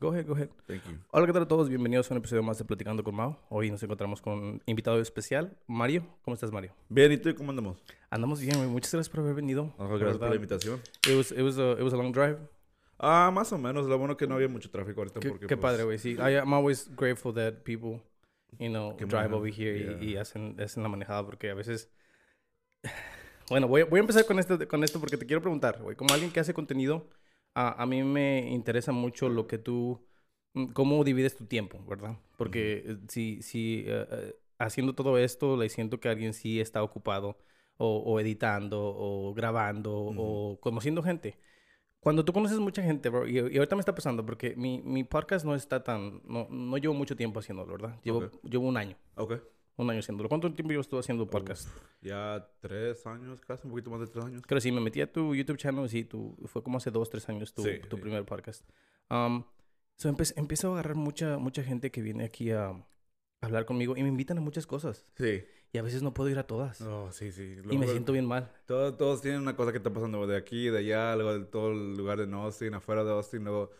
Go ahead, go ahead. Thank you. Hola, ¿qué tal a todos? Bienvenidos a un episodio más de Platicando con Mao. Hoy nos encontramos con un invitado especial, Mario. ¿Cómo estás, Mario? Bien, ¿y tú cómo andamos? Andamos bien, güey. Muchas gracias por haber venido. Gracias por la invitación. It was, it was a, it was a long drive. Ah, más o menos. Lo bueno que no había mucho tráfico ahorita Qué, porque qué pues, padre, güey. Sí, I, I'm always grateful that people, you know, Que drive manejan, over here y- yeah. y, hacen, hacen la manejada porque a veces... Bueno, voy, a- voy a empezar con esto, con esto porque te quiero preguntar, güey. Como alguien que hace contenido, a, a mí me interesa mucho lo que tú... mm, Cómo divides tu tiempo, ¿verdad? Porque eh, si, si eh, eh, haciendo todo esto, le siento que alguien sí está ocupado o, o editando o grabando o conociendo gente. Cuando tú conoces mucha gente, bro, y, y ahorita me está pasando porque mi, mi podcast no está tan, no, no llevo mucho tiempo haciéndolo, ¿verdad? Llevo, Ok. llevo un año, Ok. Un año haciéndolo. ¿Cuánto tiempo yo estuve haciendo podcast? Ya tres años, casi un poquito más de tres años. Creo que sí, me metí a tu YouTube channel, sí, tu, fue como hace dos, tres años tu, Sí, tu sí. primer podcast. Um, so empiezo a agarrar mucha, mucha gente que viene aquí a hablar conmigo y me invitan a muchas cosas. Sí. Y a veces no puedo ir a todas. Oh, sí, sí. y me Luego, siento bien mal. Todos, todos tienen una cosa que está pasando de aquí, de allá, luego de todo el lugar de Austin, afuera de Austin, luego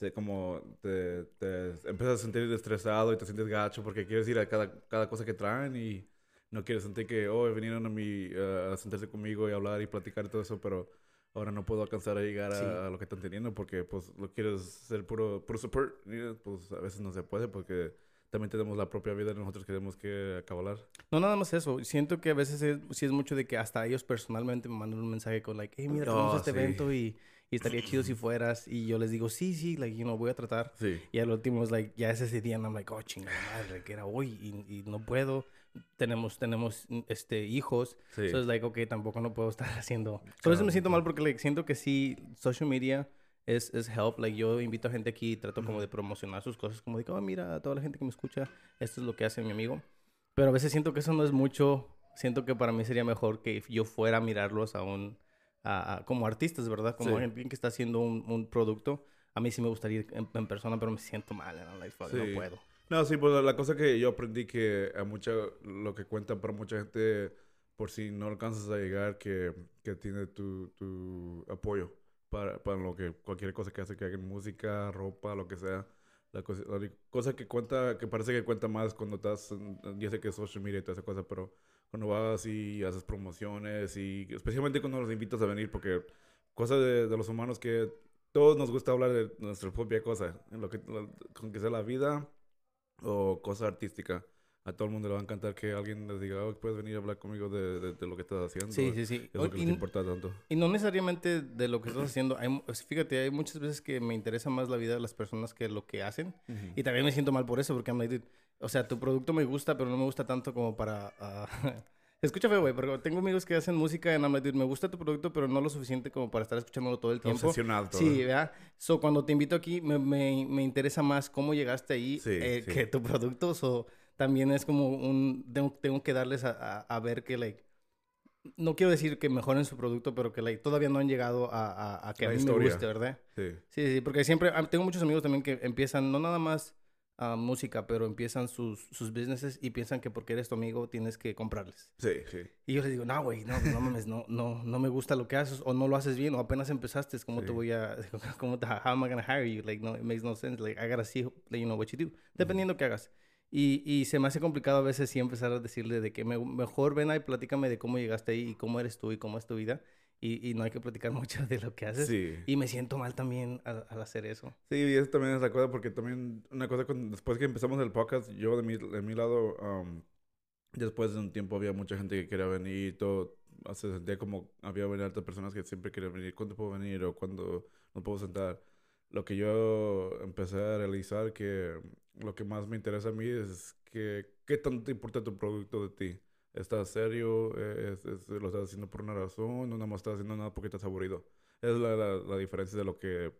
se como te, te empiezas a sentir estresado y te sientes gacho porque quieres ir a cada, cada cosa que traen y no quieres sentir que, oh, vinieron a, mi, eh, a sentarse conmigo y hablar y platicar y todo eso, pero ahora no puedo alcanzar a llegar a, Sí. a lo que están teniendo porque pues lo quieres ser puro, puro support y pues a veces no se puede porque también tenemos la propia vida y nosotros queremos que acabar. No, nada más eso. Siento que a veces es, sí es mucho de que hasta ellos personalmente me mandan un mensaje con, like, hey, mira, tenemos Oh, este sí. evento y, y estaría chido si fueras. Y yo les digo, sí, sí, like, you know, voy a tratar. Sí. Y al último es, like, ya es ese día, and I'm like, oh, chingada madre, que era hoy y, y no puedo. Tenemos, tenemos, este, hijos. Sí. Entonces, like, ok, tampoco no puedo estar haciendo... Por eso me Claro, siento mal porque, like, siento que sí, social media es, es help. Like, yo invito a gente aquí y trato como de promocionar sus cosas. Como que, oh, mira, a toda la gente que me escucha, esto es lo que hace mi amigo. Pero a veces siento que eso no es mucho. Siento que para mí sería mejor que yo fuera a mirarlos a un... a- a- como artistas, ¿verdad? Como Sí. alguien que está haciendo un, un producto. A mí sí me gustaría ir en, en persona, pero me siento mal. I'm like, fuck, Sí. no puedo. No, sí, pues la cosa que yo aprendí que a mucha, lo que cuenta para mucha gente, por si no alcanzas a llegar, que, que tiene tu, tu apoyo para, para lo que, cualquier cosa que hace, que hagan música, ropa, lo que sea. La cosa, la cosa que cuenta, que parece que cuenta más cuando estás, en- ya sé que es social media y toda esa cosa, pero cuando vas y haces promociones y especialmente cuando los invitas a venir, porque cosa de, de los humanos que todos nos gusta hablar de nuestra propia cosa, en lo que, con que sea la vida o cosa artística. A todo el mundo le va a encantar que alguien les diga, oh, puedes venir a hablar conmigo de, de, de lo que estás haciendo. Sí, sí, sí. Es lo que Y- les importa tanto. Y no necesariamente de lo que estás haciendo. Hay, fíjate, hay muchas veces que me interesa más la vida de las personas que lo que hacen. Y también me siento mal por eso, porque I'm like, dude, o sea, tu producto me gusta, pero no me gusta tanto como para... ah, Escucha feo, güey, pero tengo amigos que hacen música like, dude, me gusta tu producto, pero no lo suficiente como para estar escuchándolo todo el tiempo. Obsesionado. Sí, ¿verdad? So, cuando te invito aquí, me, me, me interesa más cómo llegaste ahí Sí, eh, sí. que tu producto. So, también es como un... Tengo, tengo que darles a, a, a ver que, like... No quiero decir que mejoren su producto, pero que like, todavía no han llegado a, a, a que La a mí historia. me guste, ¿verdad? Sí. Sí, sí, porque siempre tengo muchos amigos también que empiezan, no nada más ah, música, pero empiezan sus, sus businesses y piensan que porque eres tu amigo tienes que comprarles. Sí, sí. Y yo les digo, no, güey, no, no mames, no, no, no me gusta lo que haces o no lo haces bien o apenas empezaste, ¿cómo te Sí. voy a, cómo te, how am I gonna hire you? Like, no, it makes no sense. Like, I gotta see, you know, what you do. Dependiendo que hagas. Y, y se me hace complicado a veces sí empezar a decirle de que me- mejor ven ahí, platícame de cómo llegaste ahí y cómo eres tú y cómo es tu vida. Y, y no hay que platicar mucho de lo que haces. Sí. Y me siento mal también al, al hacer eso. Sí, y eso también es la cosa, porque también una cosa, con- después que empezamos el podcast, yo de mi, de mi lado, um, después de un tiempo había mucha gente que quería venir y todo, se sentía como había otras personas que siempre querían venir, ¿cuándo puedo venir o cuándo no puedo sentar? Lo que yo empecé a realizar que lo que más me interesa a mí es que qué tanto te importa tu producto de ti. ¿Estás serio? ¿Es, es- lo estás haciendo por una razón? ¿No nada más estás haciendo nada porque estás aburrido? Es la, la, la diferencia de lo que,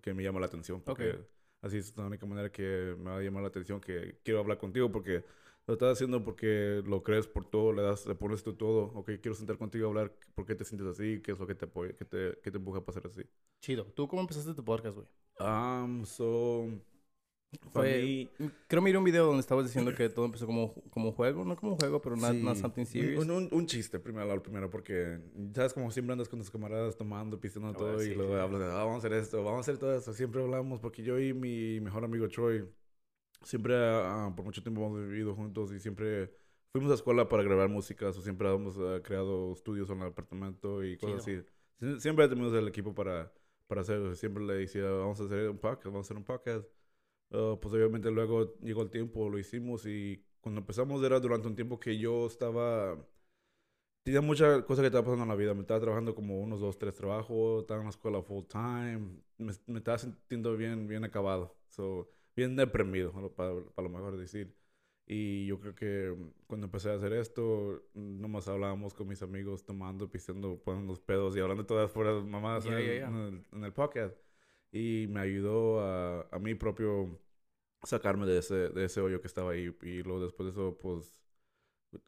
que me llama la atención. Porque Ok. así es la única manera que me va a llamar la atención que quiero hablar contigo porque lo estás haciendo porque lo crees por todo, le das, le pones tú todo. Ok, quiero sentar contigo a hablar por qué te sientes así, qué es lo que te apoya, qué te, qué te empuja a pasar así. Chido. ¿Tú cómo empezaste tu podcast, güey? Um, so, Fue, Creo que miré un video donde estabas diciendo que todo empezó como, como un juego, no como un juego, pero no not, something serious. Un, un, chiste, primero, lo primero, porque sabes como siempre andas con tus camaradas tomando, pisando oh, todo y luego hablas de, ah, vamos a hacer esto, vamos a hacer todo esto. Siempre hablamos, porque yo y mi mejor amigo Troy, siempre ah, por mucho tiempo hemos vivido juntos y siempre fuimos a escuela para grabar música, o siempre hemos ah, creado estudios en el apartamento y cosas así. Siempre tenido el equipo para, para hacerlo. Siempre le decía, vamos a hacer un podcast, vamos a hacer un podcast. Uh, pues obviamente luego llegó el tiempo, lo hicimos y cuando empezamos era durante un tiempo que yo estaba... Tenía muchas cosas que estaba pasando en la vida. Me estaba trabajando como unos dos, tres trabajos. Estaba en la escuela full time. Me, me estaba sintiendo bien, bien acabado. So, bien deprimido, para, para lo mejor decir. Y yo creo que cuando empecé a hacer esto, nomás hablábamos con mis amigos tomando, pisando, poniendo los pedos y hablando todas fuera mamás en, El, en, el, podcast. Y me ayudó a, a mí propio sacarme de ese, de ese hoyo que estaba ahí. Y luego después de eso, pues,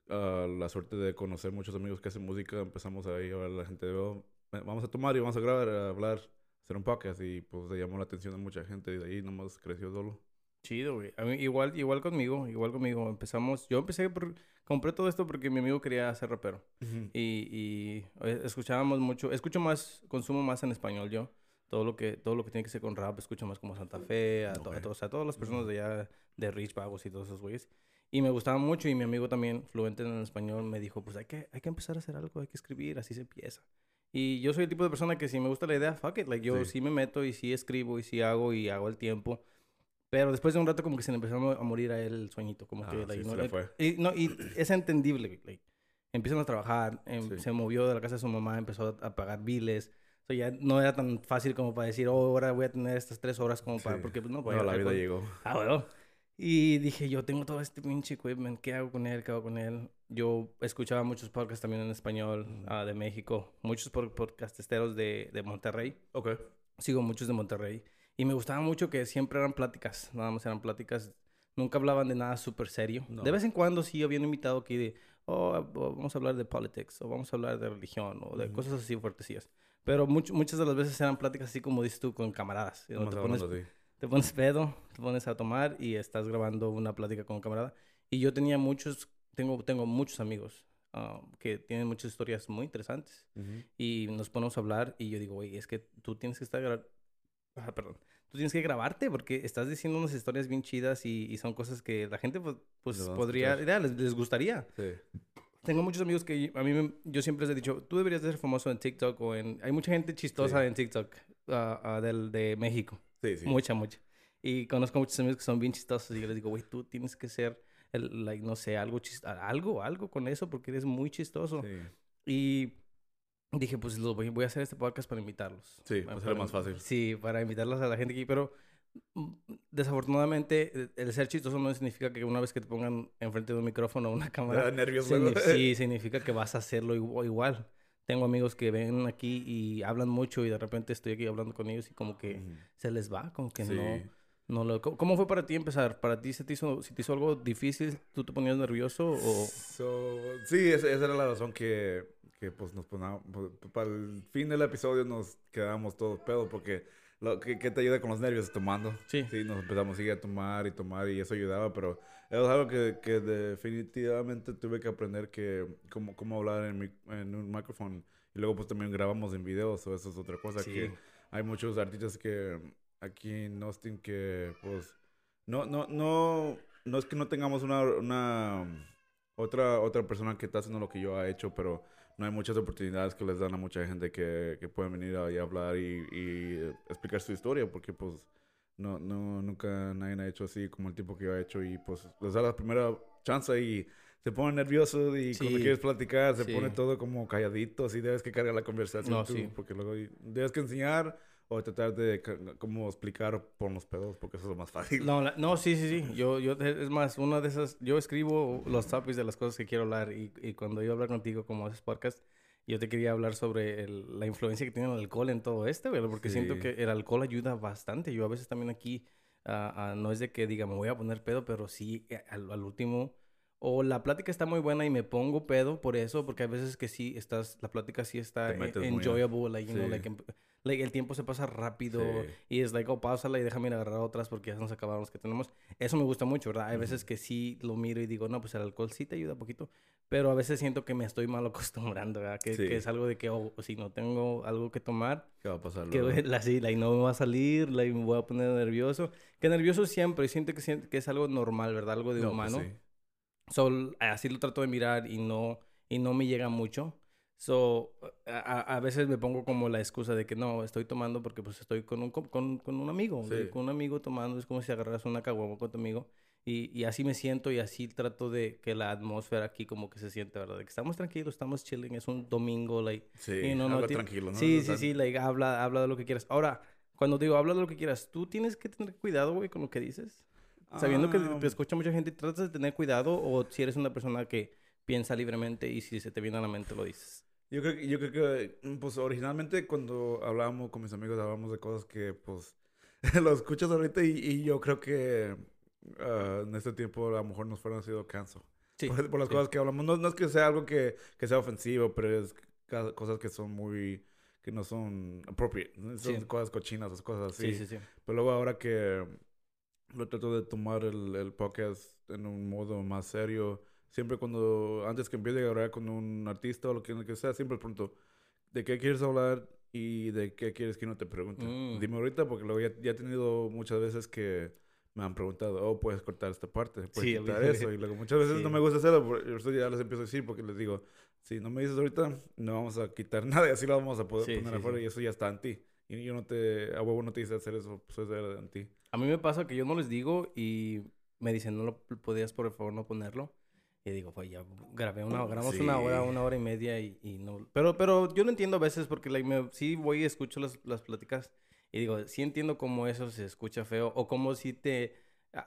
la suerte de conocer muchos amigos que hacen música, empezamos ahí a a la gente, oh, vamos a tomar y vamos a grabar, a hablar, hacer un podcast. Y pues se llamó la atención de mucha gente y de ahí nomás creció solo. Chido, güey. igual, igual conmigo, igual conmigo. Empezamos, yo empecé por, compré todo esto porque mi amigo quería ser rapero. y, y, eh, escuchábamos mucho, escucho más, consumo más en español yo. Todo lo que, todo lo que tiene que ser con rap, escucho más como Santa Fe, a, a, todas las personas de allá, de Rich Pagos y todos esos güeyes. Y me gustaba mucho y mi amigo también, fluente en español, me dijo, pues hay que, hay que empezar a hacer algo, hay que escribir, así se empieza. Y yo soy el tipo de persona que si me gusta la idea, fuck it. Like, yo sí. sí me meto y sí escribo y sí hago y hago el tiempo. Pero después de un rato como que se le empezó a morir a él el sueñito, como que... Ah, no, se fue. Y, no, y es entendible, like, empiezan a trabajar, em, se movió de la casa de su mamá, empezó a, pagar biles. O sea, ya no era tan fácil como para decir, oh, ahora voy a tener estas tres horas como para... Porque pues, no, pues, no la vida llegó. Ah, bueno. Y dije, yo tengo todo este pinche equipment, ¿qué hago con él? ¿Qué hago con él? Yo escuchaba muchos podcasts también en español uh, de México, muchos podcastesteros de, de Monterrey. Ok. Sigo muchos de Monterrey. Y me gustaba mucho que siempre eran pláticas, nada más eran pláticas, nunca hablaban de nada súper serio. De vez en cuando sí habían invitado aquí de, oh, vamos a hablar de politics, o vamos a hablar de religión, o de cosas así fuertecillas. Pero muchas de las veces eran pláticas así como dices tú, con camaradas. Te pones, te pones pedo, te pones a tomar y estás grabando una plática con un camarada. Y yo tenía muchos, tengo, tengo muchos amigos ah, que tienen muchas historias muy interesantes. Y nos ponemos a hablar y yo digo, oye, es que tú tienes que estar Ah, perdón. Tú tienes que grabarte porque estás diciendo unas historias bien chidas y, son cosas que la gente pues, pues podría, les, les, gustaría. Sí. Tengo muchos amigos que a mí yo siempre les he dicho, tú deberías ser famoso en TikTok o en... Hay mucha gente chistosa en TikTok uh, del, de México. Sí, sí. Mucha, mucha. Y conozco muchos amigos que son bien chistosos y yo les digo, güey, tú tienes que ser, el, like, no sé, algo, algo, algo con eso porque eres muy chistoso. Sí. Y dije, pues voy, voy, a hacer este podcast para invitarlos. Sí, para ser más fácil. Sí, para invitarlos a la gente aquí, pero mm, desafortunadamente el ser chistoso no significa que una vez que te pongan enfrente de un micrófono o una cámara... nervioso. sí, significa que vas a hacerlo igual. Tengo amigos que ven aquí y hablan mucho y de repente estoy aquí hablando con ellos y como que se les va, como que no... No lo, ¿Cómo fue para ti empezar? ¿Para ti se te hizo, te hizo algo difícil? ¿Tú te ponías nervioso o...? sí, esa, esa, era la razón que que pues nos poníamos, pues, para el fin del episodio nos quedamos todos pedos porque lo que, te ayuda con los nervios tomando. Sí. Sí, nos empezamos a seguir a tomar y tomar y eso ayudaba, pero es algo que, que definitivamente tuve que aprender que cómo, cómo hablar en, mi, en un micrófono y luego pues también grabamos en videos o eso es otra cosa que hay muchos artistas que aquí en Austin que pues no, no, no, no es que no tengamos una, una otra, otra persona que está haciendo lo que yo he hecho, pero no hay muchas oportunidades que les dan a mucha gente que, que pueden venir ahí a hablar y, y, explicar su historia, porque pues no, no, nunca nadie ha hecho así como el tipo que yo he hecho y pues les da la primera chance y se pone nervioso y cuando quieres platicar se pone todo como calladito, así debes que cargar la conversación no, tú, porque luego debes que enseñar o tratar de cómo explicar por los pedos, porque eso es lo más fácil. No, no, sí, sí, sí. Yo, yo, es más, una de esas, yo escribo los topics de las cosas que quiero hablar y, y cuando yo hablar contigo como haces podcast, yo te quería hablar sobre la influencia que tiene el alcohol en todo esto, porque siento que el alcohol ayuda bastante. Yo a veces también aquí, uh, no es de que diga, me voy a poner pedo, pero sí, eh, al, al último o la plática está muy buena y me pongo pedo por eso, porque a veces que sí estás, la plática sí está enjoyable, like, you know, like, like, el tiempo se pasa rápido Sí. y es like, oh, pausala y déjame ir a agarrar otras porque ya nos acabaron las que tenemos. Eso me gusta mucho, ¿verdad? Hay veces que sí lo miro y digo, no, pues el alcohol sí te ayuda poquito, pero a veces siento que me estoy mal acostumbrando, ¿verdad? Que, Sí. que es algo de que, oh, si no tengo algo que tomar, ¿Qué va a pasar que la, sí, like, no me va a salir, like, me voy a poner nervioso. Que nervioso siempre, siento que, sien- que es algo normal, ¿verdad? Algo de No, pues humano. sí. So, así lo trato de mirar y no, y no me llega mucho. So, a, a- veces me pongo como la excusa de que no, estoy tomando porque pues estoy con un, co- con, con un amigo. Sí. Con un amigo tomando, es como si agarras una caguama con tu amigo. Y, y así me siento y así trato de que la atmósfera aquí como que se siente, ¿verdad? De que estamos tranquilos, estamos chilling, es un domingo, like, Sí, y no, no, algo ti- tranquilo, ¿no? Sí, sí, sí, like, habla, habla de lo que quieras. Ahora, cuando digo habla de lo que quieras, tú tienes que tener cuidado, güey, con lo que dices. Sabiendo que Ah, te escucha mucha gente, tratas de tener cuidado o si eres una persona que piensa libremente y si se te viene a la mente lo dices. Yo creo, que- yo creo que, mm, pues, originalmente cuando hablábamos con mis amigos, hablábamos de cosas que, pues, lo escuchas ahorita y, y yo creo que ah, en este tiempo a lo mejor nos fueron sido canso. Sí. Por, por las sí. cosas que hablamos. No, no es que sea algo que, que sea ofensivo, pero es cosas que son muy... que no son appropriate. Son Sí. cosas cochinas, esas cosas así. Sí, sí, sí. Pero luego ahora que lo trato de tomar el, el podcast en un modo más serio, siempre cuando, antes que empiece a grabar con un artista o lo que, lo que sea, siempre pregunto, ¿de qué quieres hablar y de qué quieres que no te pregunte? Mm. Dime ahorita, porque luego ya, ya he tenido muchas veces que me han preguntado, oh, puedes cortar esta parte, puedes Sí, quitar obvio. eso. Y luego muchas veces Sí. no me gusta hacerlo, por ya les empiezo a decir, porque les digo, si no me dices ahorita, no vamos a quitar nada y así lo vamos a poder Sí, poner afuera y eso ya está en ti. Y yo no te, a huevo no te hice hacer eso, pues eso era en ti. A mí me pasa que yo no les digo y me dicen, no lo podías por favor no ponerlo. Y digo, pues ya grabé una, grabamos una hora, Sí. una hora y media y, y no. Pero, pero yo lo entiendo a veces porque like, me, sí voy y escucho las, las pláticas y digo, sí entiendo cómo eso se escucha feo o cómo si te...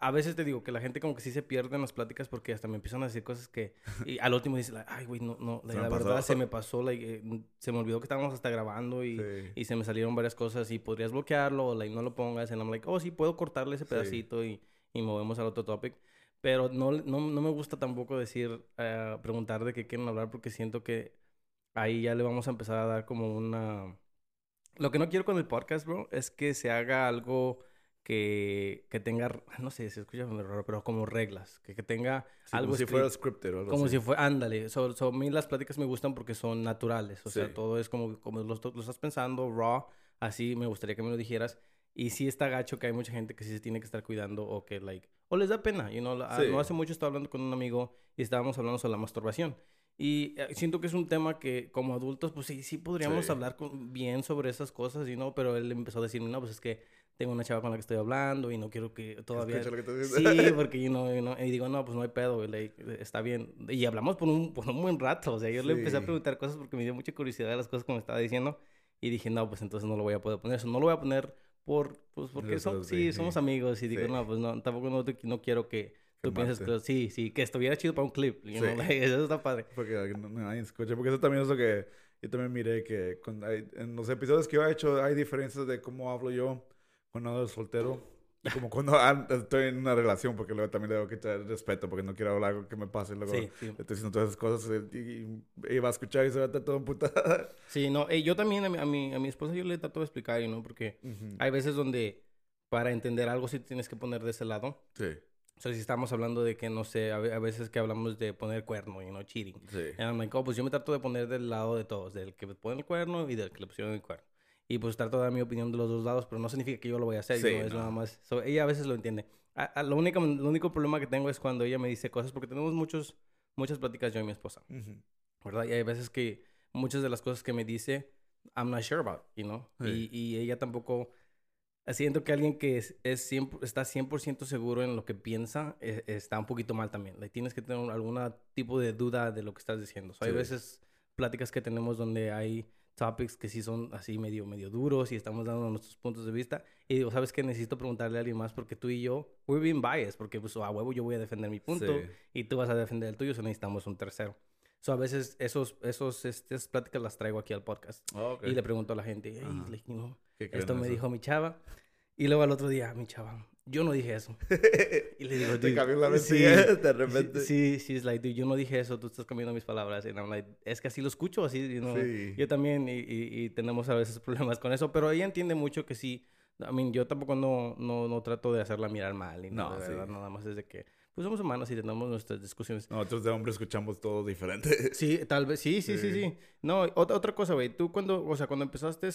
A veces te digo que la gente como que sí se pierde en las pláticas porque hasta me empiezan a decir cosas que... Y al último dice, like, ay, güey, no, no, la, me verdad pasó". se me pasó, like, eh, se me olvidó que estábamos hasta grabando y... Sí. Y se me salieron varias cosas y podrías bloquearlo o like, no lo pongas. Y I'm like, oh, sí, puedo cortarle ese Sí. pedacito y, y movemos al otro topic. Pero no, no, no me gusta tampoco decir, eh, preguntar de qué quieren hablar porque siento que ahí ya le vamos a empezar a dar como una... Lo que no quiero con el podcast, bro, es que se haga algo que, que tenga, no sé, se escucha raro, pero como reglas. Que, que tenga Sí, algo como si escri- fuera scripted o algo como así. si fuera, ándale. So, so, a mí las pláticas me gustan porque son naturales. O sea, Sí. todo es como, como lo, lo estás pensando, raw. Así me gustaría que me lo dijeras. Y sí está gacho que hay mucha gente que sí se tiene que estar cuidando o que, like, o les da pena. You know, la- Sí. No hace mucho estaba hablando con un amigo y estábamos hablando sobre la masturbación. Y eh, siento que es un tema que como adultos, pues sí, sí podríamos Sí. hablar con- bien sobre esas cosas, you know, pero él empezó a decirme, no, pues es que tengo una chava con la que estoy hablando y no quiero que todavía... Lo que te Sí, porque know, you know, y digo, no, pues no hay pedo, güey, like, está bien. Y hablamos por un, por un buen rato, o sea, yo le empecé a Sí. preguntar cosas porque me dio mucha curiosidad de las cosas que me estaba diciendo y dije, no, pues entonces no lo voy a poder poner, eso no lo voy a poner por, pues porque son, sí, sí, somos amigos y digo, Sí. no, pues no, tampoco no, no quiero que tú pienses que, sí, sí, que estuviera chido para un clip, you know, like, eso está padre. Porque no- no- nadie escucha. Porque eso también es lo que yo también miré que con- hay- en los episodios que yo he hecho hay diferencias de cómo hablo yo cuando ando soltero como cuando an- estoy en una relación. Porque luego también le tengo que tener respeto porque no quiero hablar que me pase. y Luego Sí, sí. estoy diciendo todas esas cosas eh, y, y, y va a escuchar y se va a estar todo emputada. Sí, no, eh, yo también a mi, a, mi, a mi esposa yo le trato de explicar, know, porque hay veces donde para entender algo sí tienes que poner de ese lado. Sí, O sea, si estamos hablando de que, no sé, a, ve- a veces que hablamos de poner cuerno, you know, cheating. sí. And I'm like, oh, pues yo me trato de poner del lado de todos, del que pone el cuerno y del que le pusieron el cuerno. Y pues trato de dar mi opinión de los dos lados, pero no significa que yo lo voy a hacer, Sí, no es no. nada más. So, ella a veces lo entiende. A- a- lo, único, lo único problema que tengo es cuando ella me dice cosas, porque tenemos muchos, muchas pláticas yo y mi esposa. ¿verdad? Y hay veces que muchas de las cosas que me dice, I'm not sure about, you know? Sí. Y, y ella tampoco... Siento que alguien que es, es 100 está 100% seguro en lo que piensa eh, está un poquito mal también. Like, tienes que tener algún tipo de duda de lo que estás diciendo. So, Hay veces pláticas que tenemos donde hay topics que sí son así medio, medio duros y estamos dando nuestros puntos de vista. Y digo, ¿sabes qué? Necesito preguntarle a alguien más porque tú y yo, we're being biased. Porque pues a huevo yo voy a defender mi punto Sí. y tú vas a defender el tuyo. So necesitamos un tercero. So, a veces esos, esos, estas pláticas las traigo aquí al podcast. Ah, ok. Y le pregunto a la gente, hey, like, you know, ¿Qué creen esto me eso? dijo mi chava. Y luego al otro día, mi chava, yo no dije eso. y le digo, Te dude, cambió la sí, mente de repente. Sí, sí, es like, dude, yo no dije eso, tú estás cambiando mis palabras. Y I'm like, es que así lo escucho, así, you know, Sí. yo también, y, y, y tenemos a veces problemas con eso, pero ella entiende mucho que sí. I mean, yo tampoco no, no, no trato de hacerla mirar mal, y no, sí. verdad, nada más es de que, pues somos humanos y tenemos nuestras discusiones. Nosotros de hombre escuchamos todo diferente. Sí, tal vez, sí, sí, sí, Sí. sí. No, otra, otra cosa, güey, tú cuando, o sea, cuando empezaste,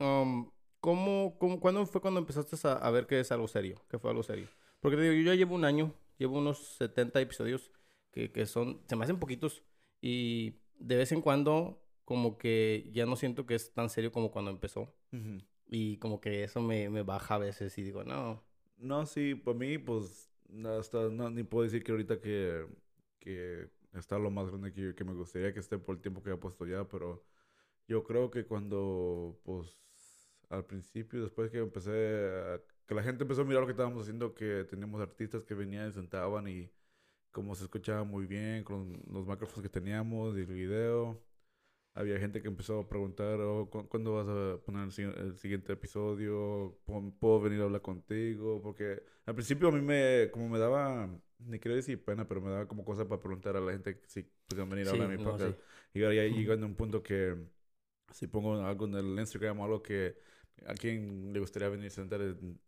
um, ¿cómo, cómo, ¿cuándo fue cuando empezaste a, a ver que es algo serio? Que fue algo serio. Porque te digo, yo ya llevo un año, llevo unos 70 episodios que, que son, se me hacen poquitos y de vez en cuando como que ya no siento que es tan serio como cuando empezó. Ujú. Y como que eso me, me baja a veces y digo, no. No, sí, para mí, pues, hasta, no, ni puedo decir que ahorita que, que está lo más grande que, que me gustaría que esté por el tiempo que he puesto ya, pero yo creo que cuando, pues, al principio, después que empecé, a- que la gente empezó a mirar lo que estábamos haciendo, que teníamos artistas que venían y sentaban y como se escuchaba muy bien con los micrófonos que teníamos y el video. Había gente que empezó a preguntar, oh, ¿cu- ¿cuándo vas a poner el, el siguiente episodio? ¿Pu- ¿Puedo venir a hablar contigo? Porque al principio a mí me, como me daba, ni quiero decir pena, pero me daba como cosa para preguntar a la gente si podían venir a Sí, hablar en mi no, podcast. sí. Y ahora ya llegando a un punto que si pongo algo en el Instagram o algo que a quien le gustaría venir a sentar,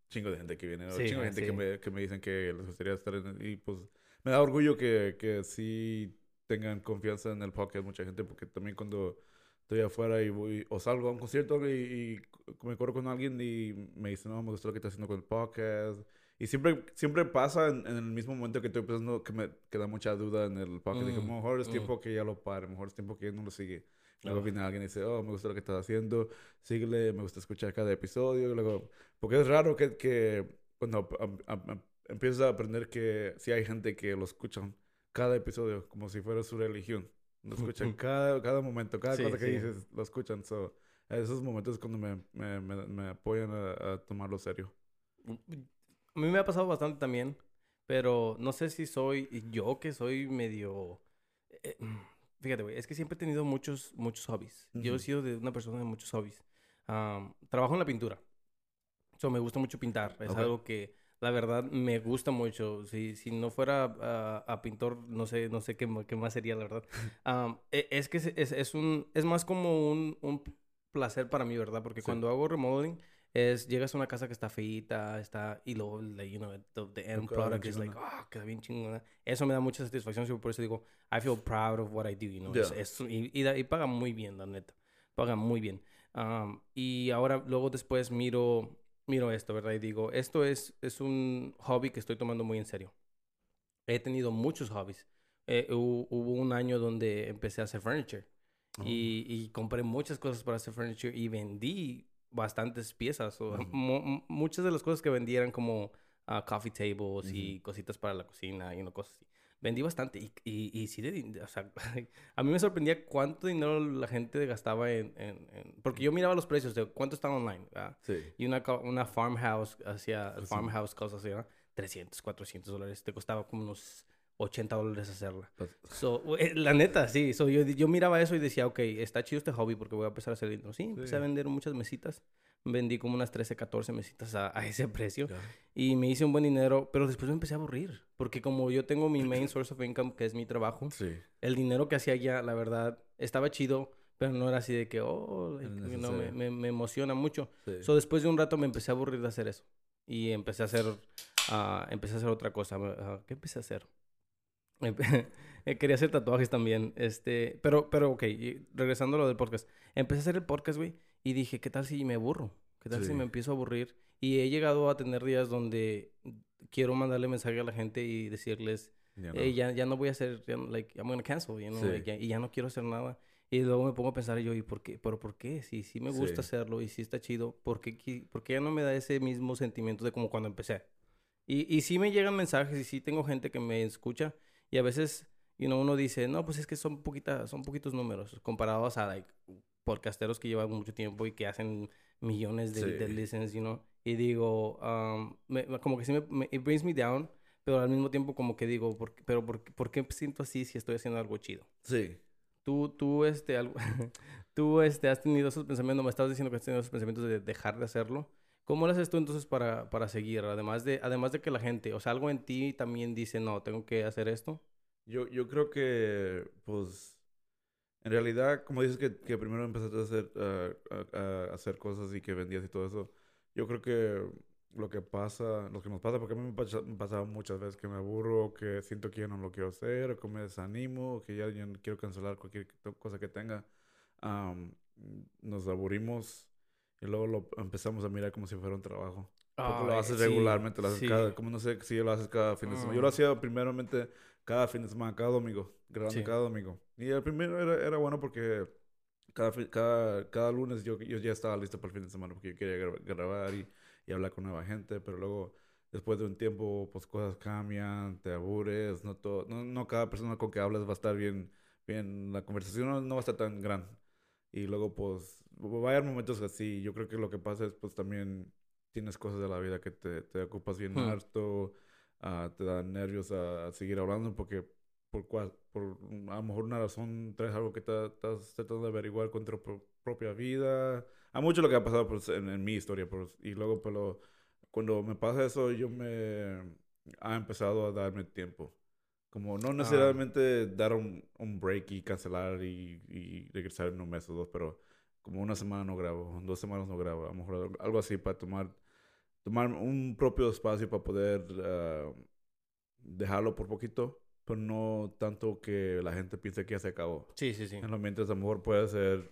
chingo de gente que viene. Sí, chingo de gente que, sí. me, que me dicen que les gustaría estar en y pues me da orgullo que, que sí tengan confianza en el podcast mucha gente porque también cuando estoy afuera y voy o salgo a un concierto y, y me corro con alguien y me dice no me gustó lo que estás haciendo con el podcast y siempre siempre pasa en, en el mismo momento que estoy pensando que me queda mucha duda en el podcast Dije, Mm, mejor es mm. tiempo que ya lo pare mejor es tiempo que ya no lo sigue Luego Claro. viene alguien dice, oh, me gusta lo que estás haciendo, síguele, me gusta escuchar cada episodio. Luego, porque es raro que, que cuando am- empiezas a aprender que sí hay gente que lo escuchan cada episodio, como si fuera su religión. Lo escuchan cada, cada momento, cada Sí, cosa que sí. dices, lo escuchan. So, esos momentos es cuando me, me, me, me apoyan a, a tomarlo serio. A mí me ha pasado bastante también, pero no sé si soy yo que soy medio... eh, fíjate, güey, es que siempre he tenido muchos, muchos hobbies. Yo he sido de una persona de muchos hobbies. Am, trabajo en la pintura. So, me gusta mucho pintar. Es Ok. algo que, la verdad, me gusta mucho. Si, si no fuera ah, a pintor, no sé, no sé qué, qué más sería, la verdad. E- es que es, es, es un, es más como un, un placer para mí, ¿verdad? Porque Sí. cuando hago remodeling, es, llegas a una casa que está feita, está, y luego, like, you know, the, the end product is like, ah, queda bien chingona. Eso me da mucha satisfacción, por eso digo, I feel proud of what I do, you know. Es- Yeah. es- y, y, da- y paga muy bien, la neta. Paga muy bien. Um, y ahora, luego después miro, miro esto, ¿verdad? Y digo, esto es, es un hobby que estoy tomando muy en serio. He tenido muchos hobbies. Eh, hu- hubo un año donde empecé a hacer furniture. Oh. Y, y compré muchas cosas para hacer furniture y vendí bastantes piezas. O, muchas de las cosas que vendí eran como ah, coffee tables y cositas para la cocina y una cosas así. Vendí bastante y, y, y sí, de o sea, a mí me sorprendía cuánto dinero la gente gastaba en, en- en- Porque yo miraba los precios de cuánto estaba online. ¿verdad? Sí. Y una, una farmhouse, hacía Así. farmhouse cosas así, ¿verdad? 300, 400 dólares. Te costaba como unos 80 dólares hacerla. Pues, So, la neta, sí. So, yo, yo miraba eso y decía, ok, está chido este hobby porque voy a empezar a hacer dinero. Sí, empecé Sí. a vender muchas mesitas. Vendí como unas 13, 14 mesitas a, a ese precio. Y me hice un buen dinero, pero después me empecé a aburrir. Porque como yo tengo mi main source of income, que es mi trabajo, Sí. el dinero que hacía ya, la verdad, estaba chido, pero no era así de que, oh, like, know, me, me, me emociona mucho. Sí. So, después de un rato me empecé a aburrir de hacer eso. Y empecé a hacer, ah, empecé a hacer otra cosa. Ah, ¿Qué empecé a hacer? Eh, Quería hacer tatuajes también. Este, pero, pero, ok, regresando a lo del podcast. Empecé a hacer el podcast, güey, y dije, ¿qué tal si me aburro? ¿Qué tal si Sí. me empiezo a aburrir? Y he llegado a tener días donde quiero mandarle mensaje a la gente y decirles, Ya no. "Hey, ya, ya no voy a hacer, ya like, I'm gonna cancel, you know, Sí. like, ya- y ya no quiero hacer nada. Y luego me pongo a pensar yo, ¿y por qué? ¿Pero por qué? Si sí me gusta Sí. hacerlo y sí está chido, ¿por qué, por qué ya no me da ese mismo sentimiento de como cuando empecé? Y, y sí me llegan mensajes y sí tengo gente que me escucha y a veces, you know, uno dice, no, pues es que son, poquita, son poquitos números comparados a, like, podcasteros que llevan mucho tiempo y que hacen millones de, de Sí. listens, you know. Y digo, um, me- como que sí me, me- it brings me down, pero al mismo tiempo como que digo, ¿por, pero por, por qué siento así si estoy haciendo algo chido? Sí. Tú, tú, este, algo, tú, este, has tenido esos pensamientos, me estabas diciendo que has tenido esos pensamientos de dejar de hacerlo. ¿Cómo lo haces tú entonces para, para seguir? Además de, además de que la gente, o sea, algo en ti también dice, no, tengo que hacer esto. Yo, yo creo que, pues, en realidad, como dices que, que primero empezaste a hacer, a, a- a hacer cosas y que vendías y todo eso, yo creo que lo que pasa, lo que nos pasa, porque a mí me pasa, me pasa muchas veces que me aburro, que siento que ya no lo quiero hacer, o que me desanimo, o que ya, no quiero cancelar cualquier cosa que tenga, am, nos aburrimos y luego lo empezamos a mirar como si fuera un trabajo. Porque lo Ay, haces sí, regularmente, lo haces sí. cada, como no sé si lo haces cada fin de semana. Yo lo Mm. hacía primeramente cada fin de semana, cada domingo, grabando Sí. cada domingo. Y el primero era, era bueno porque cada, cada, cada lunes yo, yo ya estaba listo para el fin de semana porque yo quería gra- grabar y, y hablar con nueva gente, pero luego después de un tiempo pues cosas cambian, te aburres, no, todo, no, no cada persona con que hablas va a estar bien, bien, la conversación no, no va a estar tan gran. Y luego pues va a haber momentos así, yo creo que lo que pasa es pues también tienes cosas de la vida que te, te ocupas bien Hmm. harto, ah, te dan nervios a, a seguir hablando porque por, cual, por a lo mejor una razón traes algo que estás tratando de averiguar con tu pro- propia vida. Hay mucho lo que ha pasado pues, en, en mi historia pues, y luego pero cuando me pasa eso yo me ha empezado a darme tiempo. Como no necesariamente dar un, un break y cancelar y, y regresar en un mes o dos, pero como una semana no grabo, dos semanas no grabo, a lo mejor algo- así para tomar, tomar un propio espacio para poder ah, dejarlo por poquito, pero no tanto que la gente piense que ya se acabó. Sí, sí, sí. En lo mientras a lo mejor puede hacer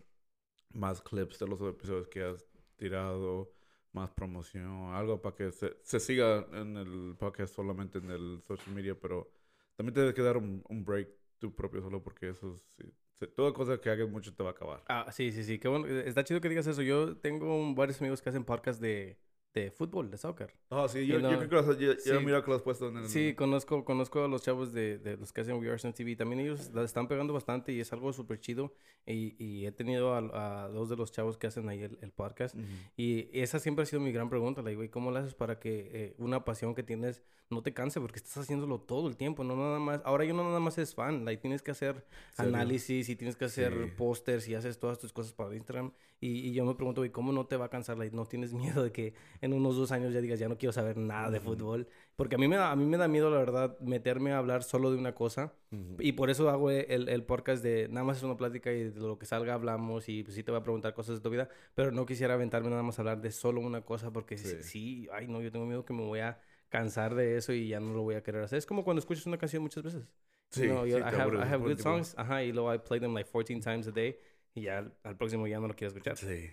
más clips de los episodios que has tirado, más promoción, algo para que se, se siga en el podcast solamente en el social media, pero también tienes que dar un, un break tú propio solo porque eso sí, se- toda cosa que hagas mucho te va a acabar. Ah, sí, sí, sí. Qué bueno. Está chido que digas eso. Yo tengo varios amigos que hacen podcast de, de fútbol, de soccer. Ah, sí, Y yo, no- yo creo que ya, ya sí. mira que lo has puesto en el... Sí, conozco, conozco a los chavos de, de los que hacen We Are TV. También ellos la están pegando bastante y es algo súper chido. Y, y he tenido a, a dos de los chavos que hacen ahí el, el podcast. Y esa siempre ha sido mi gran pregunta, like, güey, ¿cómo lo haces para que eh, una pasión que tienes no te canse? Porque estás haciéndolo todo el tiempo, no nada más. Ahora yo no nada más es fan, like, tienes que hacer ¿Serio? análisis y tienes que hacer Sí. pósters y haces todas tus cosas para Instagram. Y, y yo me pregunto, güey, ¿cómo no te va a cansar? Like, ¿No tienes miedo de que en unos dos años ya digas, ya no quiero saber nada de fútbol? Porque a mí me da, a mí me da miedo, la verdad, meterme a hablar solo de una cosa. Ujú. Y por eso hago el, el podcast de nada más es una plática y de lo que salga hablamos y pues sí te voy a preguntar cosas de tu vida, pero no quisiera aventarme nada más a hablar de solo una cosa porque sí. Ay no, yo tengo miedo que me voy a cansar de eso y ya no lo voy a querer hacer. Es como cuando escuchas una canción muchas veces. Sí, know, yo- sí, I have, I have good songs, ajá, y luego I play them like 14 times a day y ya al, al próximo ya no lo quiero escuchar. Sí.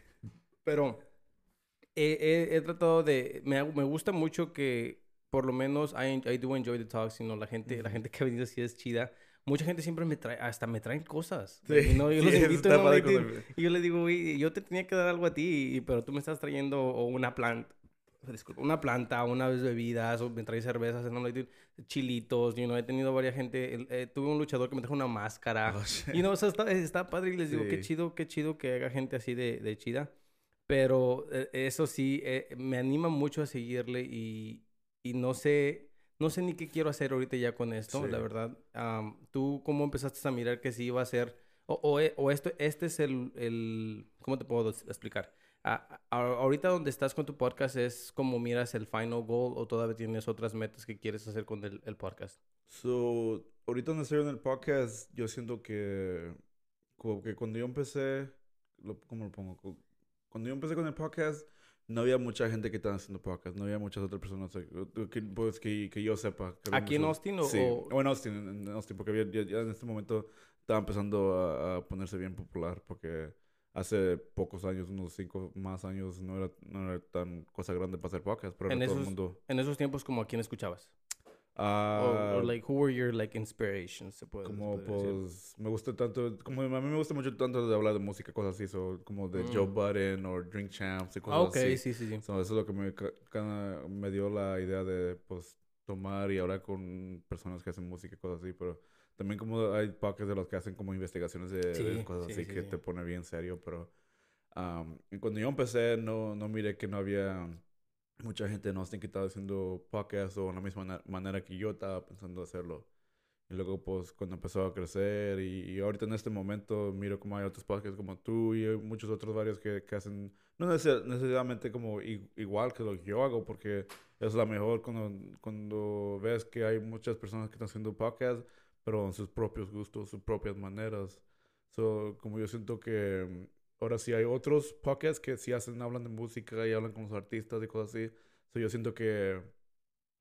Pero he, he- he tratado de... Me, me gusta mucho que por lo menos I, I do enjoy the talks, know, la gente, la Ujú. gente que ha venido sí es chida. Mucha gente siempre me trae, hasta me traen cosas. Sí, You know, yo los invito ¿no? y, y yo le digo, yo te tenía que dar algo a ti, y- pero tú me estás trayendo o una planta, disculpa, una planta, una vez bebidas, me traes cervezas, chilitos, you know, he tenido varias gente, eh, tuve un luchador que me trajo una máscara. Oh. Y no, o sea, está, está padre y les digo, qué chido, qué chido que haga gente así de, de chida. Pero eh, eso sí, eh, me anima mucho a seguirle y, y no sé, no sé ni qué quiero hacer ahorita ya con esto, Sí. la verdad. ¿Tú cómo empezaste a mirar que sí iba a ser, o, o, e- o esto, este es el, el, ¿cómo te puedo explicar? A- a- ahorita donde estás con tu podcast es como miras el final goal o todavía tienes otras metas que quieres hacer con el, el podcast. So, ahorita donde estoy en el podcast, yo siento que, como que cuando yo empecé, lo- ¿cómo lo pongo? Cu- Cuando yo empecé con el podcast, no había mucha gente que estaba haciendo podcast, no había muchas otras personas eh, que, pues, que, que yo sepa. que ¿Aquí en Austin o- Sí, o- o en Austin, en, en Austin, porque había, ya, ya en este momento estaba empezando a, a ponerse bien popular, porque hace pocos años, unos cinco más años, no era, no era tan cosa grande para hacer podcast, pero En ahora todo el esos- mundo... En esos tiempos, como a quién escuchabas? Ah, or, or, like, who were your, like, inspirations? Se puede, se Como decir. pues me gusta tanto, como a mí me gusta mucho tanto de hablar de música, cosas así, so, como de Joe Mm. Budden o Drink Champs y Ah, cosas ok, así. sí, sí, sí. So, eso es lo que me, me dio la idea de pues tomar y hablar con personas que hacen música y cosas así, pero también como hay podcasts de los que hacen como investigaciones de, de Sí, cosas sí, así sí, que te pone bien serio, pero um, cuando yo empecé no, no miré que no había mucha gente en Austin que estaba haciendo podcasts o de la misma manera que yo estaba pensando hacerlo. Y luego, pues, cuando empezó a crecer y, y ahorita en este momento miro como hay otros podcasts como tú y muchos otros varios que, que hacen, no neces- necesariamente como igual que lo que yo hago, porque es la mejor cuando, cuando ves que hay muchas personas que están haciendo podcasts, pero en sus propios gustos, sus propias maneras. So, como yo siento que mm, ahora sí hay otros podcasts que sí hacen, hablan de música y hablan con los artistas y cosas así. So, yo siento que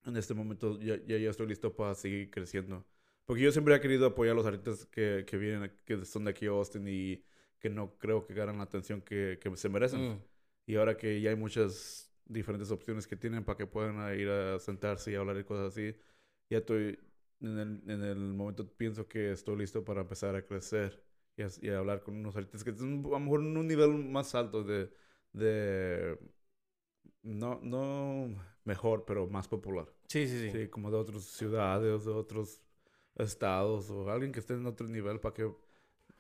en este momento ya, ya, ya estoy listo para seguir creciendo. Porque yo siempre he querido apoyar a los artistas que, que vienen, que son de aquí a Austin y que no creo que ganan la atención que, que se merecen. Mm. Y ahora que ya hay muchas diferentes opciones que tienen para que puedan ir a sentarse y hablar de cosas así, ya estoy en el, en el momento, pienso que estoy listo para empezar a crecer y a, y a hablar con unos artistas que están a lo mejor en un nivel más alto de, de no, no mejor, pero más popular. Sí, sí, sí. Sí, como de otras ciudades, de otros estados o alguien que esté en otro nivel para que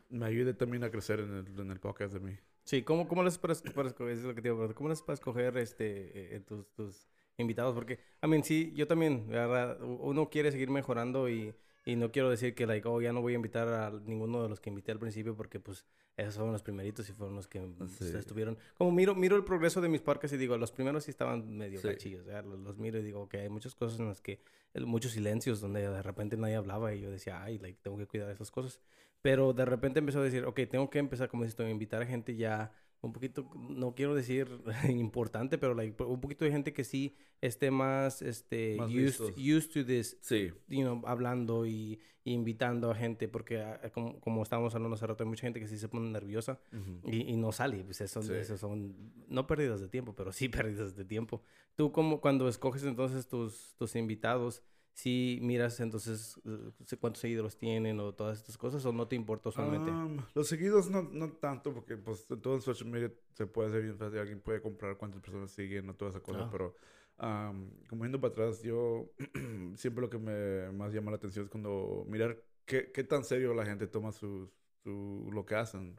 me ayude también a crecer en el, en el podcast de mí. Sí, ¿cómo, cómo les para, para es lo que te iba a. ¿Cómo les para escoger este, eh, tus, tus invitados? Porque, a mí, sí, yo también, la verdad, uno quiere seguir mejorando y, y no quiero decir que, like, oh, ya no voy a invitar a ninguno de los que invité al principio porque, pues, esos fueron los primeritos y fueron los que mm, Sí. estuvieron. Como miro, miro el progreso de mis parques y digo, los primeros sí estaban medio Sí. gachillos, ¿verdad? Los, los miro y digo, que hay muchas cosas en las que, muchos silencios donde de repente nadie hablaba y yo decía, ay, like, tengo que cuidar de esas cosas. Pero de repente empezó a decir, ok, tengo que empezar, como dices tú, a invitar a gente ya un poquito, no quiero decir importante, pero like, un poquito de gente que sí esté más, este, Más used, used to this, Sí, you know, hablando y, y invitando a gente, porque ah, como, como estábamos hablando hace rato, hay mucha gente que sí se pone nerviosa y, y no sale, pues eso, Sí. eso son, no pérdidas de tiempo, pero sí pérdidas de tiempo. Tú como cuando escoges entonces tus, tus invitados, si miras entonces eh, cuántos seguidores tienen o todas estas cosas o no te importa usualmente. Um, los seguidos no, no tanto, porque pues todo en social media se puede hacer bien fácil. Alguien puede comprar cuántas personas siguen o toda esa cosa. Ah. Pero um, como yendo para atrás, yo siempre lo que me más llama la atención es cuando mirar qué, qué tan serio la gente toma su, su, lo que hacen.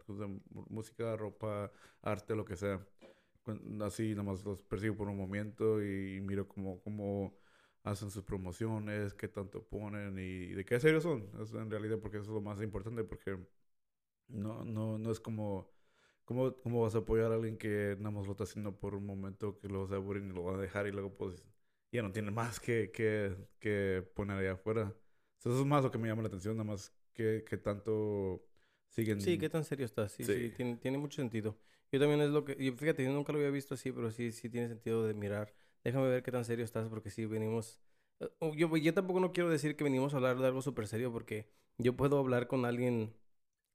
música, ropa, arte, lo que sea. Así nomás los persigo por un momento y miro cómo, cómo hacen sus promociones, qué tanto ponen y de qué serios son. Eso en realidad, porque eso es lo más importante, porque no, no, no es como, ¿cómo, cómo vas a apoyar a alguien que nada más lo está haciendo por un momento que lo vas a aburrir y lo va a dejar y luego pues ya no tiene más que, que, que poner allá afuera. So, eso es más lo que me llama la atención, nada más que, que tanto siguen. Sí, ¿qué tan serio estás? Sí, sí, Sí. tiene, tiene mucho sentido. Yo también es lo que, fíjate, yo nunca lo había visto así, pero sí, sí tiene sentido de mirar. Déjame ver qué tan serio estás, porque sí venimos, eh, oh, yo, yo tampoco no quiero decir que venimos a hablar de algo súper serio, porque yo puedo hablar con alguien,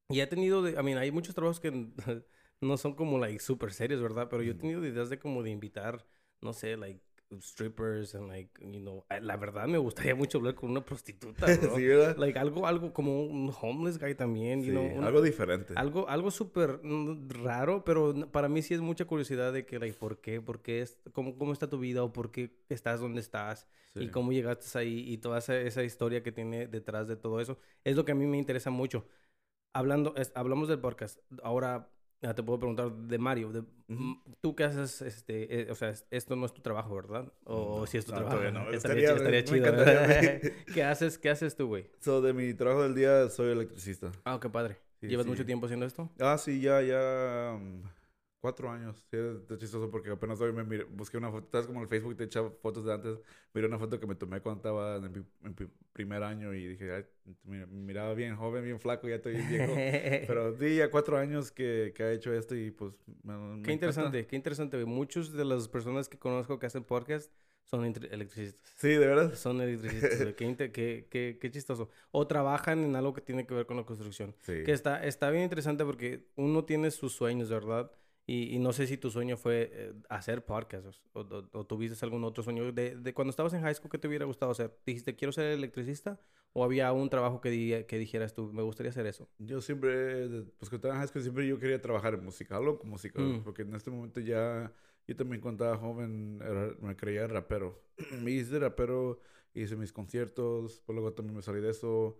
y he tenido, de, I mean, hay muchos trabajos que no son como, like, súper serios, ¿verdad? Pero yo he tenido ideas de como de invitar, no sé, like, strippers, and like, you know, eh, la verdad me gustaría mucho hablar con una prostituta, bro. sí, ¿verdad? Like, algo, algo como un homeless guy también, you Sí, know, una- algo diferente. algo, algo súper mm, raro, pero para mí sí es mucha curiosidad de que, like, ¿por qué? ¿Por qué? es- cómo, ¿Cómo está tu vida? ¿O por qué estás donde estás? Y Sí. cómo llegaste ahí y toda esa, esa historia que tiene detrás de todo eso. Es lo que a mí me interesa mucho. Hablando, es- hablamos del podcast. Ahora ah, te puedo preguntar de Mario. de- ¿Tú qué haces? Este, eh, o sea, es- esto no es tu trabajo, ¿verdad? O No, si es tu no, trabajo. no. Estaría, Estaría- estaría me chido. mí. ¿Qué haces, ¿Qué haces tú, güey? So, de mi trabajo del día soy electricista. Ah, qué padre. Sí, ¿Llevas sí. mucho tiempo haciendo esto? Ah, sí, ya, ya. mm, cuatro años. Sí, es es chistoso porque apenas hoy me miré- busqué una foto. ¿Sabes como el Facebook te echa fotos de antes? Miré una foto que me tomé cuando estaba en mi, en mi primer año y dije, ay, me miraba bien joven, bien flaco, ya estoy viejo. Pero sí, ya cuatro años que, que ha hecho esto y pues. me- me Qué encanta. interesante, qué interesante. güey. Muchos de las personas que conozco que hacen podcast son electricistas. Sí, de verdad. Son electricistas. qué, qué, qué- qué chistoso. O trabajan en algo que tiene que ver con la construcción. Sí. Que está, está bien interesante porque uno tiene sus sueños, ¿verdad? Y, y no sé si tu sueño fue eh, hacer podcasts o, o, o tuviste algún otro sueño. De, de cuando estabas en high school, ¿qué te hubiera gustado hacer? ¿Dijiste, quiero ser electricista? ¿O había un trabajo que, di- que dijeras tú, me gustaría hacer eso? Yo siempre, pues que estaba en high school, siempre yo quería trabajar en música, algo con música, Mm. porque en este momento ya, yo también cuando estaba joven era- me creía rapero. me hice rapero, hice mis conciertos, pues luego también me salí de eso,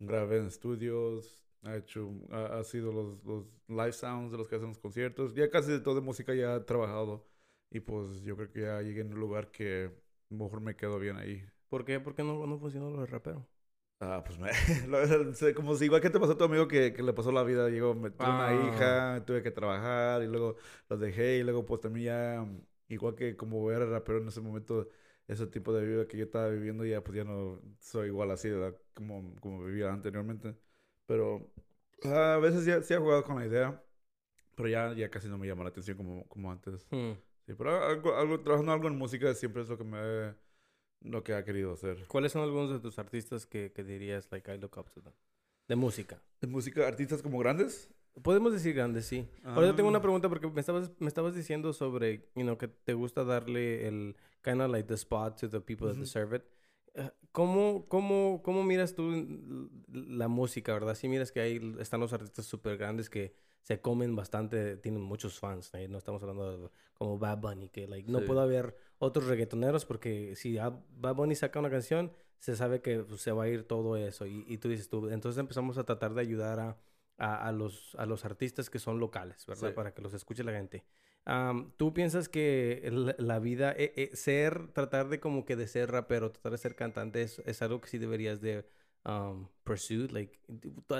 grabé en estudios, ha hecho, ha, ha sido los, los live sounds de los que hacen los conciertos, ya casi de toda música ya he trabajado, y pues yo creo que ya llegué en un lugar que mejor me quedo bien ahí. ¿Por qué? ¿Por qué no, no funcionó lo de rapero? Ah, pues me... como si igual que te pasó a tu amigo que, que le pasó la vida, llegó, me tuve Ah. una hija, tuve que trabajar y luego los dejé y luego pues también ya, igual que como era rapero en ese momento, ese tipo de vida que yo estaba viviendo ya pues ya no soy igual así, ¿verdad? Como, como vivía anteriormente. Pero a veces ya sí he jugado con la idea, pero ya, ya casi no me llama la atención como, como antes. Hmm. Sí, pero algo, algo, trabajando algo en música siempre es lo que me, lo que ha querido hacer. ¿Cuáles son algunos de tus artistas que, que dirías, like, I look up to them? De música. ¿En música, artistas como grandes? Podemos decir grandes, sí. Ahora tengo una Ah. pregunta porque me estabas, me estabas diciendo sobre, you know, que te gusta darle el kind of like the spot to the people that Ujú. deserve it. Eh, ¿Cómo, cómo, ¿Cómo miras tú la música, verdad? Sí miras que ahí están los artistas súper grandes que se comen bastante, tienen muchos fans. ¿eh? No estamos hablando de como Bad Bunny, que like, no Sí. puede haber otros reggaetoneros porque si Bad Bunny saca una canción, se sabe que pues, se va a ir todo eso. Y, y tú dices tú, entonces empezamos a tratar de ayudar a, a, a los, a los artistas que son locales, ¿verdad? Sí. Para que los escuche la gente. Am, ¿Tú piensas que el- la vida, eh, eh, ser, tratar de como que de ser rapero, tratar de ser cantante, es, es algo que sí deberías de um, pursue? Like,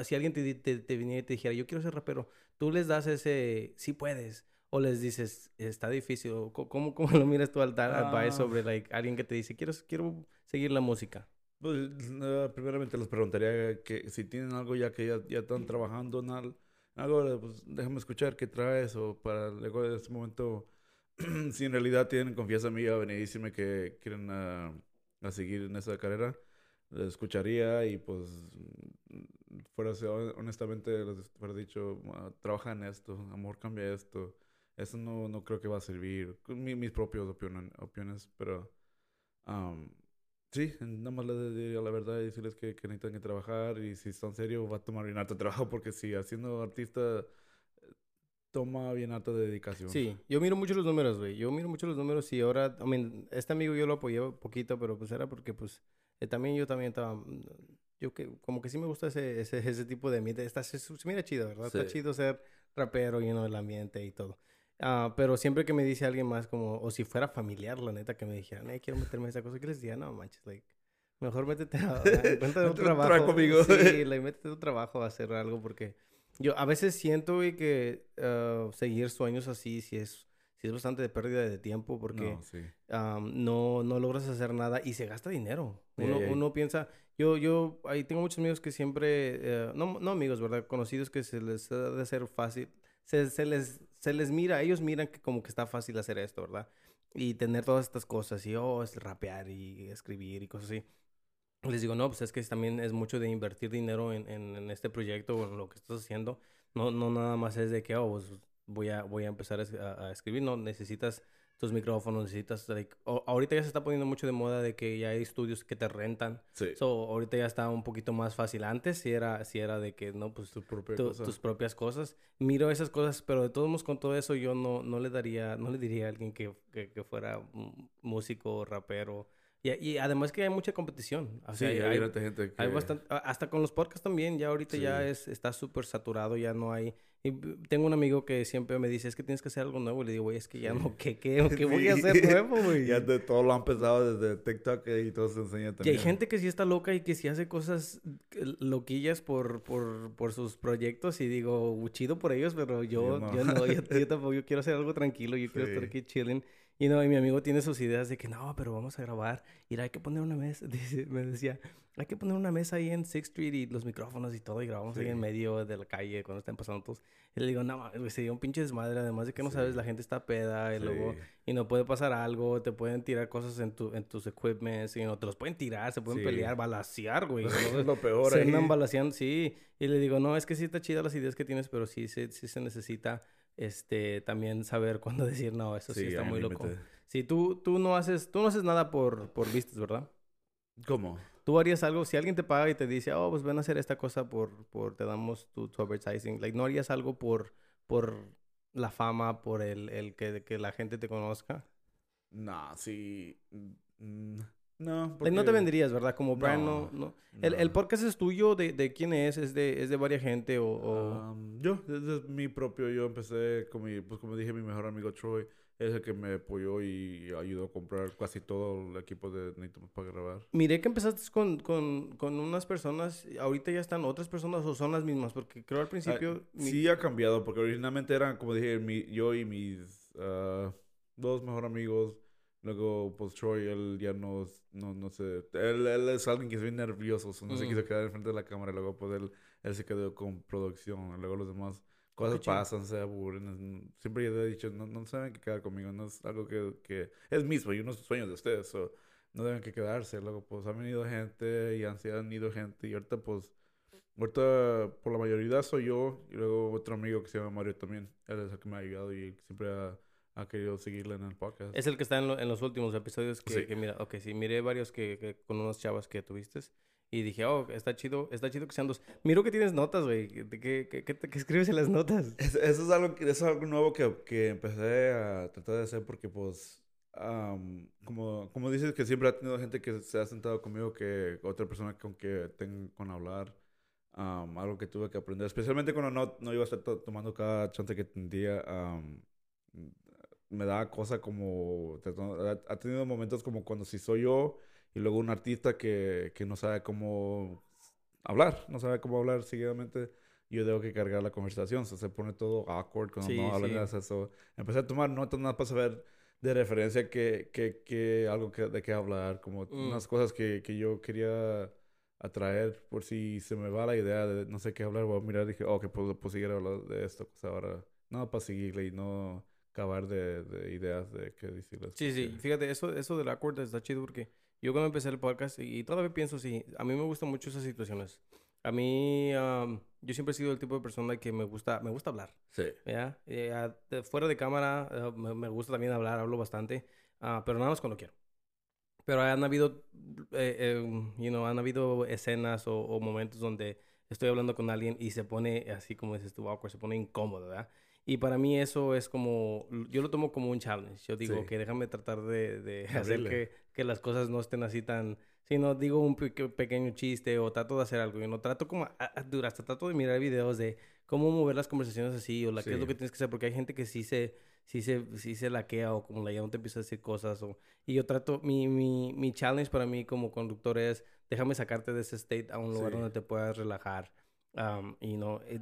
si alguien te, te, te viniera y te dijera, yo quiero ser rapero, tú les das ese, sí puedes, o les dices, está difícil, ¿cómo, cómo lo miras tú al dar advice Ah. sobre like, alguien que te dice, quiero, quiero seguir la música? Pues, eh, primeramente les preguntaría que si tienen algo ya que ya, ya están trabajando en al- algo, pues déjame escuchar qué traes o para luego en ese momento, si en realidad tienen confianza en mí a venir y decirme que quieren ah, a seguir en esa carrera, les escucharía y pues fuera honestamente les fuera dicho, "Ah, trabaja en esto, amor cambia esto, eso no, no creo que va a servir, mi- mis propios opinion- opiniones, pero... am, Sí, nada más les diría la verdad y decirles que, que necesitan que trabajar y si están serios va a tomar bien harto trabajo porque si haciendo artista eh, toma bien harta dedicación. Sí, yo miro mucho los números, güey. Yo miro mucho los números y ahora, I mean, este amigo yo lo apoyé poquito, pero pues era porque pues eh, también yo también estaba, mm, yo que como que sí me gusta ese, ese, ese tipo de ambiente. Está, se, se mira chido, ¿verdad? Está chido ser rapero, lleno del ambiente y todo. Ah, pero siempre que me dice alguien más como, o si fuera familiar, la neta, que me dijeran, eh, quiero meterme a esa cosa, que les diría, no manches, like, mejor métete a, encuentra un trabajo. conmigo. Sí, like, métete a un trabajo a hacer algo porque yo a veces siento, güey, que ah, seguir sueños así sí es, sí es bastante de pérdida de tiempo porque No, sí. am, no, no logras hacer nada y se gasta dinero. Uno, Ey, ey. uno piensa, yo, yo, ahí tengo muchos amigos que siempre, eh, no, no amigos, ¿verdad? Conocidos que se les ha de hacer fácil, se, se les, se les mira, ellos miran que como que está fácil hacer esto, ¿verdad? Y tener todas estas cosas y, oh, es rapear y escribir y cosas así. Les digo, no, pues es que también es mucho de invertir dinero en, en, en este proyecto o en lo que estás haciendo. No, no nada más es de que, oh, pues voy a, voy a empezar a, a escribir. No, necesitas tus micrófonos, necesitas, like, o- ahorita ya se está poniendo mucho de moda de que ya hay estudios que te rentan. Sí. So, ahorita ya está un poquito más fácil. Antes si era, si era de que, no, pues tu propia tu- tus propias cosas. Miro esas cosas, pero de todos modos con todo eso yo no, no le daría, no le diría a alguien que, que, que fuera músico, rapero. Y, y además que hay mucha competición. O Sí, sea, hay, hay, harta gente que... hay bastante, hasta con los podcasts también, ya ahorita ya Sí. es, está súper saturado, ya no hay. Y tengo un amigo que siempre me dice, es que tienes que hacer algo nuevo. Y le digo, güey, es que ya Sí. no, ¿qué, qué, qué voy a Sí. hacer nuevo, güey? Ya de todo lo han empezado desde TikTok y todo se enseña Y también. hay gente que sí está loca y que sí hace cosas eh, loquillas por, por, por sus proyectos y digo, chido por ellos, pero yo, Yo no. yo no, yo, yo tampoco, yo quiero hacer algo tranquilo, yo quiero estar Sí. aquí chilling. Y no, y mi amigo tiene sus ideas de que no, pero vamos a grabar. Y hay que poner una mesa, dice- me decía, hay que poner una mesa ahí en Sixth Street y los micrófonos y todo y grabamos ahí Sí. en medio de la calle cuando están pasando todos. Y le digo, no, güey, sería un pinche desmadre, además de que no sabes, Sí. la gente está peda y luego Sí. y no puede pasar algo, te pueden tirar cosas en, tu, en tus equipments, y no te los pueden tirar, se pueden Sí. pelear, balasear, güey. Eso es lo peor se ahí. andan balaceando, sí. Y le digo, no, es que sí está chida las ideas que tienes, pero sí, se- sí se necesita este, también saber cuándo decir, no, eso sí, está muy loco. Sí, tú, tú no haces, tú no haces nada por, por vistas, ¿verdad? ¿Cómo? Tú harías algo, si alguien te paga y te dice, oh, pues ven a hacer esta cosa por, por te damos tu, tu advertising, like, ¿no harías algo por, por la fama, por el, el que, que la gente te conozca? No, sí. mm, No, Like, no te porque- venderías, ¿verdad? Como brand, no. No, no. El, el podcast es tuyo, de, de quién es? ¿Es de, es de varias gente o...? o- Um, yo, desde mi propio, yo empecé con mi, pues como dije, mi mejor amigo Troy. es el que me apoyó y ayudó a comprar casi todo el equipo de necesitamos para grabar. Miré que empezaste con, con, con unas personas, ahorita ya están otras personas o son las mismas, porque creo al principio... Ah, mi- Sí ha cambiado, porque originalmente eran, como dije, mi- yo y mis ah, dos mejores amigos. Luego, pues Troy, él ya no, no, no sé. Él, él es alguien que es bien nervioso, so no se Mm. quiso quedar enfrente de la cámara. Luego, pues él, él se quedó con producción. Luego, los demás cosas pasan, se aburren. Siempre yo he dicho, no, no saben que quedar conmigo. No es algo que, que es mismo y unos sueños de ustedes. so no deben que quedarse. Luego, pues han venido gente y han, se han ido gente. Y ahorita, pues. Ahorita, por la mayoría soy yo y luego otro amigo que se llama Mario también. Él es el que me ha ayudado y siempre ha, ha querido seguirle en el podcast. Es el que está en, lo- en los últimos episodios que, Sí. que mira, ok, sí, miré varios que, que con unas chavas que tuviste y dije, oh, está chido, está chido que sean dos. Miro que tienes notas, güey, ¿qué, qué, qué, qué escribes en las notas? Es- eso es algo, eso es algo nuevo que, que empecé a tratar de hacer porque, pues, am, como, como dices que siempre ha tenido gente que se ha sentado conmigo que otra persona con que tengo con hablar. am, algo que tuve que aprender, especialmente cuando no, no iba a estar to- tomando cada chance que tendría. am, me da cosa como... Ha, tenido momentos como cuando si soy yo y luego un artista que, que no sabe cómo hablar, no sabe cómo hablar seguidamente yo tengo que cargar la conversación. so se pone todo awkward cuando Sí, no hablan sí. eso. Empecé a tomar notas nada para saber de referencia que, que, que algo que, de qué hablar, como Mm. unas cosas que, que yo quería atraer por si se me va la idea de no sé qué hablar, voy a mirar y dije, oh, que puedo, puedo seguir hablando de esto, pues ahora, nada para seguirle y no acabar de, de ideas de qué decirles. Sí, sí, porque- fíjate, eso, eso del awkward está chido porque yo cuando empecé el podcast, y, y todavía pienso así, a mí me gustan mucho esas situaciones. A mí, am, yo siempre he sido el tipo de persona que me gusta, me gusta hablar. Sí. ¿ya? Eh, ah, de- fuera de cámara eh, me, me gusta también hablar, hablo bastante, ah, pero nada más cuando quiero. Pero han habido, eh, eh, you know, han habido escenas o, o momentos donde estoy hablando con alguien y se pone así como dices tú, awkward, se pone incómodo, ¿verdad? Y para mí eso es como, yo lo tomo como un challenge. Yo digo Sí. que déjame tratar de, de hacer que, que las cosas no estén así tan... Si no digo un peque- pequeño chiste o trato de hacer algo, yo no trato como, hasta trato de mirar videos de cómo mover las conversaciones así o la qué es lo Sí. que tienes que hacer, porque hay gente que sí se, sí se, sí se laquea o como la ya no te empieza a decir cosas. O, y yo trato, mi, mi, mi challenge para mí como conductor es, déjame sacarte de ese state a un lugar Sí. donde te puedas relajar. Um, y no, eh,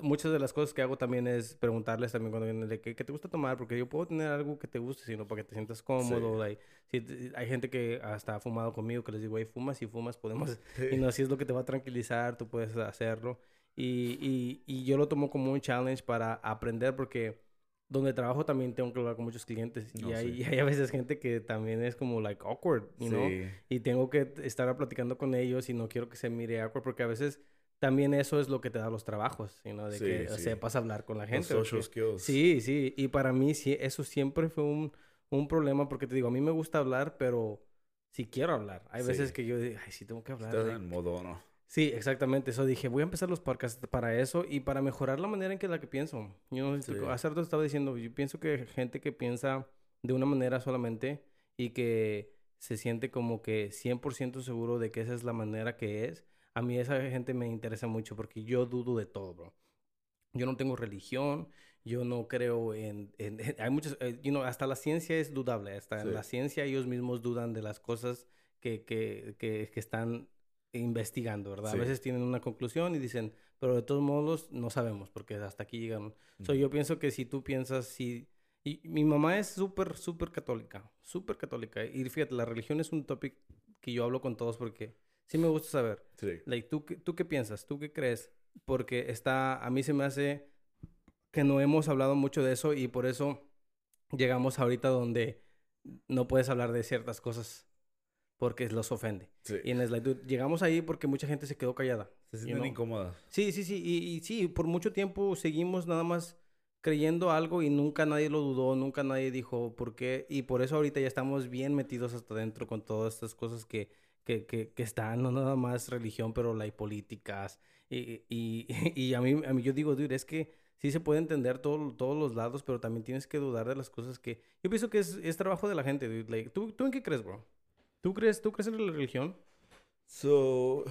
muchas de las cosas que hago también es preguntarles también cuando vienen de qué, qué te gusta tomar, porque yo puedo tener algo que te guste, sino para que te sientas cómodo. like, si hay gente que hasta ha fumado conmigo que les digo, hey, fumas y fumas, podemos y no, si es lo que te va a tranquilizar, tú puedes hacerlo. Y, y, y yo lo tomo como un challenge para aprender porque donde trabajo también tengo que hablar con muchos clientes. Y, No, hay, sí. y hay a veces gente que también es como like awkward, you know? Sí. Y tengo que estar platicando con ellos y no quiero que se mire awkward porque a veces también eso es lo que te da los trabajos, you know? De Sí, que sí. sepas hablar con la Los gente. social porque- skills. Sí, sí. Y para mí sí, eso siempre fue un, un problema porque te digo, a mí me gusta hablar, pero si quiero hablar. Hay veces Sí. que yo digo, ay, sí tengo que hablar. Estás en modo, ¿no? Sí, exactamente. Eso dije, voy a empezar los podcasts para eso y para mejorar la manera en que la que pienso. Yo Sí. hace rato estaba diciendo, yo pienso que gente que piensa de una manera solamente y que se siente como que 100% seguro de que esa es la manera que es, a mí esa gente me interesa mucho porque yo dudo de todo, bro. Yo no tengo religión, yo no creo en... en- hay muchos, eh, you know, hasta la ciencia es dudable, hasta en la ciencia ellos mismos dudan de las cosas que, que, que, que están investigando, ¿verdad? Sí. A veces tienen una conclusión y dicen, pero de todos modos no sabemos porque hasta aquí llegaron. So, Ujú. yo pienso que si tú piensas, si... Y mi mamá es súper, súper católica, súper católica. Y fíjate, la religión es un topic que yo hablo con todos porque sí me gusta saber. Sí. Like, ¿tú, qué- ¿Tú qué piensas? ¿Tú qué crees? Porque está, a mí se me hace que no hemos hablado mucho de eso y por eso llegamos ahorita donde no puedes hablar de ciertas cosas porque los ofende. Sí. Y en Slide Dude, llegamos ahí porque mucha gente se quedó callada. Se sienten know? incómodas. Sí, sí, sí. Y, y sí, por mucho tiempo seguimos nada más creyendo algo y nunca nadie lo dudó, nunca nadie dijo por qué. Y por eso ahorita ya estamos bien metidos hasta adentro con todas estas cosas que, que, que, que están, no nada más religión, pero la y políticas. Y, y, y a, mí, a mí yo digo, dude, es que sí se puede entender todo, todos los lados, pero también tienes que dudar de las cosas que... Yo pienso que es, es trabajo de la gente, dude. Like, ¿tú, ¿Tú en qué crees, bro? ¿Tú crees, ¿Tú crees en la religión? So,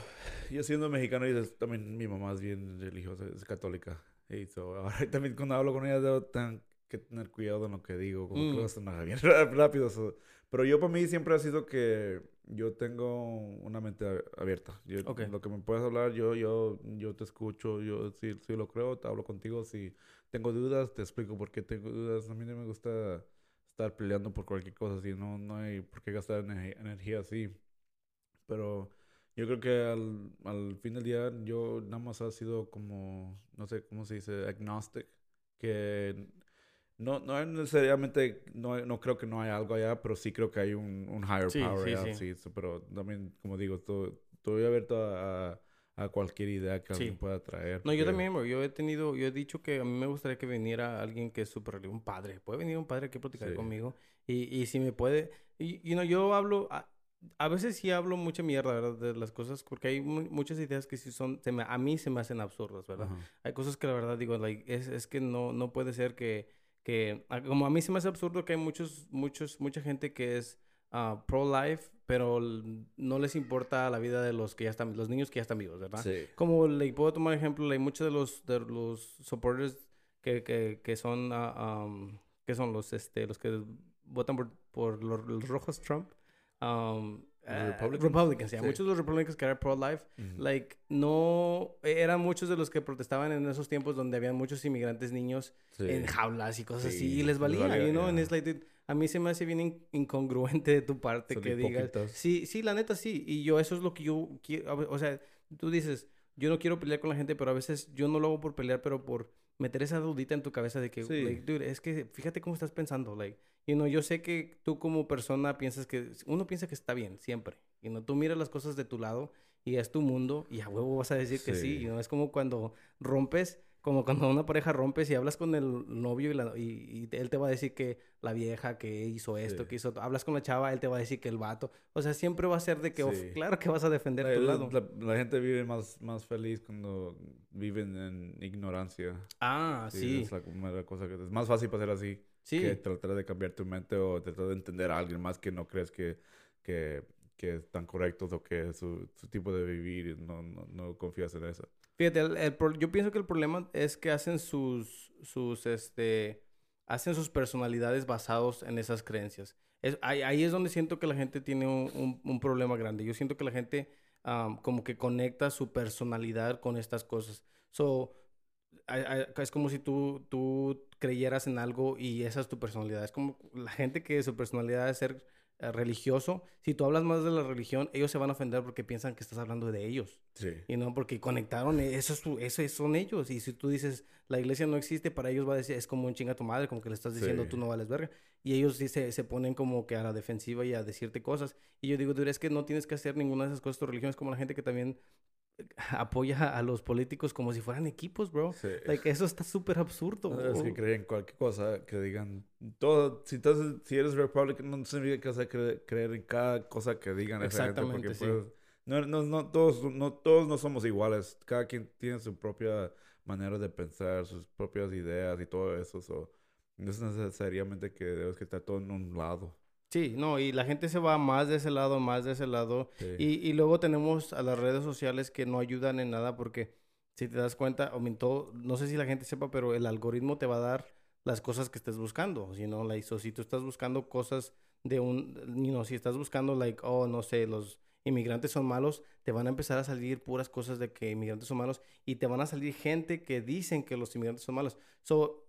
yo siendo mexicano, y también mi mamá es bien religiosa, es católica. Y so, ahora también cuando hablo con ella, veo tan, que tener cuidado en lo que digo, como Mm. que vas a sonar bien rápido. so- Pero yo para mí siempre ha sido que yo tengo una mente abierta. Yo. Lo que me puedes hablar, yo, yo, yo te escucho, yo si, si lo creo, te hablo contigo. Si tengo dudas, te explico por qué tengo dudas. A mí no me gusta estar peleando por cualquier cosa así, no, no hay por qué gastar energía así. Pero yo creo que al, al fin del día yo nada más ha sido como, no sé cómo se dice, agnostic, que no, no es necesariamente, no, no creo que no hay algo allá, pero sí creo que hay un, un higher Sí, power sí, allá, sí. sí, pero también, como digo, estoy, abierto a, a, cualquier idea que alguien pueda traer. No, yo también, bro. Yo he tenido, yo he dicho que a mí me gustaría que viniera alguien que es súper un padre. Puede venir un padre a platicar conmigo. Y, y si me puede, y, y no, yo hablo, a, a veces sí hablo mucha mierda, ¿verdad? De las cosas, porque hay mu- muchas ideas que sí son, se me- a mí se me hacen absurdas, ¿verdad? Ajá. Hay cosas que la verdad digo, like, es, es que no, no puede ser que, que, como a mí se me hace absurdo que hay muchos, muchos, mucha gente que es ah, pro-life, pero no les importa la vida de los que ya están, los niños que ya están vivos, ¿verdad? Sí. Como le puedo tomar ejemplo, hay muchos de los, de los supporters que, que, que son, ah, um, que son los, este, los que votan por, por los, los rojos Trump. Um, ¿Los eh, Republicans? Republicans, yeah. Sí. Muchos de los Republicans que eran pro-life, like, no, eran muchos de los que protestaban en esos tiempos donde habían muchos inmigrantes niños Sí. en jaulas y cosas Sí, así, y les les valía, valía, you know, and yeah. it's like, a mí se me hace bien in- incongruente de tu parte Son que digas, sí, sí, la neta sí, y yo eso es lo que yo quiero, o sea, tú dices, yo no quiero pelear con la gente, pero a veces yo no lo hago por pelear, pero por meter esa dudita en tu cabeza de que, Sí. like, dude, es que fíjate cómo estás pensando, like, you know, yo sé que tú como persona piensas que, uno piensa que está bien, siempre, y no, tú miras las cosas de tu lado y es tu mundo y a huevo vas a decir que sí, Sí. you know, es como cuando rompes, como cuando una pareja rompes y hablas con el novio y, la- y- y él te va a decir que la vieja que hizo esto, Sí. que hizo, hablas con la chava, él te va a decir que el vato, o sea, siempre va a ser de que, claro que vas a defender La, tu la- lado. la- gente vive más, más feliz cuando viven en ignorancia. Ah, sí, Es la, cosas que es más fácil pasar así sí. que tratar de cambiar tu mente o tratar de entender a alguien más que no crees que, que, que están correctos o que su, su tipo de vivir y no, no, no confías en eso. Fíjate, el- yo pienso que el problema es que hacen sus, sus, este, hacen sus personalidades basados en esas creencias. Es, ahí, es donde siento que la gente tiene un, un- problema grande. Yo siento que la gente como que conecta su personalidad con estas cosas. So, es como si tú, tú creyeras en algo y esa es tu personalidad. Es como la gente que su personalidad es ser religioso. Si tú hablas más de la religión, ellos se van a ofender porque piensan que estás hablando de ellos. Sí. Y no, porque conectaron, eh, eso, es su- eso es- son ellos. Y si tú dices, la iglesia no existe, para ellos va a decir, es como un chinga tu madre, como que le estás diciendo, Sí. tú no vales verga. Y ellos sí se, se ponen como que a la defensiva y a decirte cosas. Y yo digo, dude, es que no tienes que hacer ninguna de esas cosas. Tu religión es como la gente que también eh, apoya a los políticos como si fueran equipos, bro. Sí. Like, eso está súper absurdo. No, es que creen cualquier cosa que digan todo si estás si eres republicano no significa que vas a creer, creer en cada cosa que digan Exactamente, sí. pues, no, no, no todos no todos no somos iguales cada quien tiene su propia manera de pensar sus propias ideas y todo eso so, no es necesariamente que debes que estar todo en un lado Sí, no, y la gente se va más de ese lado, más de ese lado. Sí. Y, y luego tenemos a las redes sociales que no ayudan en nada porque si te das cuenta, aumentó, no sé si la gente sepa, pero el algoritmo te va a dar las cosas que estés buscando. Si no, like, so, si tú estás buscando cosas de un, you know, si estás buscando, like, oh, no sé, los inmigrantes son malos, te van a empezar a salir puras cosas de que inmigrantes son malos y te van a salir gente que dicen que los inmigrantes son malos. So,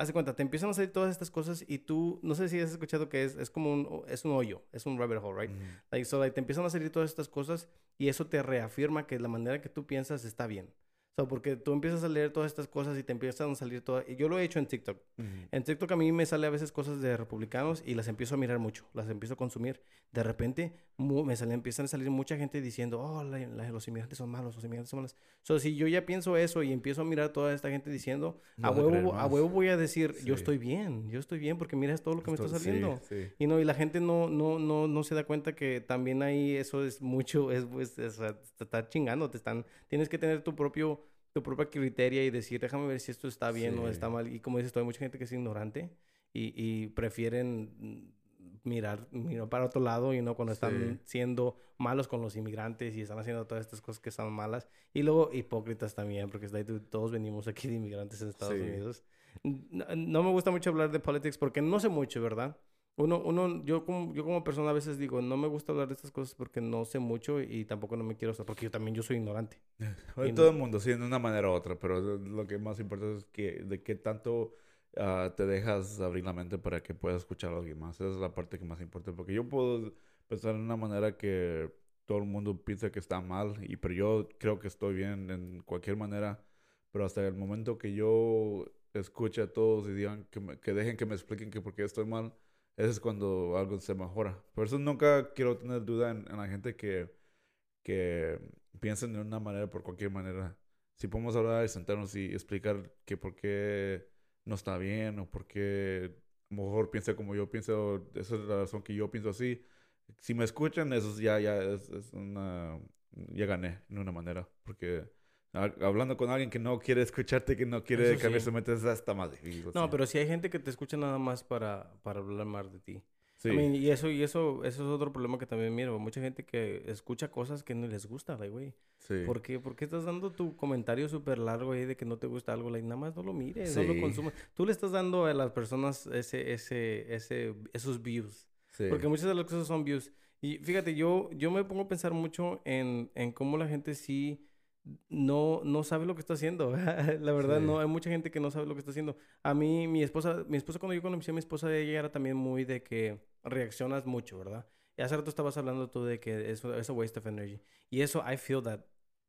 Haz cuenta, te empiezan a salir todas estas cosas y tú, no sé si has escuchado que es, es como un, es un hoyo, es un rabbit hole, right? Ujú. Like, so, like, te empiezan a salir todas estas cosas y eso te reafirma que la manera que tú piensas está bien. So, porque tú empiezas a leer todas estas cosas y te empiezan a salir todas... Y yo lo he hecho en TikTok. Ujú. En TikTok a mí me sale a veces cosas de republicanos y las empiezo a mirar mucho, las empiezo a consumir. De repente me sale, empiezan a salir mucha gente diciendo, oh, la- la- los inmigrantes son malos, los inmigrantes son malos. So, si yo ya pienso eso y empiezo a mirar toda esta gente diciendo, a Vas a huevo, a huevo voy a decir, yo Sí. estoy bien, yo estoy bien porque mira todo lo que me está Esto- sí, saliendo. sí. Y no, y la gente no, no, no, no se da cuenta que también ahí eso es mucho, es, pues, es- o sea, te está chingando, te están, tienes que tener tu propio, tu propia criteria y decir, déjame ver si esto está bien o Sí. está mal. Y como dices, hay mucha gente que es ignorante y, y prefieren mm, mirar, mirar para otro lado y no cuando están Sí. siendo malos con los inmigrantes y están haciendo todas estas cosas que son malas. Y luego hipócritas también, porque todos venimos aquí de inmigrantes en Estados Sí. Unidos. no, no me gusta mucho hablar de politics porque no sé mucho, ¿verdad? Uno, uno, yo como, yo como persona a veces digo, no me gusta hablar de estas cosas porque no sé mucho y tampoco no me quiero, porque yo también yo soy ignorante. De todo el mundo, sí, de una manera u otra, pero lo que más importa es que de qué tanto uh, te dejas abrir la mente para que puedas escuchar a alguien más. Esa es la parte que más importa, porque yo puedo pensar en una manera que todo el mundo piensa que está mal, y, pero yo creo que estoy bien en cualquier manera, pero hasta el momento que yo escuche a todos y digan que, que dejen que me expliquen que por qué estoy mal, ese es cuando algo se mejora. Por eso nunca quiero tener duda en, la gente que, que piensen de una manera por cualquier manera. Si podemos hablar y sentarnos y explicar que por qué no está bien o por qué mejor piensa como yo pienso, esa es la razón que yo pienso así. Si me escuchan, eso ya, ya es, es una... Ya gané de una manera, porque hablando con alguien que no quiere escucharte, que no quiere cambiar su mente, es hasta más difícil. No, pero si hay gente que te escucha nada más para, para hablar más de ti. Sí. y eso, y eso, eso es otro problema que también miro. Mucha gente que escucha cosas que no les gusta, güey. Sí. ¿Por qué? ¿Por qué estás dando tu comentario súper largo ahí de que no te gusta algo? Like, nada más no lo mires, no lo consumas. Tú le estás dando a las personas ese, ese, ese, esos views. Sí. Porque muchas de las cosas son views. Y fíjate, yo, yo me pongo a pensar mucho en, en cómo la gente sí no, no sabe lo que está haciendo. la verdad, no, hay mucha gente que no sabe lo que está haciendo. A mí, mi esposa, mi esposa cuando yo conocí a mi esposa, ella era también muy de que reaccionas mucho, ¿verdad? Y hace rato estabas hablando tú de que es, es a waste of energy. Y eso, I feel that,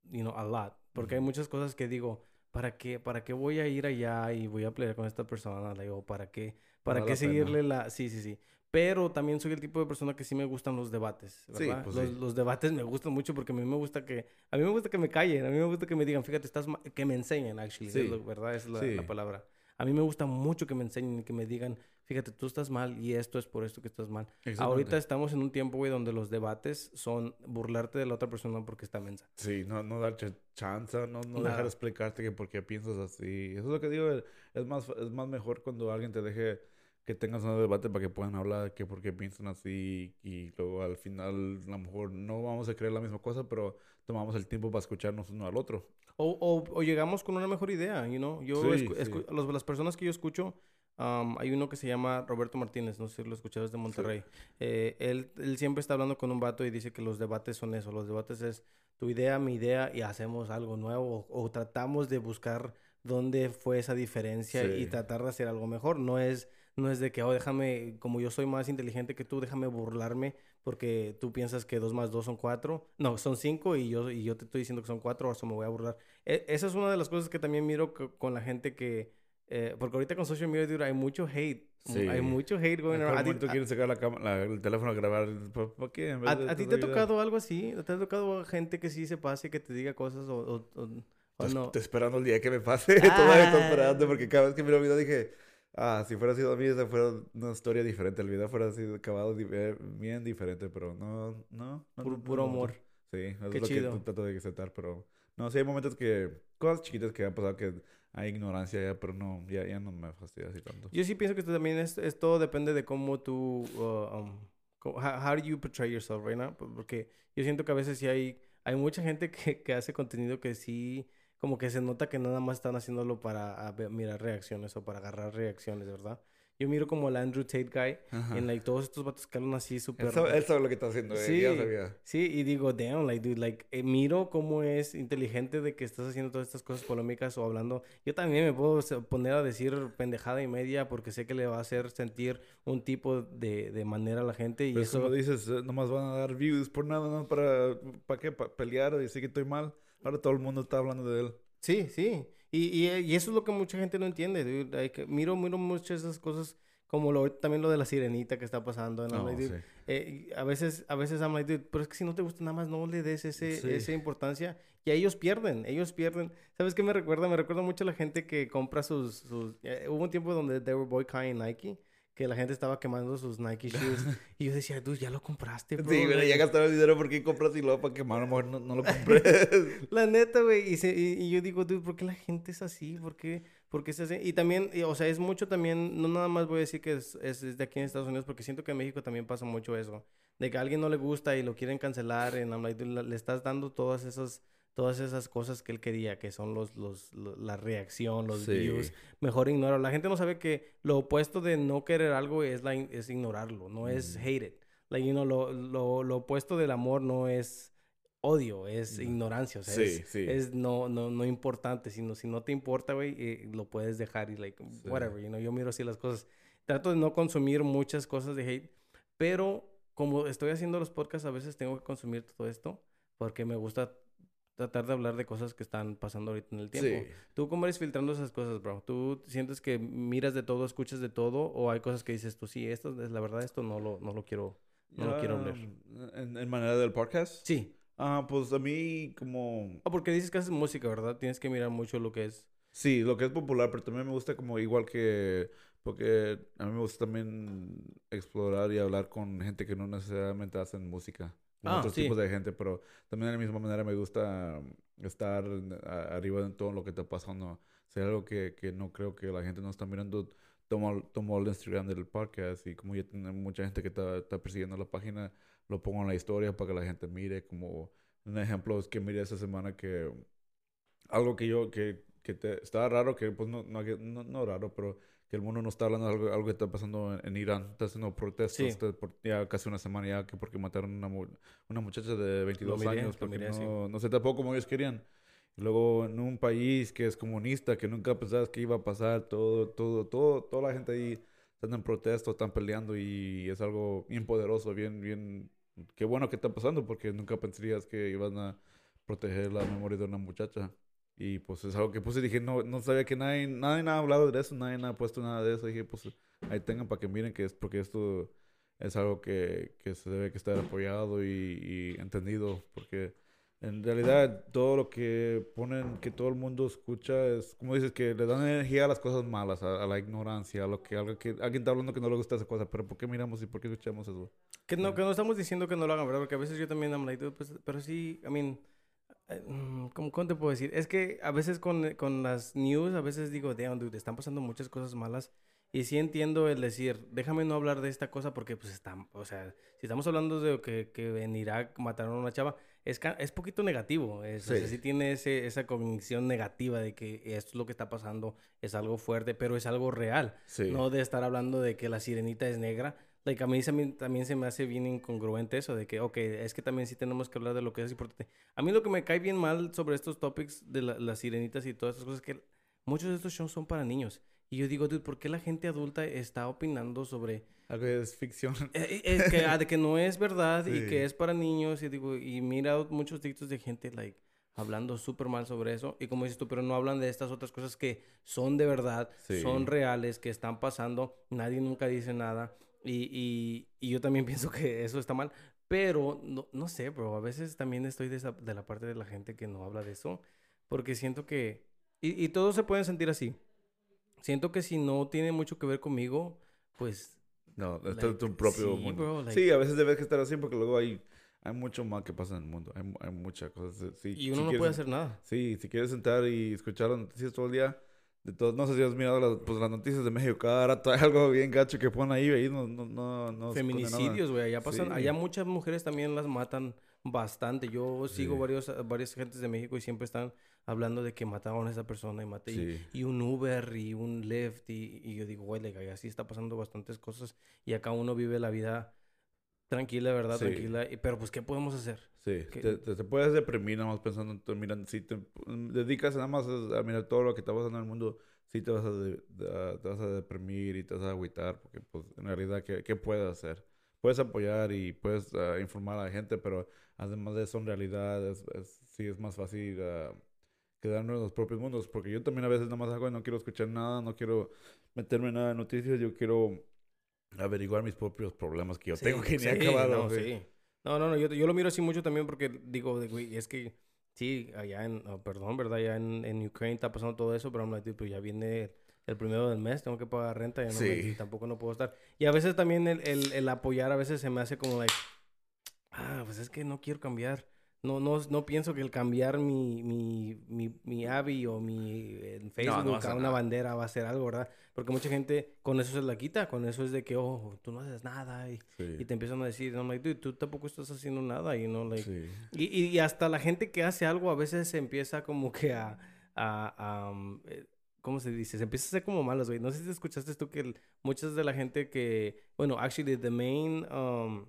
you know, a lot. Porque hay muchas cosas que digo, ¿para qué, ¿para qué voy a ir allá y voy a pelear con esta persona? Le digo, ¿para qué? ¿Para qué seguirle la...? Sí, sí, sí. Pero también soy el tipo de persona que sí me gustan los debates, ¿verdad? Pues los, los, debates me gustan mucho porque a mí me gusta que... A mí me gusta que me callen, a mí me gusta que me digan, fíjate, estás... Que me enseñen, actually, sí. ¿verdad? Es la, la, palabra. A mí me gusta mucho que me enseñen y que me digan, fíjate, tú estás mal y esto es por esto que estás mal. Ahorita estamos en un tiempo, güey, donde los debates son burlarte de la otra persona porque está mensa. Sí, no, no dar chance, no, no dejar explicarte que por qué piensas así. Eso es lo que digo, es más, es más mejor cuando alguien te deje que tengas un debate para que puedan hablar que por qué piensan así y luego al final a lo mejor no vamos a creer la misma cosa, pero tomamos el tiempo para escucharnos uno al otro. O, o, o llegamos con una mejor idea, you know? Yo, Los, las personas que yo escucho, um, hay uno que se llama Roberto Martínez, no sé si lo escuchabas de Monterrey. Eh, él, él siempre está hablando con un vato y dice que los debates son eso, los debates es tu idea, mi idea y hacemos algo nuevo o, tratamos de buscar dónde fue esa diferencia y tratar de hacer algo mejor. No es no es de que, oh, déjame, como yo soy más inteligente que tú, déjame burlarme porque tú piensas que dos más dos son cuatro. No, son cinco y yo, y yo te estoy diciendo que son cuatro, o sea, me voy a burlar. E, esa es una de las cosas que también miro con la gente que... Eh, porque ahorita con social media hay mucho hate. Hay mucho hate going around. ¿A ti, quieres sacar la el teléfono a grabar? ¿Por qué? ¿A, ti te ha tocado algo así? ¿Te ha tocado gente que sí se pase, que te diga cosas o, o, no? Estoy esperando el día que me pase. Todavía estoy esperando porque cada vez que miro video dije... Ah, si fuera sido a mí, esa fuera una historia diferente. El video fuera sido acabado eh, bien diferente, pero no, no. puro, amor. Sí, es lo que trato de aceptar, pero... No, sí hay momentos que... Cosas chiquitas que han pasado que hay ignorancia ya, pero no, ya, ya no me fastidia así tanto. Yo sí pienso que esto también es, todo depende de cómo tú... Uh, um, how, do you portray yourself, right now? Porque yo siento que a veces sí hay... Hay mucha gente que, que hace contenido que sí como que se nota que nada más están haciéndolo para mirar reacciones o para agarrar reacciones, ¿verdad? Yo miro como el Andrew Tate guy en like, todos estos vatos que hablan así súper... Él, sabe lo que está haciendo, eh, sí, ya sabía. Sí, y digo, damn, like, dude, like, eh, miro cómo es inteligente de que estás haciendo todas estas cosas polémicas o hablando. Yo también me puedo poner a decir pendejada y media porque sé que le va a hacer sentir un tipo de, de manera a la gente y Pero eso... como dices, eh, nomás van a dar views por nada, ¿no? Para, ¿para qué? Para pelear o decir que estoy mal. Ahora todo el mundo está hablando de él. Sí, sí. Y, y, y eso es lo que mucha gente no entiende. miro, miro muchas de esas cosas como lo, también lo de la sirenita que está pasando. ¿no? Eh, a veces, a veces I'm like, pero es que si no te gusta nada más, no le des ese, esa importancia. Y ellos pierden, ellos pierden. ¿Sabes qué me recuerda? Me recuerda mucho a la gente que compra sus... sus eh, hubo un tiempo donde they were boycotting Nike que la gente estaba quemando sus Nike shoes. y yo decía, tú ya lo compraste, bro. Sí, pero ya gastaron el dinero, ¿por qué compras y luego para quemar? A lo mejor no, no lo compré. la neta, güey. Y, y, yo digo, dude, ¿por qué la gente es así? ¿Por qué, por qué se hace? Y también, o sea, es mucho también, no nada más voy a decir que es, es, de aquí en Estados Unidos, porque siento que en México también pasa mucho eso. De que a alguien no le gusta y lo quieren cancelar, en le estás dando todas esas todas esas cosas que él quería, que son los, los, lo- la reacción, los Sí. views, mejor ignora. La gente no sabe que lo opuesto de no querer algo es, la, es ignorarlo, no es Mm. hate it. Like, you know, lo, lo, lo opuesto del amor no es odio, es No. ignorancia. O sea, Sí, es, sí. es no, no, no importante, sino si no te importa, güey, eh, lo puedes dejar y like, whatever, you know, yo miro así las cosas. Trato de no consumir muchas cosas de hate, pero como estoy haciendo los podcasts, a veces tengo que consumir todo esto porque me gusta tratar de hablar de cosas que están pasando ahorita en el tiempo. Sí. ¿Tú cómo eres filtrando esas cosas, bro? ¿Tú sientes que miras de todo, escuchas de todo o hay cosas que dices tú, sí, esto es la verdad, esto no lo, no lo quiero, no lo quiero hablar? Ah, En, en manera del podcast. Sí. Ah, pues a mí como... O porque dices que haces música, ¿verdad? Tienes que mirar mucho lo que es. Sí, lo que es popular, pero también me gusta como igual que... Porque a mí me gusta también explorar y hablar con gente que no necesariamente hacen música. Con Ah, otros sí. tipos de gente, pero también de la misma manera me gusta estar a- arriba de todo lo que está pasando. Hay algo que, que no creo que la gente no está mirando, tomo, tomo el Instagram del podcast y como ya tiene mucha gente que está, está persiguiendo la página, lo pongo en la historia para que la gente mire. Como un ejemplo es que miré esa semana que algo que yo, que, que te, estaba raro, que pues no, no, no, no raro, pero que el mundo no está hablando de algo, algo que está pasando en, en Irán. Está haciendo protestas Sí. está por- ya casi una semana ya que porque mataron una, mu- una muchacha de 22 miré, años porque miré, sí. no, no se tapó como ellos querían. Y luego en un país que es comunista, que nunca pensabas que iba a pasar, todo, todo, todo, toda la gente ahí están en protesta, están peleando y es algo bien poderoso, bien, bien, qué bueno que está pasando porque nunca pensarías que iban a proteger la memoria de una muchacha. Y pues es algo que puse, dije, no, no sabía que nadie, nadie ha hablado de eso, nadie ha puesto nada de eso. Dije, pues ahí tengan para que miren que es porque esto es algo que, que se debe que estar apoyado y, y entendido. Porque en realidad todo lo que ponen, que todo el mundo escucha, es como dices, que le dan energía a las cosas malas, a, a la ignorancia, a lo que, algo que alguien está hablando que no le gusta esa cosa. Pero ¿por qué miramos y por qué escuchamos eso? Que no, que no estamos diciendo que no lo hagan, ¿verdad? Porque a veces yo también like, dude, pues, pero sí, I mean, ¿cómo, cómo te puedo decir? Es que a veces con, con las news, a veces digo, damn, dude, están pasando muchas cosas malas. Y sí entiendo el decir, déjame no hablar de esta cosa porque, pues, está, o sea, si estamos hablando de que, que en Irak mataron a una chava, es, es poquito negativo. Es, o sea, Sí. sí tiene ese, esa cognición negativa de que esto es lo que está pasando, es algo fuerte, pero es algo real. Sí. No de estar hablando de que la sirenita es negra. Like, a mí también, se me hace bien incongruente eso de que, ok, es que también sí tenemos que hablar de lo que es importante. A mí lo que me cae bien mal sobre estos topics de la- las sirenitas y todas esas cosas es que muchos de estos shows son para niños. Y yo digo, dude, ¿por qué la gente adulta está opinando sobre Algo que es ficción. eh, eh, es que, ah, de que no es verdad y Sí. que es para niños? Y digo, y mira muchos TikToks de gente, like, hablando súper mal sobre eso. Y como dices tú, pero no hablan de estas otras cosas que son de verdad, Sí. son reales, que están pasando. Nadie nunca dice nada. Y, y, y yo también pienso que eso está mal. Pero no, no sé, bro. A veces también estoy de, esa- de la parte de la gente que no habla de eso. Porque siento que... Y, y todos se pueden sentir así. Siento que si no tiene mucho que ver conmigo, pues... No, Like, es tu propio sí, mundo. bro, like- sí, a veces debes que estar así porque luego hay, hay mucho mal que pasa en el mundo. Hay, hay muchas cosas. Sí, Y uno si no quieres- puede hacer nada. Sí, si quieres sentar y escuchar las noticias todo el día, de todos, no sé si has mirado las, pues, las noticias de México, cada rato hay algo bien gacho que ponen ahí, ahí no, no, no, no. Feminicidios, güey. Allá pasan, Sí. allá muchas mujeres también las matan bastante. Yo sigo Sí. varios, varias gentes de México y siempre están hablando de que mataron a esa persona y maté. y- Sí. Y, un Uber y un Lyft. Y, y yo digo, güey, like, allá sí está pasando bastantes cosas. Y acá uno vive la vida tranquila, ¿verdad? Sí. Tranquila. Y- pero pues, ¿qué podemos hacer? Sí, te, te- te puedes deprimir nada más pensando, en mira, si te mm, dedicas nada más a, mirar todo lo que está pasando en el mundo, sí te vas a, de- a- te vas a deprimir y te vas a agüitar, porque pues en realidad, ¿qué, qué puedes hacer? Puedes apoyar y puedes ah, informar a la gente, pero además de eso, en realidad, es, es- sí es más fácil ah, quedarnos en los propios mundos, porque yo también a veces nada más hago y no quiero escuchar nada, no quiero meterme en nada en noticias, yo quiero averiguar mis propios problemas que yo Sí, tengo que ni sí, acabado. No, sí. no, no, no, yo, yo lo miro así mucho también porque digo, güey, es que sí, allá en, oh, perdón, ¿verdad? Allá en, en Ucrania está pasando todo eso, pero like, pues ya viene el primero del mes, tengo que pagar renta, ya no me- Sí. tampoco no puedo estar. Y a veces también el, el, el apoyar, a veces se me hace como, like, ah, pues es que no quiero cambiar no, no, no pienso que el cambiar mi, mi, mi, mi AVI o mi en Facebook no va a una nada. bandera va a ser algo, ¿verdad? Porque mucha gente con eso se la quita, con eso es de que, oh, tú no haces nada y, Sí. y te empiezan a decir, no, like, dude, tú tampoco estás haciendo nada y no, like, Sí. y, y, y hasta la gente que hace algo a veces se empieza como que a... a, a, um, eh, ¿Cómo se dice? Se empieza a hacer como malos, güey. No sé si escuchaste tú que el- muchas de la gente que... Bueno, actually, the main um,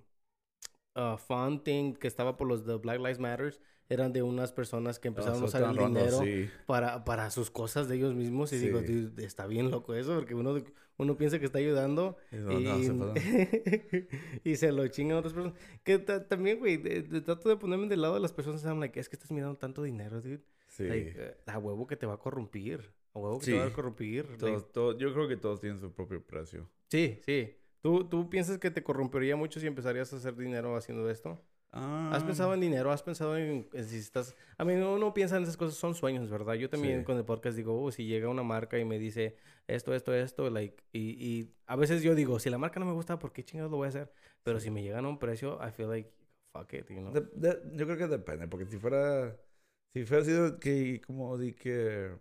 uh, fun thing que estaba por los de Black Lives Matters eran de unas personas que empezaron a Ah, usar el dinero sí. para, para sus cosas de ellos mismos. Y digo, Sí. "Dude, está bien loco eso, porque uno, uno piensa que está ayudando Y no, no, y, se y se lo chingan otras personas. Que ta- también, güey, trato de ponerme del lado de las personas. I'm like, es que estás mirando tanto dinero, dude. Sí. Like, eh, a huevo que te va a corrompir. A huevo que te va a corrompir. Todos- like, todos- yo creo que todos tienen su propio precio. sí, sí. ¿Tú, ¿Tú piensas que te corrompería mucho si empezarías a hacer dinero haciendo esto? ¿Has Ah, pensado en dinero? ¿Has pensado en, en si estás... A mí uno piensa en esas cosas, son sueños, ¿verdad? Yo también Sí. con el podcast digo, oh, si llega una marca y me dice esto, esto, esto, like... Y, y a veces yo digo, si la marca no me gusta, ¿por qué chingados lo voy a hacer? Pero si me llegan a un precio, I feel like, fuck it, you know? de- de- yo creo que depende, porque si fuera... Si fuera sido que... Como di que...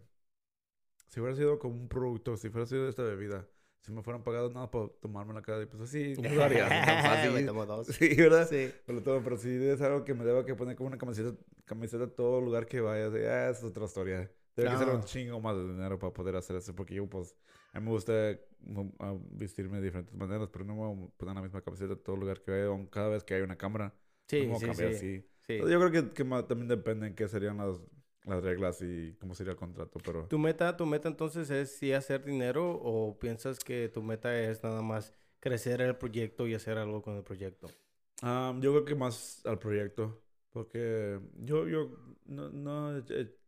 Si fuera sido como un producto, si fuera sido esta bebida, si me fueran pagado nada por tomarme la cara, pues así, no lo haría. así tan fácil. Me tomo dos. Sí, ¿verdad? Sí. Lo todo, pero si es algo que me deba que poner como una camiseta, camiseta a todo lugar que vaya, ah, es otra historia. Debe que ser un No. chingo más de dinero para poder hacer eso, porque yo, pues, a mí me gusta mm, ah, vestirme de diferentes maneras, pero no me voy a poner la misma camiseta a todo lugar que vaya, aun cada vez que hay una cámara. Sí, no me voy a sí, cambiar sí. así. sí. Entonces, Yo creo que, que también depende en qué serían las, las reglas y cómo sería el contrato, pero... ¿Tu meta, tu meta entonces es sí hacer dinero o piensas que tu meta es nada más crecer el proyecto y hacer algo con el proyecto? Ah, yo creo que más al proyecto. Porque yo, yo no, no eh,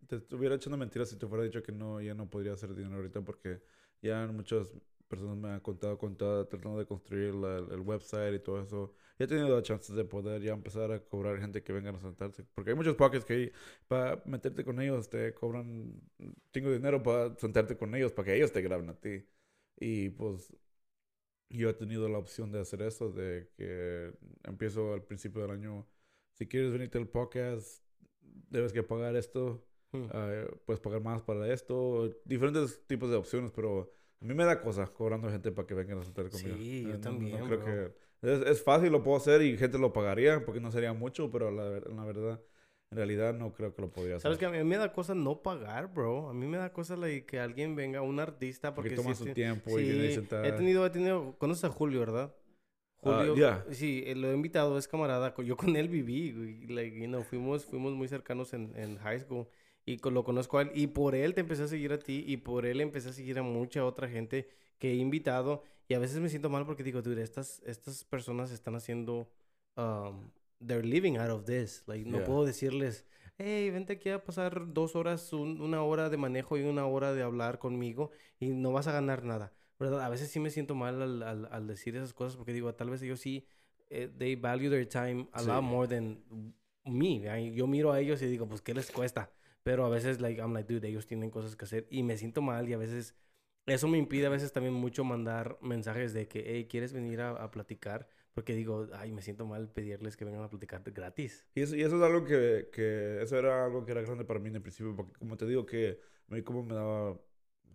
te estuviera echando mentiras si te fuera dicho que no, ya no podría hacer dinero ahorita porque ya muchas personas me han contado, contado tratando de construir la- el website y todo eso. Ya he tenido las chances de poder ya empezar a cobrar gente que vengan a sentarse. Porque hay muchos pockets que para meterte con ellos te cobran tengo dinero para sentarte con ellos, para que ellos te graben a ti. Y pues yo he tenido la opción de hacer eso, de que empiezo al principio del año. Si quieres venirte al podcast, debes que pagar esto. Hmm. ah, puedes pagar más para esto. Diferentes tipos de opciones, pero a mí me da cosa cobrando gente para que vengan a sentar conmigo. Sí, yo Eh, no- no también, creo bro. que es, es fácil, lo puedo hacer y gente lo pagaría porque no sería mucho, pero la, la verdad, en realidad no creo que lo podría hacer. Sabes que a mí me da cosa no pagar, bro. A mí me da cosa like, que alguien venga, un artista, porque porque toma sí su tiempo y viene a Sí, sentar. he tenido, he tenido, conoces a Julio, ¿verdad? Ah, Julio, ya. sí, eh, lo he invitado, es camarada, yo con él viví, güey, like, you know, fuimos, fuimos muy cercanos en, en high school y co- lo conozco a él y por él te empecé a seguir a ti y por él empecé a seguir a mucha otra gente que he invitado y a veces me siento mal porque digo, dude, estas, estas personas están haciendo, um, they're living out of this, like, no Yeah. puedo decirles, hey, vente aquí a pasar dos horas, un- una hora de manejo y una hora de hablar conmigo y no vas a ganar nada. ¿Verdad? A veces sí me siento mal al, al, al decir esas cosas porque digo, tal vez ellos sí, eh, they value their time a lot more than me. Yo miro a ellos y digo, pues, ¿qué les cuesta? Pero a veces, like, I'm like, dude, ellos tienen cosas que hacer y me siento mal y a veces eso me impide a veces también mucho mandar mensajes de que, hey, ¿quieres venir a, a platicar? Porque digo, ay, me siento mal pedirles que vengan a platicar gratis. Y eso, y eso es algo que, que, eso era algo que era grande para mí en el principio, porque como te digo que a mí como me daba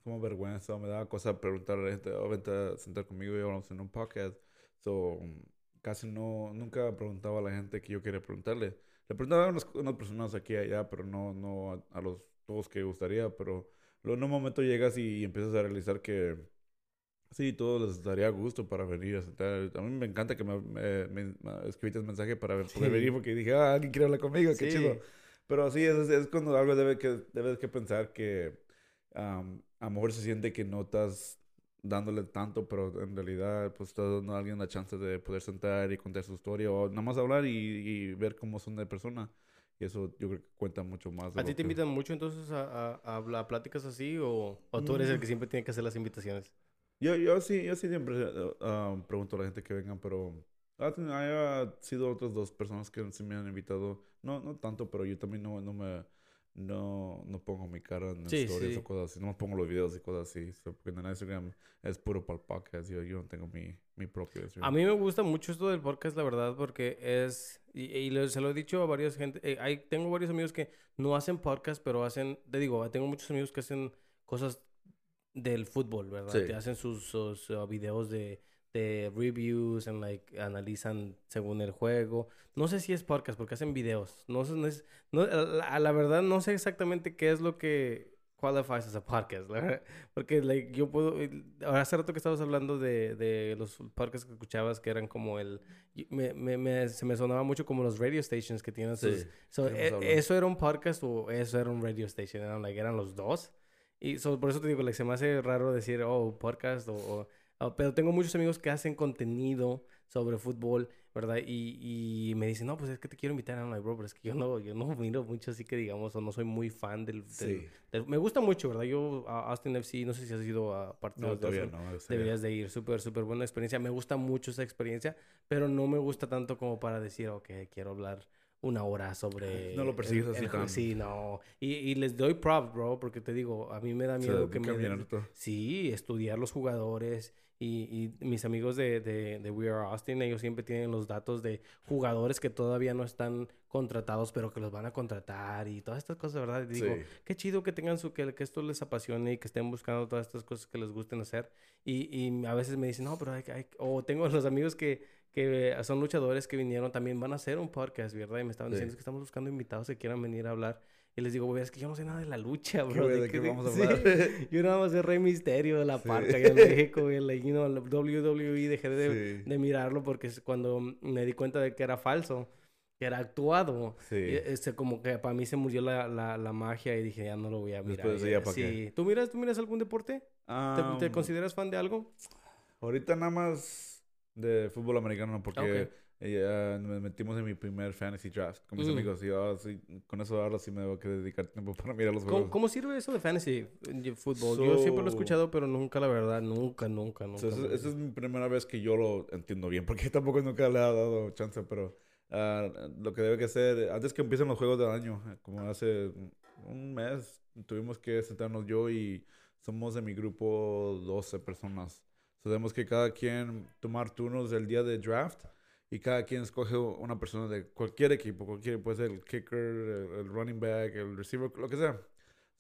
como vergüenza, me daba cosa preguntarle a la gente, oh, vente a sentar conmigo y hablamos en un podcast. So, casi no, nunca preguntaba a la gente que yo quería preguntarle. Le preguntaba a unas, unas personas aquí y allá, pero no, no a, a los todos que gustaría, pero luego en un momento llegas y, empiezas a realizar que sí, todos les daría gusto para venir a sentar. A mí me encanta que me, me, me- escribiste mensaje para poder Sí. venir porque dije, ah, alguien quiere hablar conmigo, qué Sí. chido. Pero sí, es, es cuando algo debe que, debes que pensar que am, a lo mejor se siente que no estás dándole tanto, pero en realidad pues estás dando a alguien la chance de poder sentar y contar su historia o nada más hablar y, y ver cómo son de persona. Y eso yo creo que cuenta mucho más. de ¿A ti te que- invitan mucho entonces a, a, a pláticas así o, o tú eres el que siempre tiene que hacer las invitaciones? Yo, yo sí, yo sí siempre ah, pregunto a la gente que vengan, pero ha sido otras dos personas que sí me han invitado. No, no tanto, pero yo también no, no me, no, no pongo mi cara en Sí, stories sí. o cosas así. No pongo los videos y cosas así. So, porque en el Instagram es puro para el podcast. Yo, yo no tengo mi, mi propio Instagram. A mí me gusta mucho esto del podcast, la verdad, porque es, y, y lo- se lo he dicho a varias gente, eh, hay, tengo varios amigos que no hacen podcast, pero hacen, te digo, tengo muchos amigos que hacen cosas del fútbol, ¿verdad? Sí. Que hacen sus, sus, uh, videos de, de reviews, and like, analizan según el juego. No sé si es podcast, porque hacen videos. No sé, no es, no, la, la verdad, no sé exactamente qué es lo que qualifies as a podcast, la verdad. Porque, like, yo puedo... Ahora, hace rato que estabas hablando de, de los podcasts que escuchabas, que eran como el... Me, me, me- se me sonaba mucho como los radio stations que tienen sus... Sí, So, hemos hablado. ¿Eso era un podcast o eso era un radio station? Eran, like, eran los dos. Y so, por eso te digo, like, se me hace raro decir, oh, podcast o... o- o- pero tengo muchos amigos que hacen contenido sobre fútbol, ¿verdad? Y, y me dicen, no, pues es que te quiero invitar. I'm like, bro, pero es que yo no, yo no miro mucho así que digamos, o no soy muy fan del... del- Sí. del- me gusta mucho, ¿verdad? Yo a Austin FC, no sé si has ido a partidos No, de todavía no. Deberías de ir, súper, súper buena experiencia. Me gusta mucho esa experiencia, pero no me gusta tanto como para decir, ok, quiero hablar una hora sobre... No lo persigues así el juego". tan- Sí, no. Y, y les doy props, bro, porque te digo, a mí me da o sea, miedo que me... den-. Sí, estudiar los jugadores. Y, y mis amigos de, de, de We Are Austin, ellos siempre tienen los datos de jugadores que todavía no están contratados, pero que los van a contratar y todas estas cosas, ¿verdad? Y digo, Sí. qué chido que tengan su, que, que esto les apasione y que estén buscando todas estas cosas que les gusten hacer. Y, y a veces me dicen, no, pero hay, que- hay que-". o tengo los amigos que, que son luchadores que vinieron también, van a hacer un podcast, ¿verdad? Y me estaban Sí. diciendo "Es que estamos buscando invitados que quieran venir a hablar. Y les digo, güey, es que yo no sé nada de la lucha, ¿Qué, bro. ¿de de qué vamos a sí. hablar? Yo nada más de Rey Misterio de la Sí. parca en México, güey. like, you know, la WWE dejé de, Sí. de mirarlo porque cuando me di cuenta de que era falso, que era actuado. Sí. Y, este, como que para mí se murió la, la, la magia y dije, ya no lo voy a mirar. Después de ya- ya, ¿pa' sí. qué? ¿Tú miras, ¿Tú miras algún deporte? ¿Te, te Um, consideras fan de algo? Ahorita nada más de fútbol americano porque Eh, nos metimos en mi primer fantasy draft con mis Mm. amigos y ahora sí, con eso ahora sí me tengo que dedicar tiempo para mirar los ¿Cómo, juegos. cómo sirve eso de fantasy eh, fútbol? Yo siempre lo he So- escuchado, pero nunca, la verdad, nunca, nunca, nunca. So, esa, es mi primera vez que yo lo entiendo bien, porque tampoco nunca le he dado chance, pero ah, lo que debe que ser, antes que empiecen los juegos del año, eh, como hace un mes, tuvimos que sentarnos yo y somos de mi grupo 12 personas. So, tenemos que cada quien tomar turnos del día de draft y cada quien escoge una persona de cualquier equipo, cualquier, puede ser el kicker, el, el running back, el receiver, lo que sea.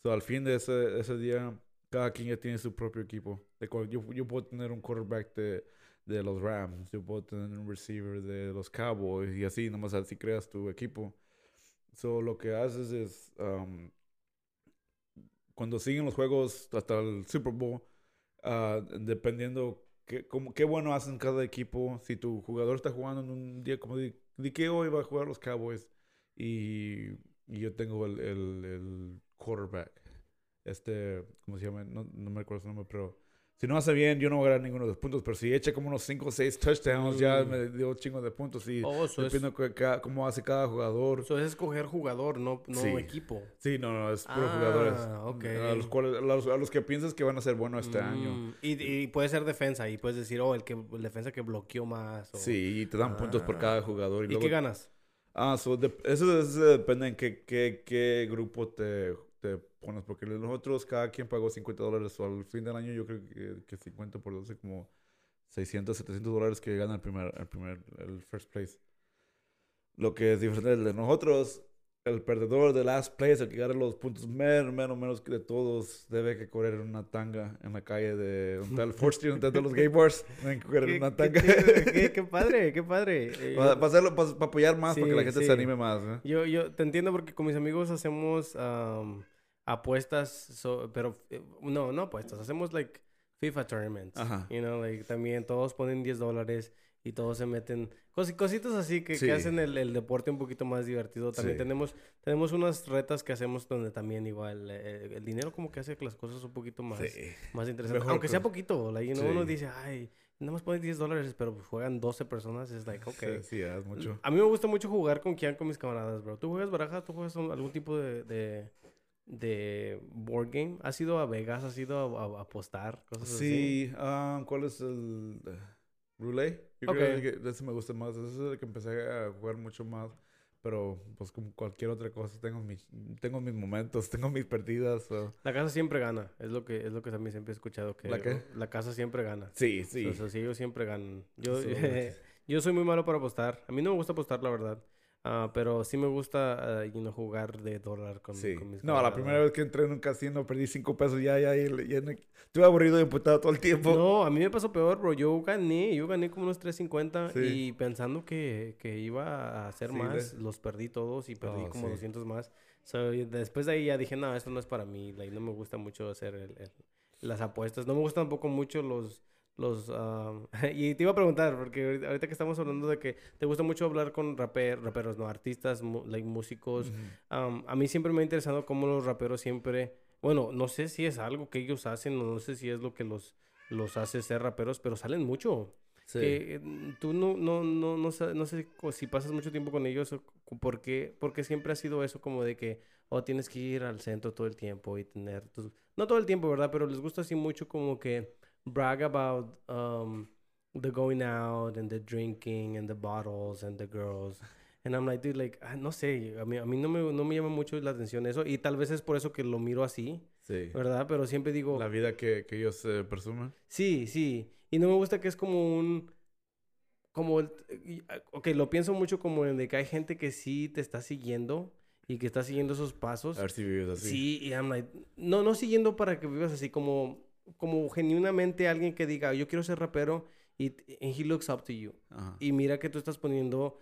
So, al fin de ese, ese día, cada quien ya tiene su propio equipo. De cual, yo, yo puedo tener un quarterback de, de los Rams, yo puedo tener un receiver de los Cowboys y así, nomás así creas tu equipo. So, lo que haces es, um, cuando siguen los juegos hasta el Super Bowl, ah, dependiendo qué, cómo, qué bueno hacen cada equipo, si tu jugador está jugando en un día como di, di que hoy va a jugar los Cowboys y, y yo tengo el, el, el quarterback, este, ¿cómo se llama? No, no me acuerdo su nombre, pero si no hace bien, yo no voy a ganar ninguno de los puntos, pero si echa como unos 5 o 6 touchdowns, ya Mm. me dio chingo de puntos y Oh, depende de cómo hace cada jugador. eso es escoger jugador, no, no Sí. equipo. Sí, no, no, es puro Ah, jugadores. ok. A los, cuales, a, los, a los que piensas que van a ser buenos este año. Mm, Y, y puede ser defensa, y puedes decir, oh, el, que, el defensa que bloqueó más. o- Sí, y te dan puntos por Ah. cada jugador. Y, ¿Y luego, qué ganas? Ah, so de- eso, eso depende en qué, qué, qué grupo te, te pones. Porque nosotros, cada quien pagó 50 dólares. O al fin del año, yo creo que, que 50 por 12, como 600, 700 dólares que gana el primer, el primer, el first place. Lo que es diferente de nosotros, el perdedor de last place, el que gana los puntos menos, menos, menos que de todos, debe que correr en una tanga en la calle de está el Fourth Street, donde están todos los gay bars. Deben que correr en ¿Qué, una qué tanga. chido, qué- qué padre, qué padre. Eh, Para, hacerlo, para, apoyar más, para que la Sí, gente sí. se anime más. ¿eh? Yo, yo te entiendo porque con mis amigos hacemos am, apuestas, so- pero eh, no, no apuestas, hacemos like FIFA tournaments. Ajá. You know, like también todos ponen 10 dólares y todos se meten cosi- cositas así que, que Sí. hacen el, el deporte un poquito más divertido. También Sí. tenemos tenemos unas retas que hacemos donde también igual eh, el dinero como que hace que las cosas un poquito más, más interesantes. Mejor Aunque sea cosa. poquito, like, you know, uno Sí. dice, ay, nada más pones 10 dólares, pero pues juegan 12 personas, es like, ok. Sí, sí, es mucho. A mí me gusta mucho jugar con Kian, con mis camaradas, bro. ¿Tú juegas baraja? ¿Tú juegas algún tipo de, de, de board game? ¿Has ido a Vegas? ¿Has ido a, a- apostar? Cosas así. Sí, ah, ¿cuál es el eh, roulette? Yo Ok. creo que ese me gusta más. Ese es el que empecé a jugar mucho más. Pero, pues, como cualquier otra cosa, tengo mis, tengo mis momentos, tengo mis perdidas. so- La casa siempre gana. Es lo que, es lo que también siempre he escuchado. Que ¿La qué? La casa siempre gana. Sí, sí. O sea, sí, ellos siempre ganan. Yo, So- yo soy muy malo para apostar. A mí no me gusta apostar, la verdad. Ah, pero sí me gusta ah, you know, jugar de dólar con, Sí. con mis No, la camaradas. primera vez que entré en un casino perdí cinco pesos ya, ya, ya, ya no- estuve aburrido y emputado todo el tiempo. No, a mí me pasó peor, bro. Yo gané, yo gané como unos 350 Sí. y pensando que, que iba a hacer Sí, más, de- los perdí todos y perdí Oh, como sí. 200 más. So, después de ahí ya dije, no, esto no es para mí. like, no me gusta mucho hacer el- el- las apuestas. No me gustan tampoco mucho los... los y te iba a preguntar, porque ahorita- que estamos hablando de que te gusta mucho hablar con raper, raperos, no, artistas, like, músicos. Ujú. Um, a mí siempre me ha interesado cómo los raperos siempre, bueno, no sé si es algo que ellos hacen o no sé si es lo que los, los hace ser raperos, pero salen mucho. Sí. Que eh, tú no, no, no, no, sa- no sé si pasas mucho tiempo con ellos o cu- por qué, porque siempre ha sido eso como de que, oh, tienes que ir al centro todo el tiempo y tener tus... No todo el tiempo, ¿verdad? Pero les gusta así mucho como que brag about um, the going out and the drinking and the bottles and the girls. And I'm like, dude, like, ah, no sé, a mí, a mí no, me, no me llama mucho la atención eso. Y tal vez es por eso que lo miro así, Sí. ¿verdad? Pero siempre digo, La vida que, que ellos eh, presumen. sí, sí. Y no me gusta que es como un... Como el... ah, Ok, lo pienso mucho como en de que hay gente que sí te está siguiendo y que está siguiendo esos pasos. A ver si vives así. Sí, y I'm like, no, no siguiendo para que vivas así, como, como genuinamente alguien que diga, yo quiero ser rapero y he looks up to you. Ajá. Y mira que tú estás poniendo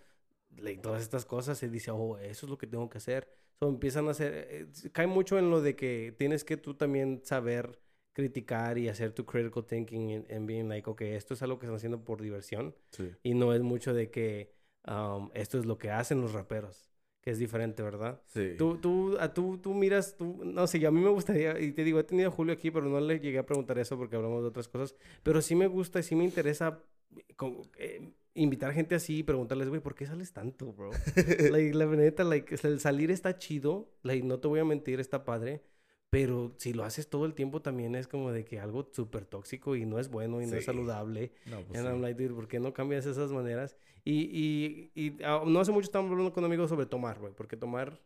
like, todas estas cosas y dice, oh, eso es lo que tengo que hacer. So, empiezan a hacer, eh, cae mucho en lo de que tienes que tú también saber criticar y hacer tu critical thinking en, en being like, ok, esto es algo que están haciendo por diversión Sí. y no es mucho de que um, esto es lo que hacen los raperos, que es diferente, ¿verdad? Sí. Tú, tú, a tú, tú miras, tú, no sé, a mí me gustaría, y te digo, he tenido a Julio aquí, pero no le llegué a preguntar eso porque hablamos de otras cosas, pero sí me gusta y sí me interesa como, eh, invitar gente así y preguntarles, güey, ¿por qué sales tanto, bro? like, la neta, like, el salir está chido, like, no te voy a mentir, está padre, pero si lo haces todo el tiempo también es como de que algo súper tóxico y no es bueno y no es Sí. saludable. No, pues And sí. I'm like, dude, ¿por qué no cambias esas maneras? Y, y, y ah, no hace mucho estábamos hablando con amigos sobre tomar, güey, porque tomar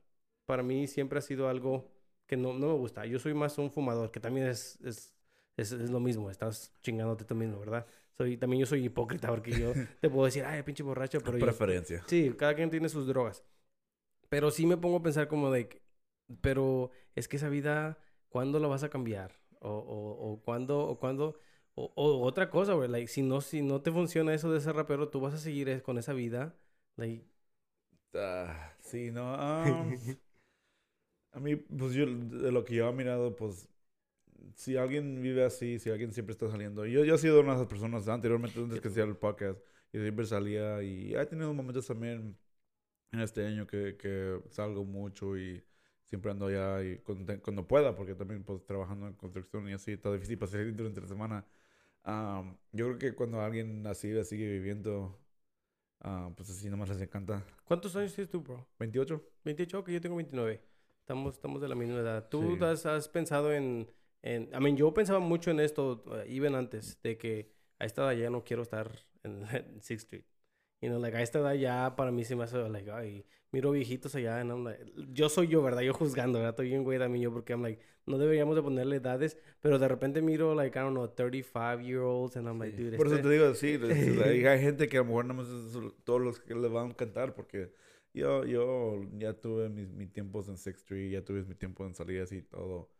para mí siempre ha sido algo que no, no me gusta. Yo soy más un fumador, que también es, es, es, es lo mismo, estás chingándote tú mismo, ¿verdad? Soy, también yo soy hipócrita porque yo te puedo decir, ay, pinche borracho, pero yo... Preferencia. Sí, cada quien tiene sus drogas. Pero sí me pongo a pensar como de, pero es que esa vida, ¿cuándo la vas a cambiar? O, o, o cuándo, o cuándo, o, o otra cosa, güey, like, si no, si no te funciona eso de ser rapero, tú vas a seguir con esa vida, like, Ah, sí, no. ah, a mí, pues yo, de lo que yo he mirado, pues, si alguien vive así, si alguien siempre está saliendo. Yo, yo he sido una de esas personas anteriormente, antes que hacía el podcast, y siempre salía, y he tenido momentos también en este año que, que salgo mucho y siempre ando allá y cuando, cuando pueda, porque también, pues, trabajando en construcción y así, está difícil para salir durante la semana. Ah, yo creo que cuando alguien así sigue viviendo, ah, pues así nomás les encanta. ¿cuántos años tienes tú, bro? 28. 28, que yo tengo 29. Estamos, estamos de la misma edad. ¿Tú Sí. has, has pensado en, en... I mean, yo pensaba mucho en esto, uh, even antes, de que a esta edad ya no quiero estar en, en Sixth Street. You know, like, a esta edad ya para mí se me hace, like, ay, miro viejitos allá, and I'm like- yo soy yo, ¿verdad? Yo juzgando, ¿verdad? Estoy bien güey también yo, porque I'm like, no deberíamos de ponerle edades, pero de repente miro, like, I don't know, 35-year-olds, and I'm like, dude, Por eso este- te digo, sí, hay gente que a lo mejor no es todos los que le van a encantar porque yo, yo ya tuve mis, mis tiempos en Sixth Street, ya tuve mi tiempo en salidas y todo.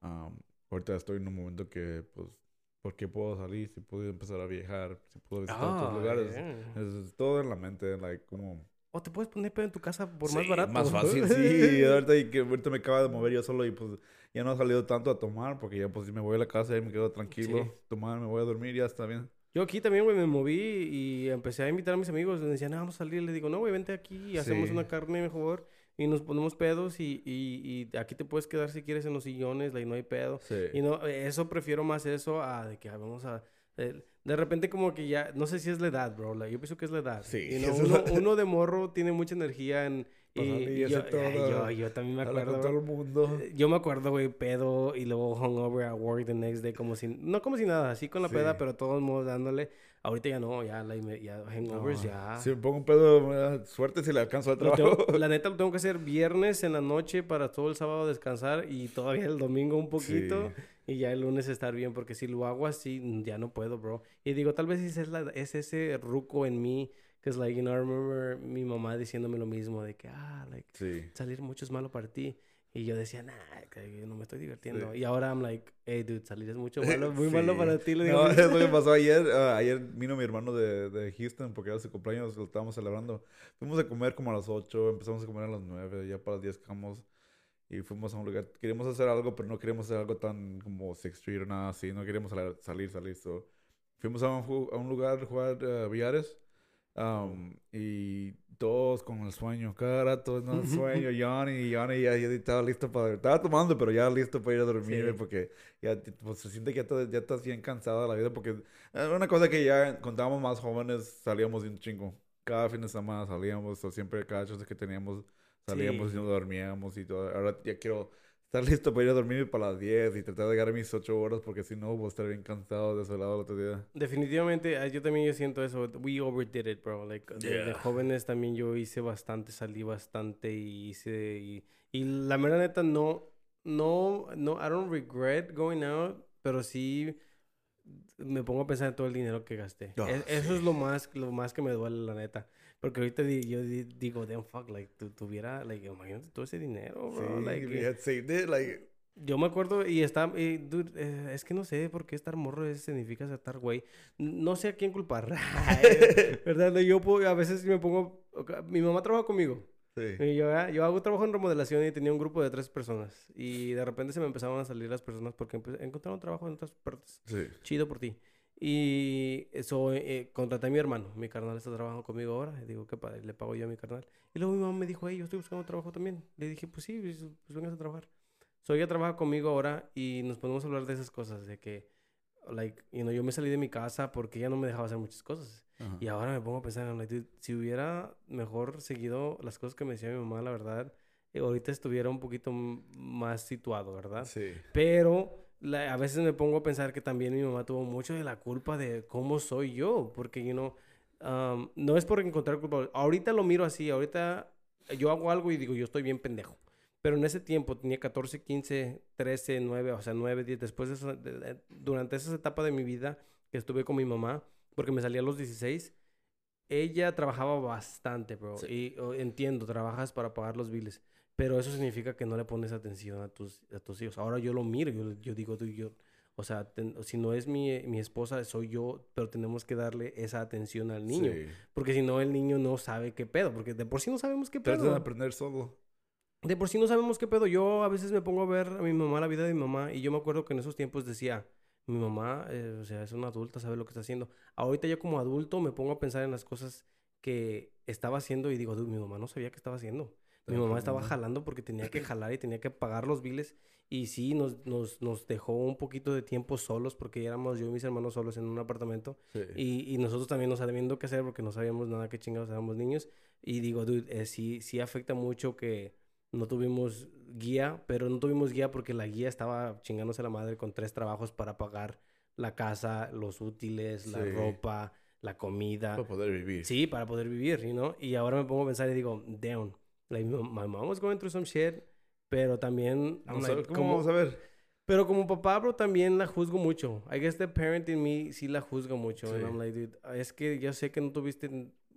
Am, ahorita estoy en un momento que, pues, ¿por qué puedo salir? Si puedo empezar a viajar, si puedo visitar Ah, otros lugares. yeah. Es, todo en la mente, like, como... O te puedes poner pedo en tu casa por más Sí, barato. Más fácil, sí. ahorita, y que ahorita me acaba de mover yo solo y pues ya no he salido tanto a tomar porque ya pues me voy a la casa y me quedo tranquilo, Sí. tomar, me voy a dormir, ya está bien. Yo aquí también, güey, me moví y empecé a invitar a mis amigos. Me decían, "Ah, vamos a salir. Le digo, no, güey, vente aquí y hacemos Sí. una carne mejor. Y nos ponemos pedos y, y, y aquí te puedes quedar si quieres en los sillones, like, no hay pedo. Sí. Y no, eso prefiero más eso a de que ah, vamos a... eh, de repente como que ya, no sé si es la edad, bro. like, yo pienso que es la edad. Sí, Y no, eso es uno, uno de morro tiene mucha energía en, Y, Pasando y yo, ese todo, yo, yo también me acuerdo. con todo el mundo. Eh, Yo me acuerdo, güey, pedo y luego hungover at work the next day, como si, no como si nada, así con la Sí. peda, pero todos modos dándole. Ahorita ya no, ya, la, ya hangovers, No, ya. Si me pongo un pedo, suerte si le alcanzo al trabajo. tengo- la neta lo tengo que hacer viernes en la noche para todo el sábado descansar y todavía el domingo un poquito Sí. y ya el lunes estar bien porque si lo hago así ya no puedo, bro. Y digo, tal vez es, la- es ese ruco en mí que es like, you know, I remember mi mamá diciéndome lo mismo de que, ah, like, Sí. salir mucho es malo para ti. Y yo decía, nah, que no me estoy divirtiendo. Sí. Y ahora I'm like, hey, dude, salir es mucho malo, muy malo Sí. para ti. Le digo, No, es lo que pasó ayer. ah, ayer vino mi hermano de, de Houston porque era su cumpleaños, lo estábamos celebrando. Fuimos a comer como a las 8, empezamos a comer a las 9, ya para las 10 quedamos y fuimos a un lugar. Queríamos hacer algo, pero no queríamos hacer algo tan como Sixth Street o nada así. No queríamos salir, salir. salir so. Fuimos a un, a un lugar a jugar eh, billares um, y todos con el sueño. Cada rato no el sueño. Johnny, Johnny ya, ya estaba listo para... Estaba tomando, pero ya listo para ir a dormir Sí. porque ya pues, se siente que ya, te- ya estás bien cansado de la vida porque es una cosa que ya cuando estábamos más jóvenes salíamos de un chingo. Cada fin de semana salíamos, o siempre cada chance que teníamos salíamos Sí. y nos dormíamos y todo. Ahora ya quiero estar listo para ir a dormir para las 10 y tratar de llegar a mis 8 horas porque si no voy a estar bien cansado, desolado el otro día. Definitivamente, ah, yo también yo siento eso. We overdid it, bro. Like, de, jóvenes también yo hice bastante, salí bastante y hice... Y, y la mera neta no, no, no, I don't regret going out, pero sí me pongo a pensar en todo el dinero que gasté. Ah, Es- eso es lo más, lo más que me duele, la neta. Porque ahorita yo di- digo, damn fuck, like, tu, tuviera, like, imagínate todo ese dinero, bro. Sí, like, we eh, had saved it, like, yo me acuerdo y está, y, dude, eh, es que no sé por qué estar morro es- significa estar güey. No sé a quién culpar. ¿Verdad? Yo puedo- a veces me pongo, mi mamá trabaja conmigo. sí. Y yo, ah, yo hago trabajo en remodelación y tenía un grupo de tres personas. Y de repente se me empezaban a salir las personas porque encontraron trabajo en otras partes. Sí. Chido por ti. Y eso, eh, contraté a mi hermano. Mi carnal está trabajando conmigo ahora. Y digo, qué padre, le pago yo a mi carnal. Y luego mi mamá me dijo, hey, yo estoy buscando trabajo también. Le dije, pues sí, pues, pues vengas a trabajar. So ella trabaja conmigo ahora y nos podemos hablar de esas cosas. De que, like, you know, yo me salí de mi casa porque ella no me dejaba hacer muchas cosas. Ajá. Y ahora me pongo a pensar, like, dude, si hubiera mejor seguido las cosas que me decía mi mamá, la verdad, eh, ahorita estuviera un poquito más situado, ¿verdad? Sí. Pero la- a veces me pongo a pensar que también mi mamá tuvo mucho de la culpa de cómo soy yo, porque, you know, um, no es por encontrar culpa. Ahorita lo miro así, ahorita yo hago algo y digo, yo estoy bien pendejo. Pero en ese tiempo tenía 14, 15, 13, 9, o sea, 9, 10, después de, esa- de- durante esa etapa de mi vida que estuve con mi mamá, porque me salí a los 16, ella trabajaba bastante, bro. Sí. Y oh, entiendo, trabajas para pagar los biles. Pero eso significa que no le pones atención a tus, a tus hijos. Ahora yo lo miro, yo, yo digo, tú, yo, o sea, ten- si no es mi, mi esposa, soy yo, pero tenemos que darle esa atención al niño. Sí. Porque si no, el niño no sabe qué pedo, porque de por sí no sabemos qué Tratan de pedo. aprender solo. De por sí no sabemos qué pedo. Yo a veces me pongo a ver a mi mamá, la vida de mi mamá, y yo me acuerdo que en esos tiempos decía, mi mamá, eh, o sea, es una adulta, sabe lo que está haciendo. Ahorita yo como adulto me pongo a pensar en las cosas que estaba haciendo y digo, "Dude, mi mamá no sabía qué estaba haciendo. Mi mamá estaba jalando. porque tenía que jalar y tenía que pagar los biles. Y sí, nos, nos, nos dejó un poquito de tiempo solos porque éramos yo y mis hermanos solos en un apartamento. Sí. Y, y nosotros también no sabiendo qué hacer porque no sabíamos nada qué chingados éramos niños. Y digo, dude, eh, sí, sí afecta mucho que no tuvimos guía, pero no tuvimos guía porque la guía estaba chingándose la madre con tres trabajos para pagar la casa, los útiles, la Sí. ropa, la comida. Para poder vivir. Sí, para poder vivir, know? Y ahora me pongo a pensar y digo, damn, like, my mom was going through some shit, pero también... I'm Vamos a like, ver, ¿Cómo vamos a ver? pero como papá, bro, también la juzgo mucho. I guess the parent in me sí la juzgo mucho. And Sí. I'm like, dude, es que yo sé que no tuviste,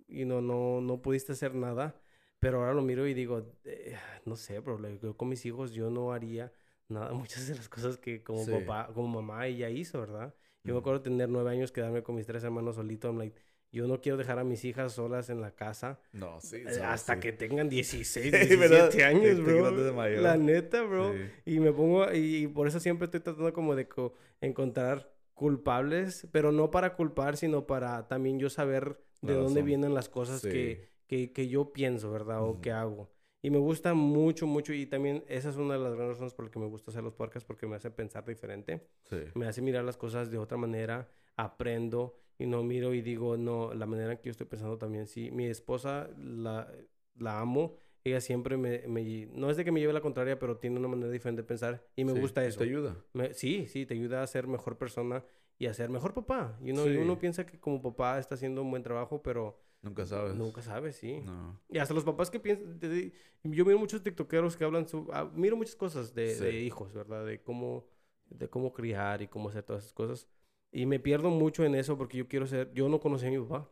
you know, no, no pudiste hacer nada. Pero ahora lo miro y digo, eh, no sé, bro, like, yo con mis hijos yo no haría nada, muchas de las cosas que como Sí. papá, como mamá ella hizo, ¿verdad? Yo me Ujú. acuerdo tener nueve años, quedarme con mis tres hermanos solito. I'm like, yo no quiero dejar a mis hijas solas en la casa. No, sí. eh, sí, hasta sí. que tengan 16, Sí, ¿verdad? 17 años, Que te bro. de. La neta, bro. Sí. Y me pongo, y, por eso siempre estoy tratando como de co- encontrar culpables, pero no para culpar, sino para también yo saber de dónde vienen las cosas Sí. que, que, que yo pienso, ¿verdad? O Ujú. que hago. Y me gusta mucho, mucho, y también esa es una de las grandes razones por las que me gusta hacer los podcasts, porque me hace pensar diferente Sí. me hace mirar las cosas de otra manera, aprendo y no miro y digo, no, la manera en que yo estoy pensando también, sí, mi esposa la, la amo, ella siempre me, me- no es de que me lleve la contraria, pero tiene una manera diferente de pensar y me Sí, gusta y eso. Te ayuda. Me- sí, sí, te ayuda a ser mejor persona y a ser mejor papá. You know, y Sí. uno piensa que como papá está haciendo un buen trabajo, pero Nunca sabes. nunca sabes, sí. No. Y hasta los papás que piensan, de- yo miro muchos tiktokeros que hablan, su, ah, miro muchas cosas de, Sí. de hijos, ¿verdad? De cómo, de cómo criar y cómo hacer todas esas cosas. Y me pierdo mucho en eso porque yo quiero ser, yo no conocí a mi papá.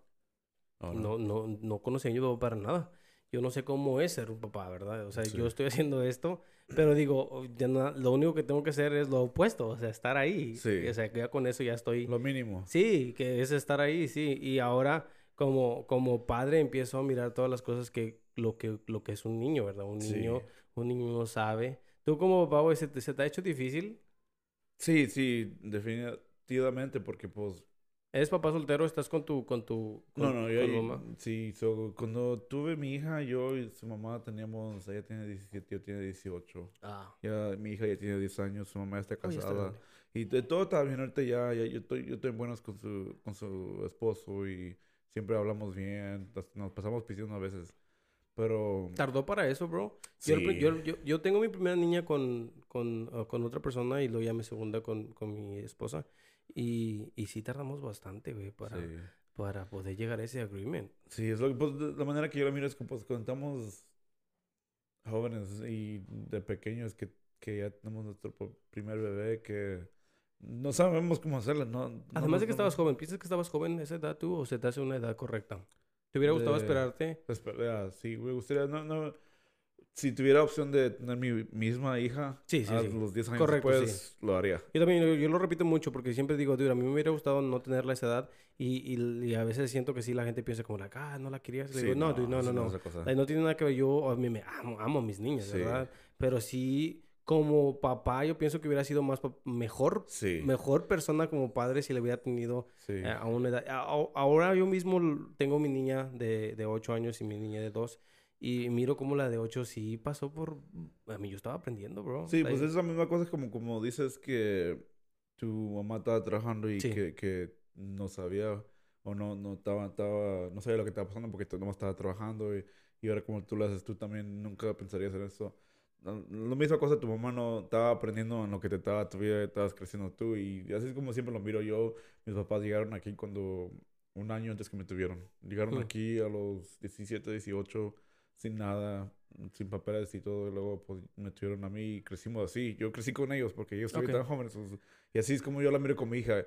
Oh, No, no, no conocí a mi papá para nada. Yo no sé cómo es ser un papá, ¿verdad? O sea, Sí. yo estoy haciendo esto, pero digo, oh, na- lo único que tengo que hacer es lo opuesto, o sea, estar ahí. Sí. O sea, que ya con eso ya estoy... Lo mínimo. Sí, que es estar ahí, sí. Y ahora, como, como padre, empiezo a mirar todas las cosas que lo, que lo que es un niño, ¿verdad? Un Sí. niño, un niño no sabe. Tú como papá, güey, ¿se te, se te ha hecho difícil? Sí, sí, definitivamente, porque pues... ¿Eres papá soltero? ¿Estás con tu, con tu, No, con- no, con yo... tu mamá? Sí, so, cuando tuve mi hija, yo y su mamá teníamos... Ella tiene 17, yo tiene 18. Ah, Ya, mi hija ya tiene 10 años, su mamá está Uy, está casada. grande. y de todo está bien ahorita ya, ya yo estoy, yo estoy en buenas con su, con su esposo y siempre hablamos bien, nos- pasamos pidiendo a veces. Pero... ¿Tardó para eso, bro? Sí. yo, yo, yo tengo mi primera niña con, con, ah, con otra persona y luego ya mi segunda con, con mi esposa. Y, y sí tardamos bastante, güey, para, Sí. para poder llegar a ese agreement. Sí, es lo que, pues, la manera que yo lo miro es que pues cuando estamos jóvenes y de pequeños que, que ya tenemos nuestro primer bebé que no sabemos cómo hacerlo, ¿no? no Además de que estabas joven, ¿piensas que estabas joven a esa edad tú o se te hace una edad correcta? ¿Te hubiera gustado De- esperarte? Espera, sí, me gustaría, no, no, si tuviera opción de tener mi misma hija Sí, sí, a sí. los 10 años Correcto, después, lo haría. Yo también, yo, yo lo repito mucho porque siempre digo, dude, a mí me hubiera gustado no tenerla a esa edad y, y, y a veces siento que sí la gente piensa como, like, ah, no la querías. Le digo, no, dude, no, eso no, no. otra cosa. Like, no tiene nada que ver. Yo a mí me amo, amo a mis niñas. ¿verdad? Pero sí, como papá, yo pienso que hubiera sido más mejor, mejor persona como padre si le hubiera tenido eh, a una edad. a- a- ahora yo mismo tengo mi niña de, de 8 años y mi niña de 2. Y miro como la de 8 sí pasó por... A mí yo estaba aprendiendo, bro. Sí, pues es la misma cosa como, como dices que tu mamá estaba trabajando y Sí. que, que no sabía o no, no, estaba, estaba, no sabía lo que estaba pasando porque tu mamá estaba trabajando y, y ahora como tú lo haces, tú también nunca pensarías en eso. Lo misma cosa, tu mamá no estaba aprendiendo en lo que te estaba, todavía estabas creciendo tú y así es como siempre lo miro yo. Mis papás llegaron aquí cuando, un año antes que me tuvieron. Llegaron Mm. aquí a los 17, 18 sin nada, sin papeles y todo, y luego pues me tuvieron a mí y crecimos así. Yo crecí con ellos porque ellos Ok. estaban jóvenes. pues, y así es como yo la miro con mi hija.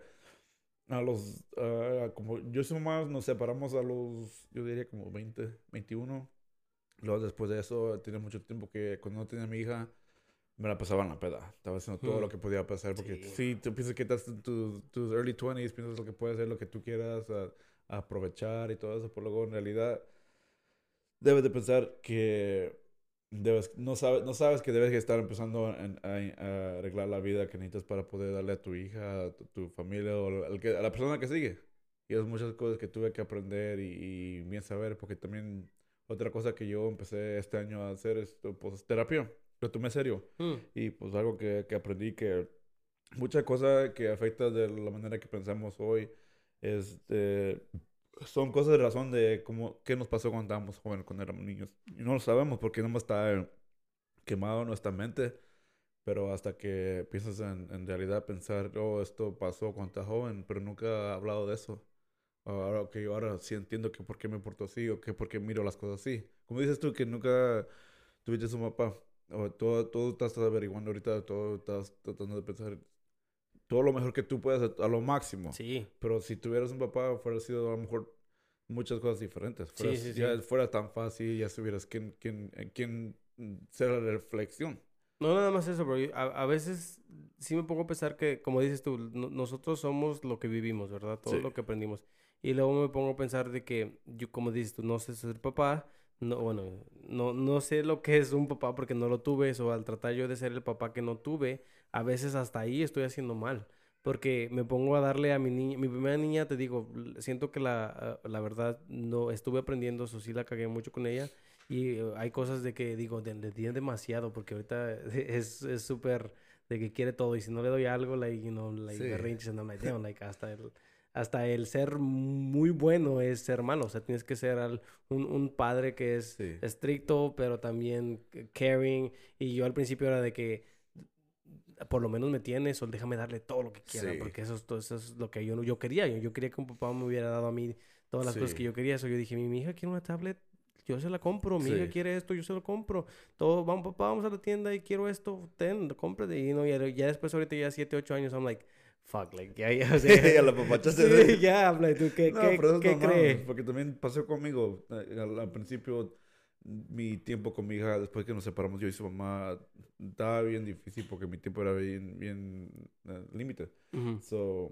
A los, ah, como yo y su mamá nos separamos a los, yo diría como 20, 21. Luego después de eso, tenía mucho tiempo que cuando no tenía a mi hija, me la pasaba en la peda. Estaba haciendo todo Mm. lo que podía pasar. Porque Sí. sí, tú piensas que estás en tus, tus early 20s, piensas lo que puedes hacer, lo que tú quieras, a, a aprovechar y todo eso. Por luego, en realidad, debes de pensar que debes, no, sabes, no sabes que debes estar empezando en- a, a arreglar la vida que necesitas para poder darle a tu hija, a tu, tu familia o al que- a la persona que sigue. Y es muchas cosas que tuve que aprender y, y bien saber, porque también otra cosa que yo empecé este año a hacer es pues, terapia. Lo tomé serio. mm, Y pues algo que, que aprendí que muchas cosas que afectan de la manera que pensamos hoy es de- son cosas de razón de cómo, qué nos pasó cuando estábamos jóvenes, cuando éramos niños. Y no lo sabemos porque no está quemado en nuestra mente. Pero hasta que piensas en, en realidad pensar, oh, esto pasó cuando estás joven, pero nunca he hablado de eso. Ahora que ahora sí entiendo que por qué me porto así o que por qué miro las cosas así. Como dices tú que nunca tuviste un papá. O todo, todo estás averiguando ahorita, todo estás tratando de pensar todo lo mejor que tú puedas a, lo máximo. sí. Pero si tuvieras un papá, fuera sido a lo mejor muchas cosas diferentes. Sí, Fuera, sí, sí. ya fuera tan fácil, ya supieras quién, quién, quién ser la reflexión. No, nada más eso, bro. A, a veces sí me pongo a pensar que, como dices tú, no- nosotros somos lo que vivimos, ¿verdad? Todo lo que aprendimos. Y luego me pongo a pensar de que, yo, como dices tú, no sé ser papá. No, bueno, no, no sé lo que es un papá porque no lo tuve. O al tratar yo de ser el papá que no tuve, a veces hasta ahí estoy haciendo mal. Porque me pongo a darle a mi niña, mi primera niña, te digo, siento que la, la verdad no estuve aprendiendo, eso sí la cagué mucho con ella. Y eh, hay cosas de que digo, de, de, demasiado, porque ahorita es es súper de que quiere todo. Y si no le doy algo, like, you know, like, Sí. berrinches, and I'm like, damn, like, hasta, el- hasta el ser muy bueno es ser malo. O sea, tienes que ser al- un, un padre que es Sí. estricto, pero también caring. Y yo al principio era de que por lo menos me tienes o déjame darle todo lo que quiera, Sí. porque eso eso es lo que yo, yo quería. Yo, yo quería que un papá me hubiera dado a mí todas las cosas Sí. que yo quería. Eso yo dije, mi, mi hija quiere una tablet, yo se la compro. Mi Sí. hija quiere esto, yo se lo compro. Todo, vamos, papá, vamos a la tienda y quiero esto, ten, cómprate. Y no, ya, ya después, ahorita ya 7, 8 años, I'm like, fuck, like, ya, ya, o sea, Ya la papachaste. Sí, ya, like, ¿tú qué, No, qué, pero eso es qué normal, crees? Porque también pasó conmigo. eh, Al, al principio, mi tiempo con mi hija, después que nos separamos, yo y su mamá, estaba bien difícil porque mi tiempo era bien, bien eh, límite. Ujú. So,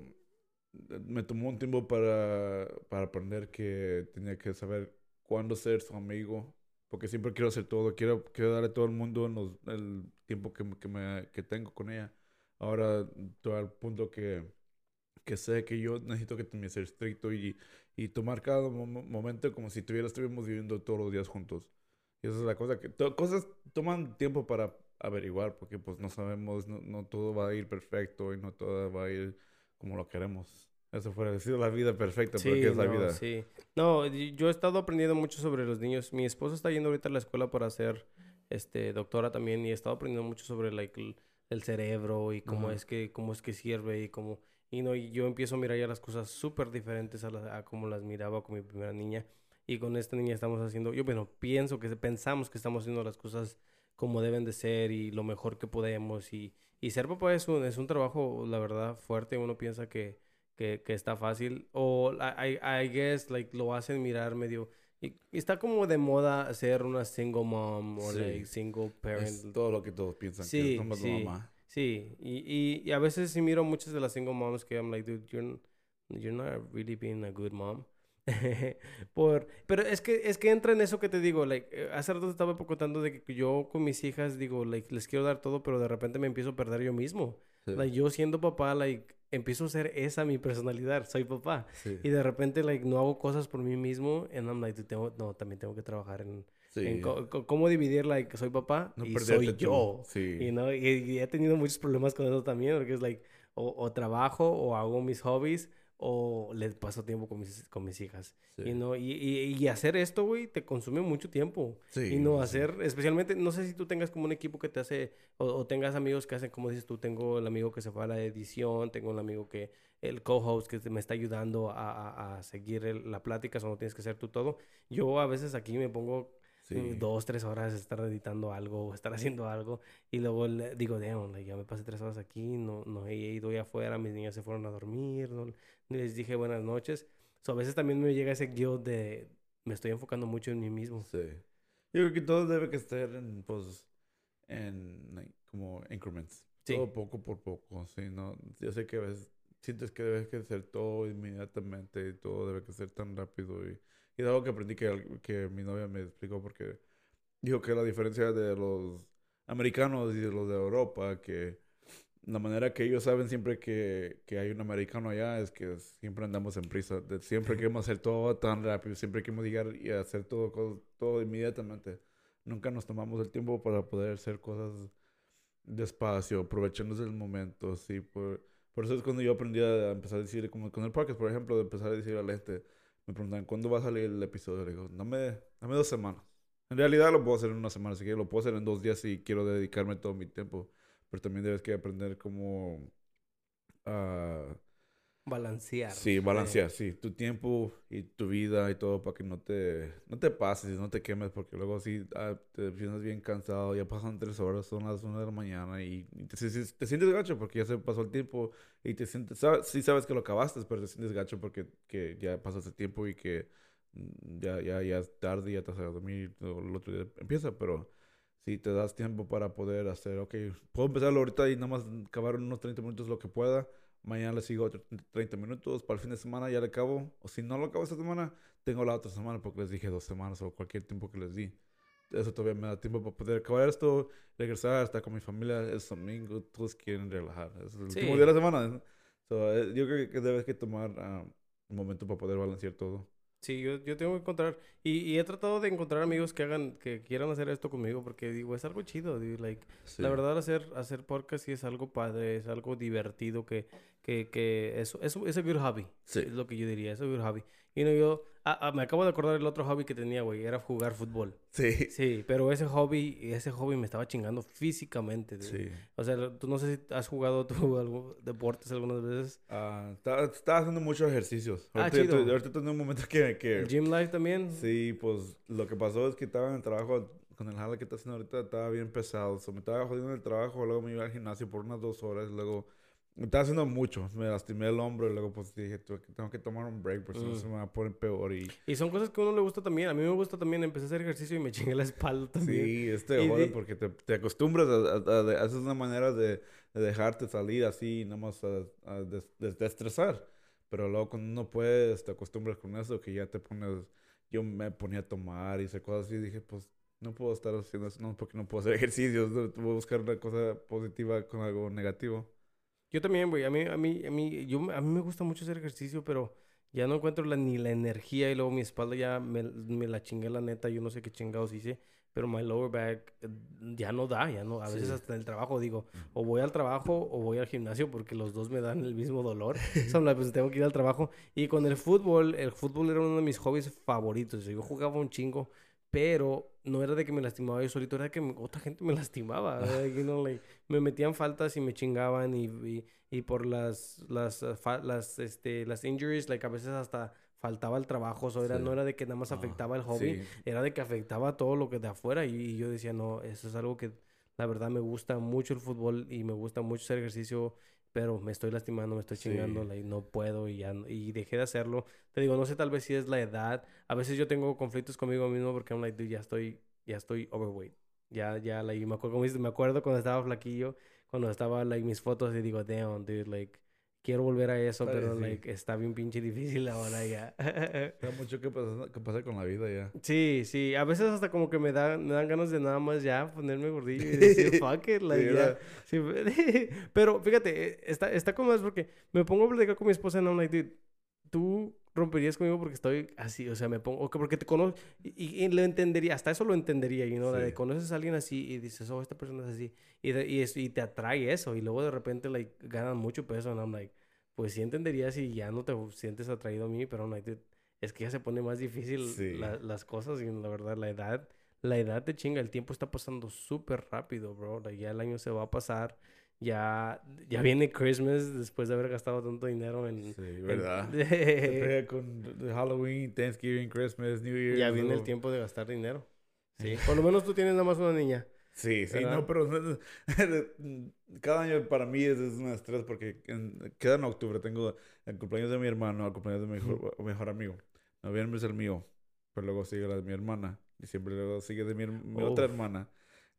eh, me tomó un tiempo para, para aprender que tenía que saber cuándo ser su amigo. Porque siempre quiero hacer todo. Quiero, quiero darle a todo el mundo en los- el tiempo que, que, me, que tengo con ella. Ahora, todo al punto que, que sé que yo necesito que también ser estricto y, y tomar cada mo- momento como si tuviera, estuviéramos viviendo todos los días juntos. Y esa es la cosa que... to- cosas toman tiempo para averiguar porque pues no sabemos, no, no todo va a ir perfecto y no todo va a ir como lo queremos. Eso fuera sido la vida perfecta, pero ¿qué es la no, vida? Sí. No, yo he estado aprendiendo mucho sobre los niños. Mi esposa está yendo ahorita a la escuela para ser este, doctora también y he estado aprendiendo mucho sobre like, el, cerebro y cómo Ajá. es que cómo es que sirve y cómo y no y yo empiezo a mirar ya las cosas súper diferentes a, la- a como las miraba con mi primera niña y con esta niña estamos haciendo yo bueno pienso que pensamos que estamos haciendo las cosas como deben de ser y lo mejor que podemos y, y ser papá es un, es un trabajo la verdad fuerte uno piensa que que, que está fácil. O I, I I guess like lo hacen mirar medio. Y, y está como de moda ser una single mom o Sí. like single parent. Es todo lo que todos piensan, que Sí, la sí. mamá. Sí, y, y, y a veces sí miro muchas de las single moms que I'm like, dude, you're, you're not really being a good mom. Por, pero es que, es que entra en eso que te digo, like, eh, hace rato te estaba contando de que yo con mis hijas digo, like, les quiero dar todo, pero de repente me empiezo a perder yo mismo. Sí. Like, yo siendo papá, like, empiezo a ser esa mi personalidad, soy papá. Sí. Y de repente, like, no hago cosas por mí mismo, and I'm like, tengo, no, también tengo que trabajar en, Sí. en cómo dividir, like, soy papá No y soy tú. yo. Sí. Y, no, y, y he tenido muchos problemas con eso también, porque es like, o, o trabajo, o hago mis hobbies, o le paso tiempo con mis, con mis hijas. Sí. Y, no, y, y, y hacer esto, güey, te consume mucho tiempo. Sí, y no hacer, especialmente, no sé si tú tengas como un equipo que te hace, o, o tengas amigos que hacen, como dices tú, tengo el amigo que se fue a la edición, tengo el amigo que, el co-host que te- me está ayudando a, a- a seguir el- la plática, o no tienes que hacer tú todo. Yo a veces aquí me pongo Sí. mm, dos, tres horas estar editando algo o estar haciendo algo y luego le- digo, damn, like, ya me pasé tres horas aquí, no, no he ido ya afuera, mis niñas se fueron a dormir, no les dije buenas noches. So, a veces también me llega ese guilt de me estoy enfocando mucho en mí mismo. Sí. Yo creo que todo debe que estar en, pues, en, like, como increments. Sí. Todo poco por poco, sí, ¿no? Yo sé que a veces sientes que debes que hacer todo inmediatamente y todo debe que ser tan rápido y, y es algo que aprendí que, al- que mi novia me explicó porque dijo que la diferencia de los americanos y de los de Europa, que la manera que ellos saben siempre que, que hay un americano allá es que siempre andamos en prisa. de- siempre queremos hacer todo tan rápido. Siempre queremos llegar y hacer todo, todo inmediatamente. Nunca nos tomamos el tiempo para poder hacer cosas despacio, aprovechándonos del momento. Sí, por, por eso es cuando yo aprendí a empezar a decir, como con el podcast, por ejemplo, de empezar a decir a la gente, me preguntan, ¿cuándo va a salir el episodio? Le digo, dame, dame dos semanas. En realidad lo puedo hacer en una semana, si quiero, lo puedo hacer en dos días si quiero dedicarme todo mi tiempo. Pero también debes que aprender cómo... ah, Balancear. sí, balancear, sí. Tu tiempo y tu vida y todo para que no te, no te pases y no te quemes. Porque luego sí ah, te sientes bien cansado. Ya pasan tres horas, son las una de la mañana y, y te, te- te sientes gacho porque ya se pasó el tiempo. Y te sientes... Sabes, sí sabes que lo acabaste, pero te sientes gacho porque que ya pasaste el tiempo y que mm, ya, ya, ya es tarde, ya te vas a dormir, el otro día empieza, pero si te das tiempo para poder hacer, ok, puedo empezarlo ahorita y nada más acabar unos 30 minutos lo que pueda, mañana le sigo otros 30 minutos, para el fin de semana ya le acabo, o si no lo acabo esta semana, tengo la otra semana porque les dije dos semanas o cualquier tiempo que les di. Eso todavía me da tiempo para poder acabar esto, regresar, estar con mi familia, es domingo, todos quieren relajar, es el Sí. último día de la semana. So, eh, yo creo que debes que tomar ah, un momento para poder balancear todo. Sí, yo, yo tengo que encontrar. Y, y he tratado de encontrar amigos que hagan, que quieran hacer esto conmigo, porque digo, es algo chido, dude, like, Sí. La verdad, hacer, hacer podcast sí es algo padre, es algo divertido, que, que, que es, es, es a good hobby. Sí. Es lo que yo diría, es a good hobby. Y no, yo, ah, ah, me acabo de acordar el otro hobby que tenía, güey, era jugar fútbol. Sí. Sí, pero ese hobby, ese hobby me estaba chingando físicamente. dude. Sí. O sea, tú no sé si has jugado tú algo, deportes algunas veces. Ah, estaba, estaba haciendo muchos ejercicios. Ah, Ahorita, chido. ahorita en un momento que... que El gym life también. Sí, pues lo que pasó es que estaba en el trabajo, con el jale que está haciendo ahorita, estaba bien pesado. So, me estaba jodiendo en el trabajo, luego me iba al gimnasio por unas dos horas, luego me estaba haciendo mucho. Me lastimé el hombro y luego pues dije, "Tengo que- tomar un break porque si no se me va a poner peor. Y Y son cosas que a uno le gusta también. A mí me gusta también. Empecé a hacer ejercicio y me chingué la espalda también. sí, este Y jode porque te, te acostumbras a, a, a- de- esa es una manera de, de dejarte salir así, nada más a, a des- des- desestresar. Pero luego cuando uno puedes, te acostumbras con eso, que ya te pones... Yo me ponía a tomar y hacer cosas así, y dije, pues no puedo estar haciendo eso, no, porque no puedo hacer ejercicios, no, voy a buscar una cosa positiva con algo negativo. Yo también, güey. A mí, a mí, a mí, yo, a mí me gusta mucho hacer ejercicio, pero ya no encuentro la, ni la energía y luego mi espalda ya me, me la chingué la neta. Yo no sé qué chingados hice, pero my lower back eh, ya no da, ya no. A veces Sí. hasta en el trabajo digo, o voy al trabajo o voy al gimnasio porque los dos me dan el mismo dolor. So, pues tengo que ir al trabajo. Y con el fútbol, el fútbol era uno de mis hobbies favoritos. Yo jugaba un chingo, pero no era de que me lastimaba yo solito, era de que me- otra gente me lastimaba. like, you know, like, me metían faltas y me chingaban y, y, y por las, las, fa- las, este, las injuries, like, a veces hasta faltaba el trabajo. So, era, Sí. No era de que nada más Ah, afectaba el hobby, sí. era de que afectaba todo lo que de afuera. Y, y yo decía, no, eso es algo que la verdad me gusta mucho el fútbol y me gusta mucho hacer ejercicio, pero me estoy lastimando, me estoy Sí. chingando, like, no puedo y ya y dejé de hacerlo. Te digo, no sé tal vez si es la edad. A veces yo tengo conflictos conmigo mismo porque I'm like, dude, ya estoy, ya estoy overweight. Ya, ya, like, me acuerdo, me acuerdo cuando estaba flaquillo, cuando estaba, like, mis fotos y digo, damn, dude, like, quiero volver a eso, pero, like, está bien pinche difícil ahora ya. Hay mucho que pasa, que pasa con la vida ya. Sí, sí, a veces hasta como que me dan, me dan ganas de nada más ya ponerme gordillo y decir fuck it, like, ya. Sí, pero fíjate, eh, está, está como es porque me pongo a platicar con mi esposa y I'm like, dude, tú romperías conmigo porque estoy así, o sea, me pongo, porque te conozco, y, y- y lo entendería, hasta eso lo entendería, you know, la de Sí. conoces a alguien así y dices, oh, esta persona es así, y, de- y, es- y te atrae eso, y luego de repente, like, ganan mucho peso, and I'm like, pues sí entendería si ya no te sientes atraído a mí, pero dude, es que ya se pone más difícil Sí. la- las cosas y la verdad, la edad, la edad te chinga, el tiempo está pasando súper rápido, bro, like, ya el año se va a pasar, ya, ya viene Christmas después de haber gastado tanto dinero en... Sí, en- ¿verdad? Se pega con Halloween, Thanksgiving, Christmas, New Year. ya viene el tiempo de gastar dinero. Sí. Por lo menos tú tienes nada más una niña. Sí, sí, ¿verdad? no, pero cada año para mí es, es un estrés porque en, queda en octubre. Tengo el cumpleaños de mi hermano, el cumpleaños de mi mejor, mejor amigo. Noviembre es el mío, pero luego sigue la de mi hermana. Y siempre luego sigue de mi, mi otra hermana.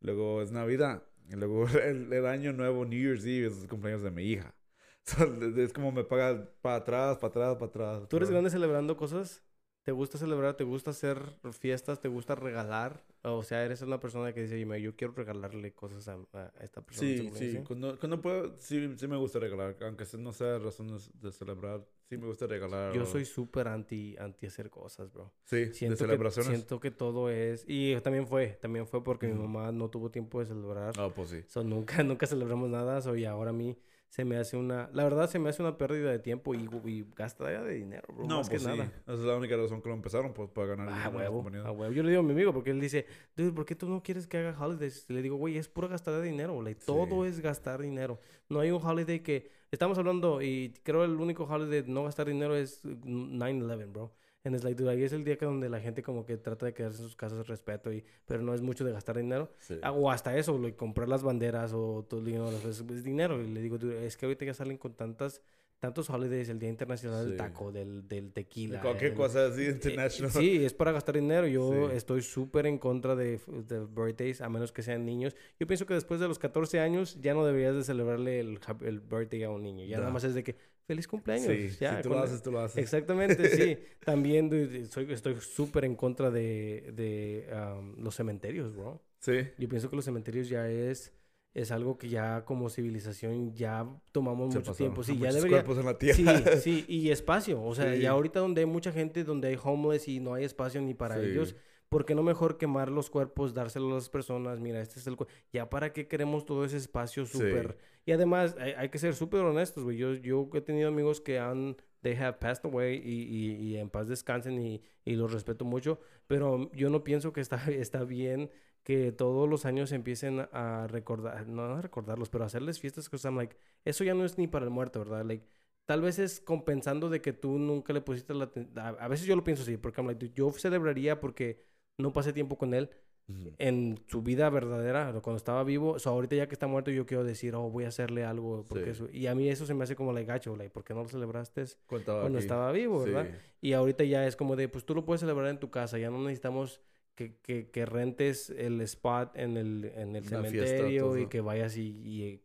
Luego es Navidad. Y luego el, el año nuevo, New Year's Eve, es el cumpleaños de mi hija. So, es como me paga para atrás, para atrás, para atrás. ¿Tú eres grande celebrando cosas? ¿Te gusta celebrar? ¿Te gusta hacer fiestas? ¿Te gusta regalar? O sea, eres una persona que dice, "Oye, yo quiero regalarle cosas a, a esta persona. Sí, cumpleaños", sí. Cuando, cuando puedo, sí, sí me gusta regalar. Aunque no sea razones de celebrar, sí me gusta regalar. Yo soy súper anti, anti hacer cosas, bro. Sí, Siento de que, celebraciones. siento que todo es... Y también fue, también fue porque mi mamá no tuvo tiempo de celebrar. Ah, pues sí. So, nunca, nunca celebramos nada. So, y ahora a mí se me hace una... La verdad, se me hace una pérdida de tiempo y, y de dinero, bro. No, más pues que sí. nada. Esa es la única razón que lo empezaron, pues para ganar Ah, dinero las huevo, compañías. a huevo. Yo le digo a mi amigo porque él dice, dude, ¿por qué tú no quieres que haga holidays? Le digo, güey, es pura gastar de dinero. Like, todo es gastar dinero. No hay un holiday que... Estamos hablando y creo el único holiday de no gastar dinero es 9-11, bro. And it's like, dude, ahí es el día que donde la gente como que trata de quedarse en sus casas de respeto, y, pero no es mucho de gastar dinero. Sí. Ah, O hasta eso, like, comprar las banderas o todo el dinero, es, es dinero. Y le digo, dude, es que ahorita ya salen con tantas, tantos holidays, el Día Internacional del Sí. Taco, del, del De tequila. cualquier el- cosa así eh, international. Sí, es para gastar dinero. Yo Sí. estoy súper en contra de, de birthdays, a menos que sean niños. Yo pienso que después de los 14 años ya no deberías de celebrarle el, el birthday a un niño. Ya Ya. nada más es de que, feliz cumpleaños. Sí, ya, si tú lo haces, tú lo haces. Exactamente, sí. También soy, estoy súper en contra de, de um, los cementerios, bro. Sí. Yo pienso que los cementerios ya es... es algo que ya como civilización ya tomamos Se mucho pasó. tiempo. Sí, Hay ya debería... cuerpos en la tierra. Sí, sí, y espacio. O sea, Sí. y ahorita donde hay mucha gente, donde hay homeless y no hay espacio ni para Sí. ellos, ¿por qué no mejor quemar los cuerpos, dárselos a las personas? Mira, este es el... cu- Ya para qué queremos todo ese espacio súper... Y además, hay, hay que ser súper honestos, güey. Yo, yo he tenido amigos que han... They have passed away y, y, y en paz descansen y, y los respeto mucho. Pero yo no pienso que está, está bien que todos los años empiecen a recordar, no a recordarlos, pero a hacerles fiestas, que like, eso ya no es ni para el muerto, ¿verdad? Like, tal vez es compensando de que tú nunca le pusiste la... A, a veces yo lo pienso así, porque I'm like, yo celebraría porque no pasé tiempo con él en su vida verdadera, cuando estaba vivo. O ahorita ya que está muerto, yo quiero decir, oh, voy a hacerle algo. Porque Sí. eso- y a mí eso se me hace como like, gacho, like, ¿por qué no lo celebraste cuando aquí. estaba vivo, Sí. verdad? Y ahorita ya es como de, pues tú lo puedes celebrar en tu casa, ya no necesitamos que, que, que rentes el spot en el, en el Una fiesta, cementerio y que vayas y, y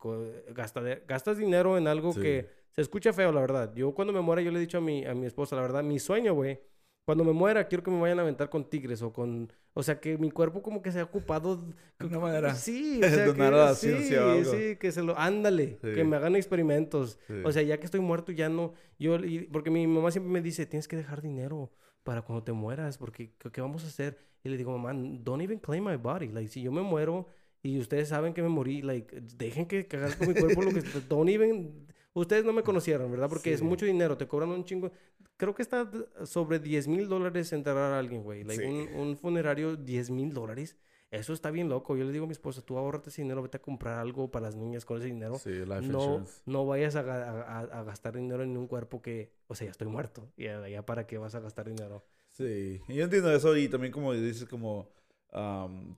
gasta de- gastas dinero en algo Sí. que se escucha feo, la verdad. Yo cuando me muera, yo le he dicho a mi, a mi esposa, la verdad, mi sueño, güey, cuando me muera, quiero que me vayan a aventar con tigres o con... O sea, que mi cuerpo como que se ha ocupado... De una manera. Sí, o sea, que, sí, algo. sí, que se lo... Ándale, Sí. que me hagan experimentos. Sí. O sea, ya que estoy muerto, ya no. Yo, y- porque mi mamá siempre me dice, tienes que dejar dinero para cuando te mueras, porque ¿qué, vamos a hacer? Y le digo, mamá, don't even claim my body. Like, si yo me muero y ustedes saben que me morí, like, dejen que cagar con mi cuerpo lo que. Don't even. Ustedes no me conocieron, ¿verdad? Porque es Sí. mucho dinero, te cobran un chingo. Creo que está sobre 10 mil dólares enterrar a alguien, güey. Like, Sí. un, un funerario, 10 mil dólares. Eso está bien loco. Yo le digo a mi esposa, tú ahorrate ese dinero, vete a comprar algo para las niñas con ese dinero Sí, life no, insurance. no vayas a, ga- a- a- a gastar dinero en un cuerpo que, o sea, ya estoy muerto. Ya, ya para qué vas a gastar dinero. Sí, yo entiendo eso y también como dices, como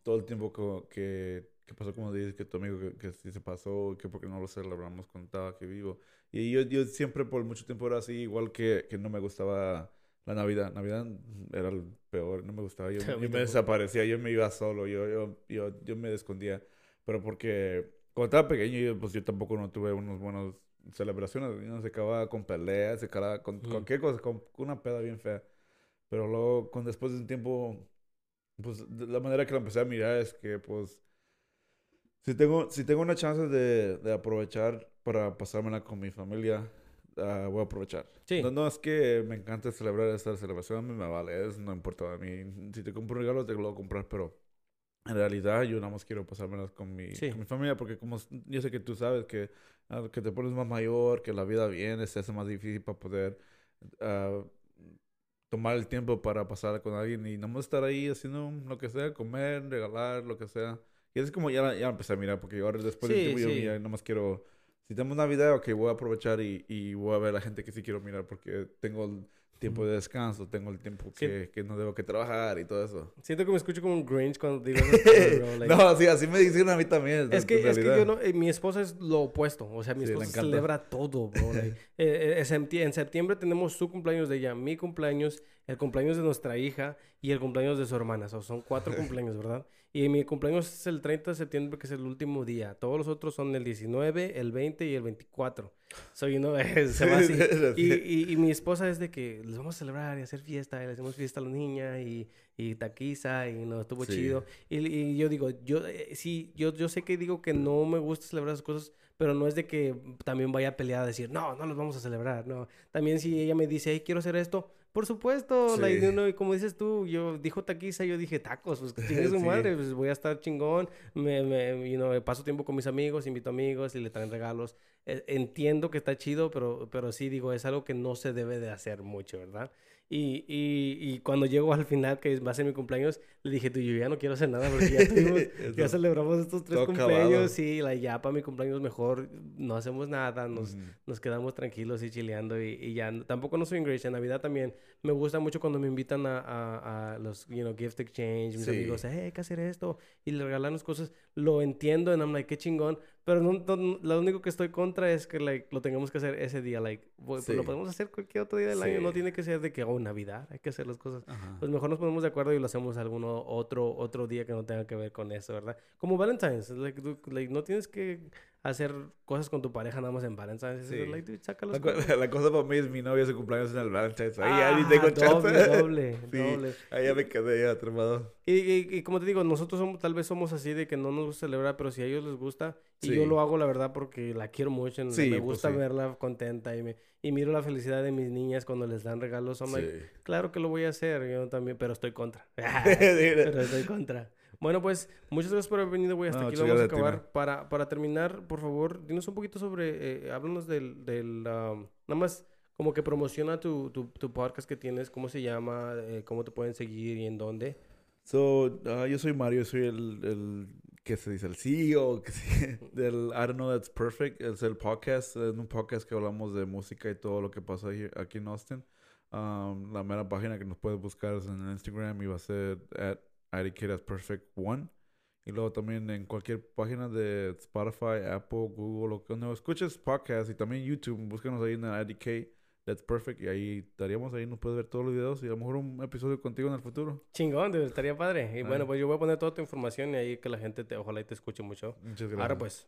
todo el tiempo que, que pasó, como dices, que tu amigo que, que sí se pasó, que porque no lo celebramos cuando estaba que vivo. Y yo, yo siempre por mucho tiempo era así, igual que, que no me gustaba la Navidad. Navidad era el peor, no me gustaba. Yo, me desaparecía, yo me iba solo, yo, yo, yo, yo me escondía. Pero porque cuando estaba pequeño, pues yo tampoco no tuve unos buenos celebraciones. Yo se acababa con peleas, se acababa con Ujú. cualquier cosa, con una peda bien fea. Pero luego, con, después de un tiempo, pues la manera que lo empecé a mirar es que, pues, si tengo, si tengo una chance de, de aprovechar para pasármela con mi familia, ah, voy a aprovechar. Sí. No, no es que me encante celebrar esta celebración, me vale, es, no importa a mí. Si te compro un regalo, te lo voy a comprar, pero en realidad yo nada más quiero pasármelas con mi, Sí. con mi familia, porque como yo sé que tú sabes que, ah, que te pones más mayor, que la vida viene, se hace más difícil para poder ah, tomar el tiempo para pasar con alguien y nomás estar ahí haciendo lo que sea, comer, regalar, lo que sea. Y es como ya, ya empecé a mirar, porque ahora después Sí, del tiempo sí. yo ya nomás quiero... Si tenemos Navidad, ok, voy a aprovechar y, y voy a ver a la gente que sí quiero mirar porque tengo el tiempo de descanso, tengo el tiempo Sí. que, que no debo que trabajar y todo eso. Siento que me escucho como un Grinch cuando digo bro, like- no, sí, así me dicen a mí también. Es que, es que yo no, eh, mi esposa es lo opuesto. O sea, mi Sí, esposa encanta. celebra todo, bro. like, eh, eh, en septiembre tenemos su cumpleaños de ella, mi cumpleaños, el cumpleaños de nuestra hija y el cumpleaños de su hermana. O sea, son cuatro cumpleaños, ¿verdad? Y mi cumpleaños es el 30 de septiembre, que es el último día. Todos los otros son el 19, el 20 y el 24. So, you know, se va así. Y, y, y mi esposa es de que les vamos a celebrar y hacer fiesta, y le hacemos fiesta a la niña y, y taquiza y no estuvo Sí. chido. Y, y yo digo, yo eh, sí, yo, yo sé que digo que no me gusta celebrar esas cosas, pero no es de que también vaya a pelear a decir, no, no los vamos a celebrar, no. También si ella me dice, hey, quiero hacer esto, por supuesto, Sí. you know, y como dices tú, yo dijo taquiza, yo dije tacos, pues chingue su Sí. madre, pues voy a estar chingón, me, me, you know, paso tiempo con mis amigos, invito amigos y le traen regalos. Eh, Entiendo que está chido, pero, pero sí digo, es algo que no se debe de hacer mucho, ¿verdad? Y, y, y cuando llego al final, que va a ser mi cumpleaños, le dije, tú, yo ya no quiero hacer nada porque ya, tuvimos, ya celebramos estos tres Todo acabado. cumpleaños y like, ya para mi cumpleaños mejor no hacemos nada, nos, nos quedamos tranquilos y chileando y, y ya. Tampoco no soy English, en Navidad también me gusta mucho cuando me invitan a, a, a los, you know, gift exchange, mis Sí. amigos, hey, hay que hacer esto y le regalarnos cosas. Lo entiendo, and I'm like, qué chingón, pero no, no- lo único que estoy contra es que like, lo tengamos que hacer ese día, like, voy- pues, lo Sí. podemos hacer cualquier otro día del año, no Sí. tiene que ser de que, oh, Navidad, hay que hacer las cosas. Ajá. Pues mejor nos ponemos de acuerdo y lo hacemos alguno otro otro día que no tenga que ver con eso, ¿verdad? Como Valentine's, like, like, no tienes que hacer cosas con tu pareja nada más en Valentine's. Sí. Like, dude, sácalos La, la cosa para mí es mi novia su cumpleaños en el Valentine's. Ahí Ah, ya ni tengo chance. doble, doble, Sí. doble. Ahí ya me quedé ya atrapado. Y, y- y como te digo, nosotros somos, tal vez somos así de que no nos gusta celebrar, pero si a ellos les gusta, y Sí. yo lo hago la verdad porque la quiero mucho, Sí, me pues gusta sí. verla contenta y, me, y miro la felicidad de mis niñas cuando les dan regalos. I'm like, claro que lo voy a hacer, yo también, pero estoy contra. pero estoy contra. Bueno, pues muchas gracias por haber venido, güey. Hasta No, aquí lo vamos a ti, acabar. Para, para terminar, por favor, dinos un poquito sobre, eh, háblanos del, del um, nada más como que promociona tu, tu, tu podcast que tienes, cómo se llama, eh, cómo te pueden seguir y en dónde. So, ah, yo soy Mario, soy el, el ¿qué se dice? El CEO que se- del I Don't Know That's Perfect. Es el podcast, es un podcast que hablamos de música y todo lo que pasa ahí- aquí en Austin. Um, la mera página que nos puedes buscar es en Instagram y va a ser at IDK That's Perfect One. Y luego también en cualquier página de Spotify, Apple, Google, o donde escuches podcast y también YouTube, búscanos ahí en IDK That's Perfect y ahí estaríamos ahí, nos puedes ver todos los videos y a lo mejor un episodio contigo en el futuro. Chingón, estaría padre. Y bueno, pues yo voy a poner toda tu información y ahí que la gente te, ojalá y te escuche mucho. Muchas gracias. Ahora pues.